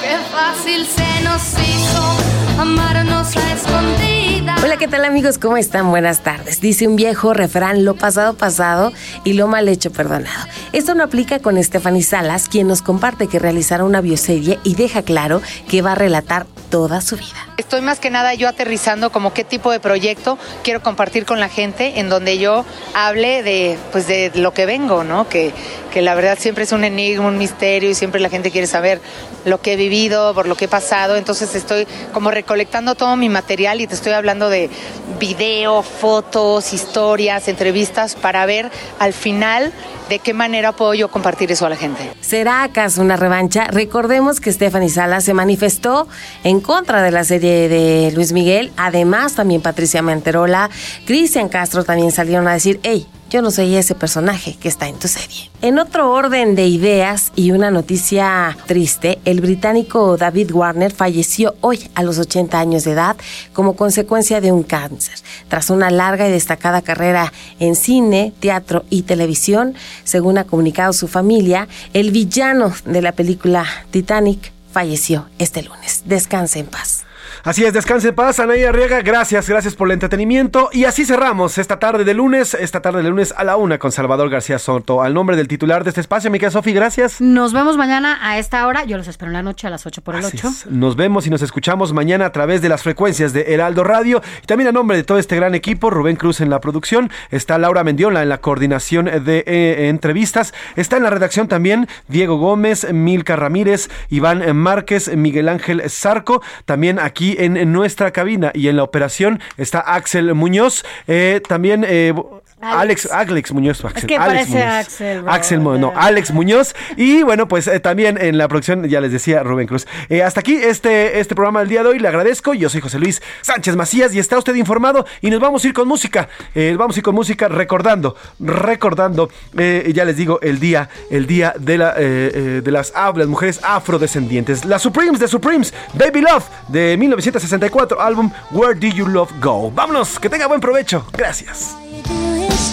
[SPEAKER 26] Qué fácil se nos hizo amarnos a escondidas.
[SPEAKER 27] Hola, ¿qué tal amigos? ¿Cómo están? Buenas tardes. Dice un viejo refrán, lo pasado pasado y lo mal hecho perdonado. Esto no aplica con Stephanie Salas, quien nos comparte que realizará una bioserie y deja claro que va a relatar toda su vida.
[SPEAKER 28] Estoy más que nada yo aterrizando como qué tipo de proyecto quiero compartir con la gente en donde yo hable de pues de lo que vengo, ¿no? Que, que la verdad siempre es un enigma, un misterio y siempre la gente quiere saber lo que he vivido, por lo que he pasado. Entonces estoy como recolectando todo mi material y te estoy hablando de video, fotos, historias, entrevistas para ver al final de qué manera puedo yo compartir eso a la gente.
[SPEAKER 27] ¿Será acaso una revancha? Recordemos que Stephanie Salas se manifestó en contra de la serie de Luis Miguel. Además, también Patricia Manterola, Cristian Castro también salieron a decir, hey, yo no soy ese personaje que está en tu serie. En otro orden de ideas y una noticia triste, el británico David Warner falleció hoy a los 80 años de edad como consecuencia de un cáncer. Tras una larga y destacada carrera en cine, teatro y televisión, según ha comunicado su familia, el villano de la película Titanic falleció este lunes. Descanse en paz.
[SPEAKER 3] Así es, descanse en paz, Anaí Arriaga. Gracias, gracias por el entretenimiento. Y así cerramos esta tarde de lunes, esta tarde de lunes a la una con Salvador García Soto. Al nombre del titular de este espacio, mi querida Sofi, gracias.
[SPEAKER 4] Nos vemos mañana a esta hora. Yo los espero en la noche a las 8 por el
[SPEAKER 3] Así
[SPEAKER 4] 8.
[SPEAKER 3] es. Nos vemos y nos escuchamos mañana a través de las frecuencias de Heraldo Radio. Y también a nombre de todo este gran equipo, Rubén Cruz en la producción, está Laura Mendiola en la coordinación de eh, entrevistas, está en la redacción también Diego Gómez, Milka Ramírez, Iván Márquez, Miguel Ángel Zarco, también aquí en, nuestra cabina. Y en la operación está Axel Muñoz, eh, también... eh, Alex. Alex, Muñoz, Axel.
[SPEAKER 4] que
[SPEAKER 3] Alex
[SPEAKER 4] parece
[SPEAKER 3] Muñoz.
[SPEAKER 4] Axel, bro.
[SPEAKER 3] Axel, Mu- no, Alex Muñoz. Y bueno, pues eh, también en la producción, ya les decía Rubén Cruz. Eh, hasta aquí este, este programa del día de hoy. Le agradezco. Yo soy José Luis Sánchez Macías y está usted informado. Y nos vamos a ir con música. Eh, vamos a ir con música recordando, recordando, ya les digo, el día, el día de, la, de las, las mujeres afrodescendientes. Las Supremes de Supremes, Baby Love de 1964, álbum Where Do You Love Go. Vámonos, que tenga buen provecho. Gracias.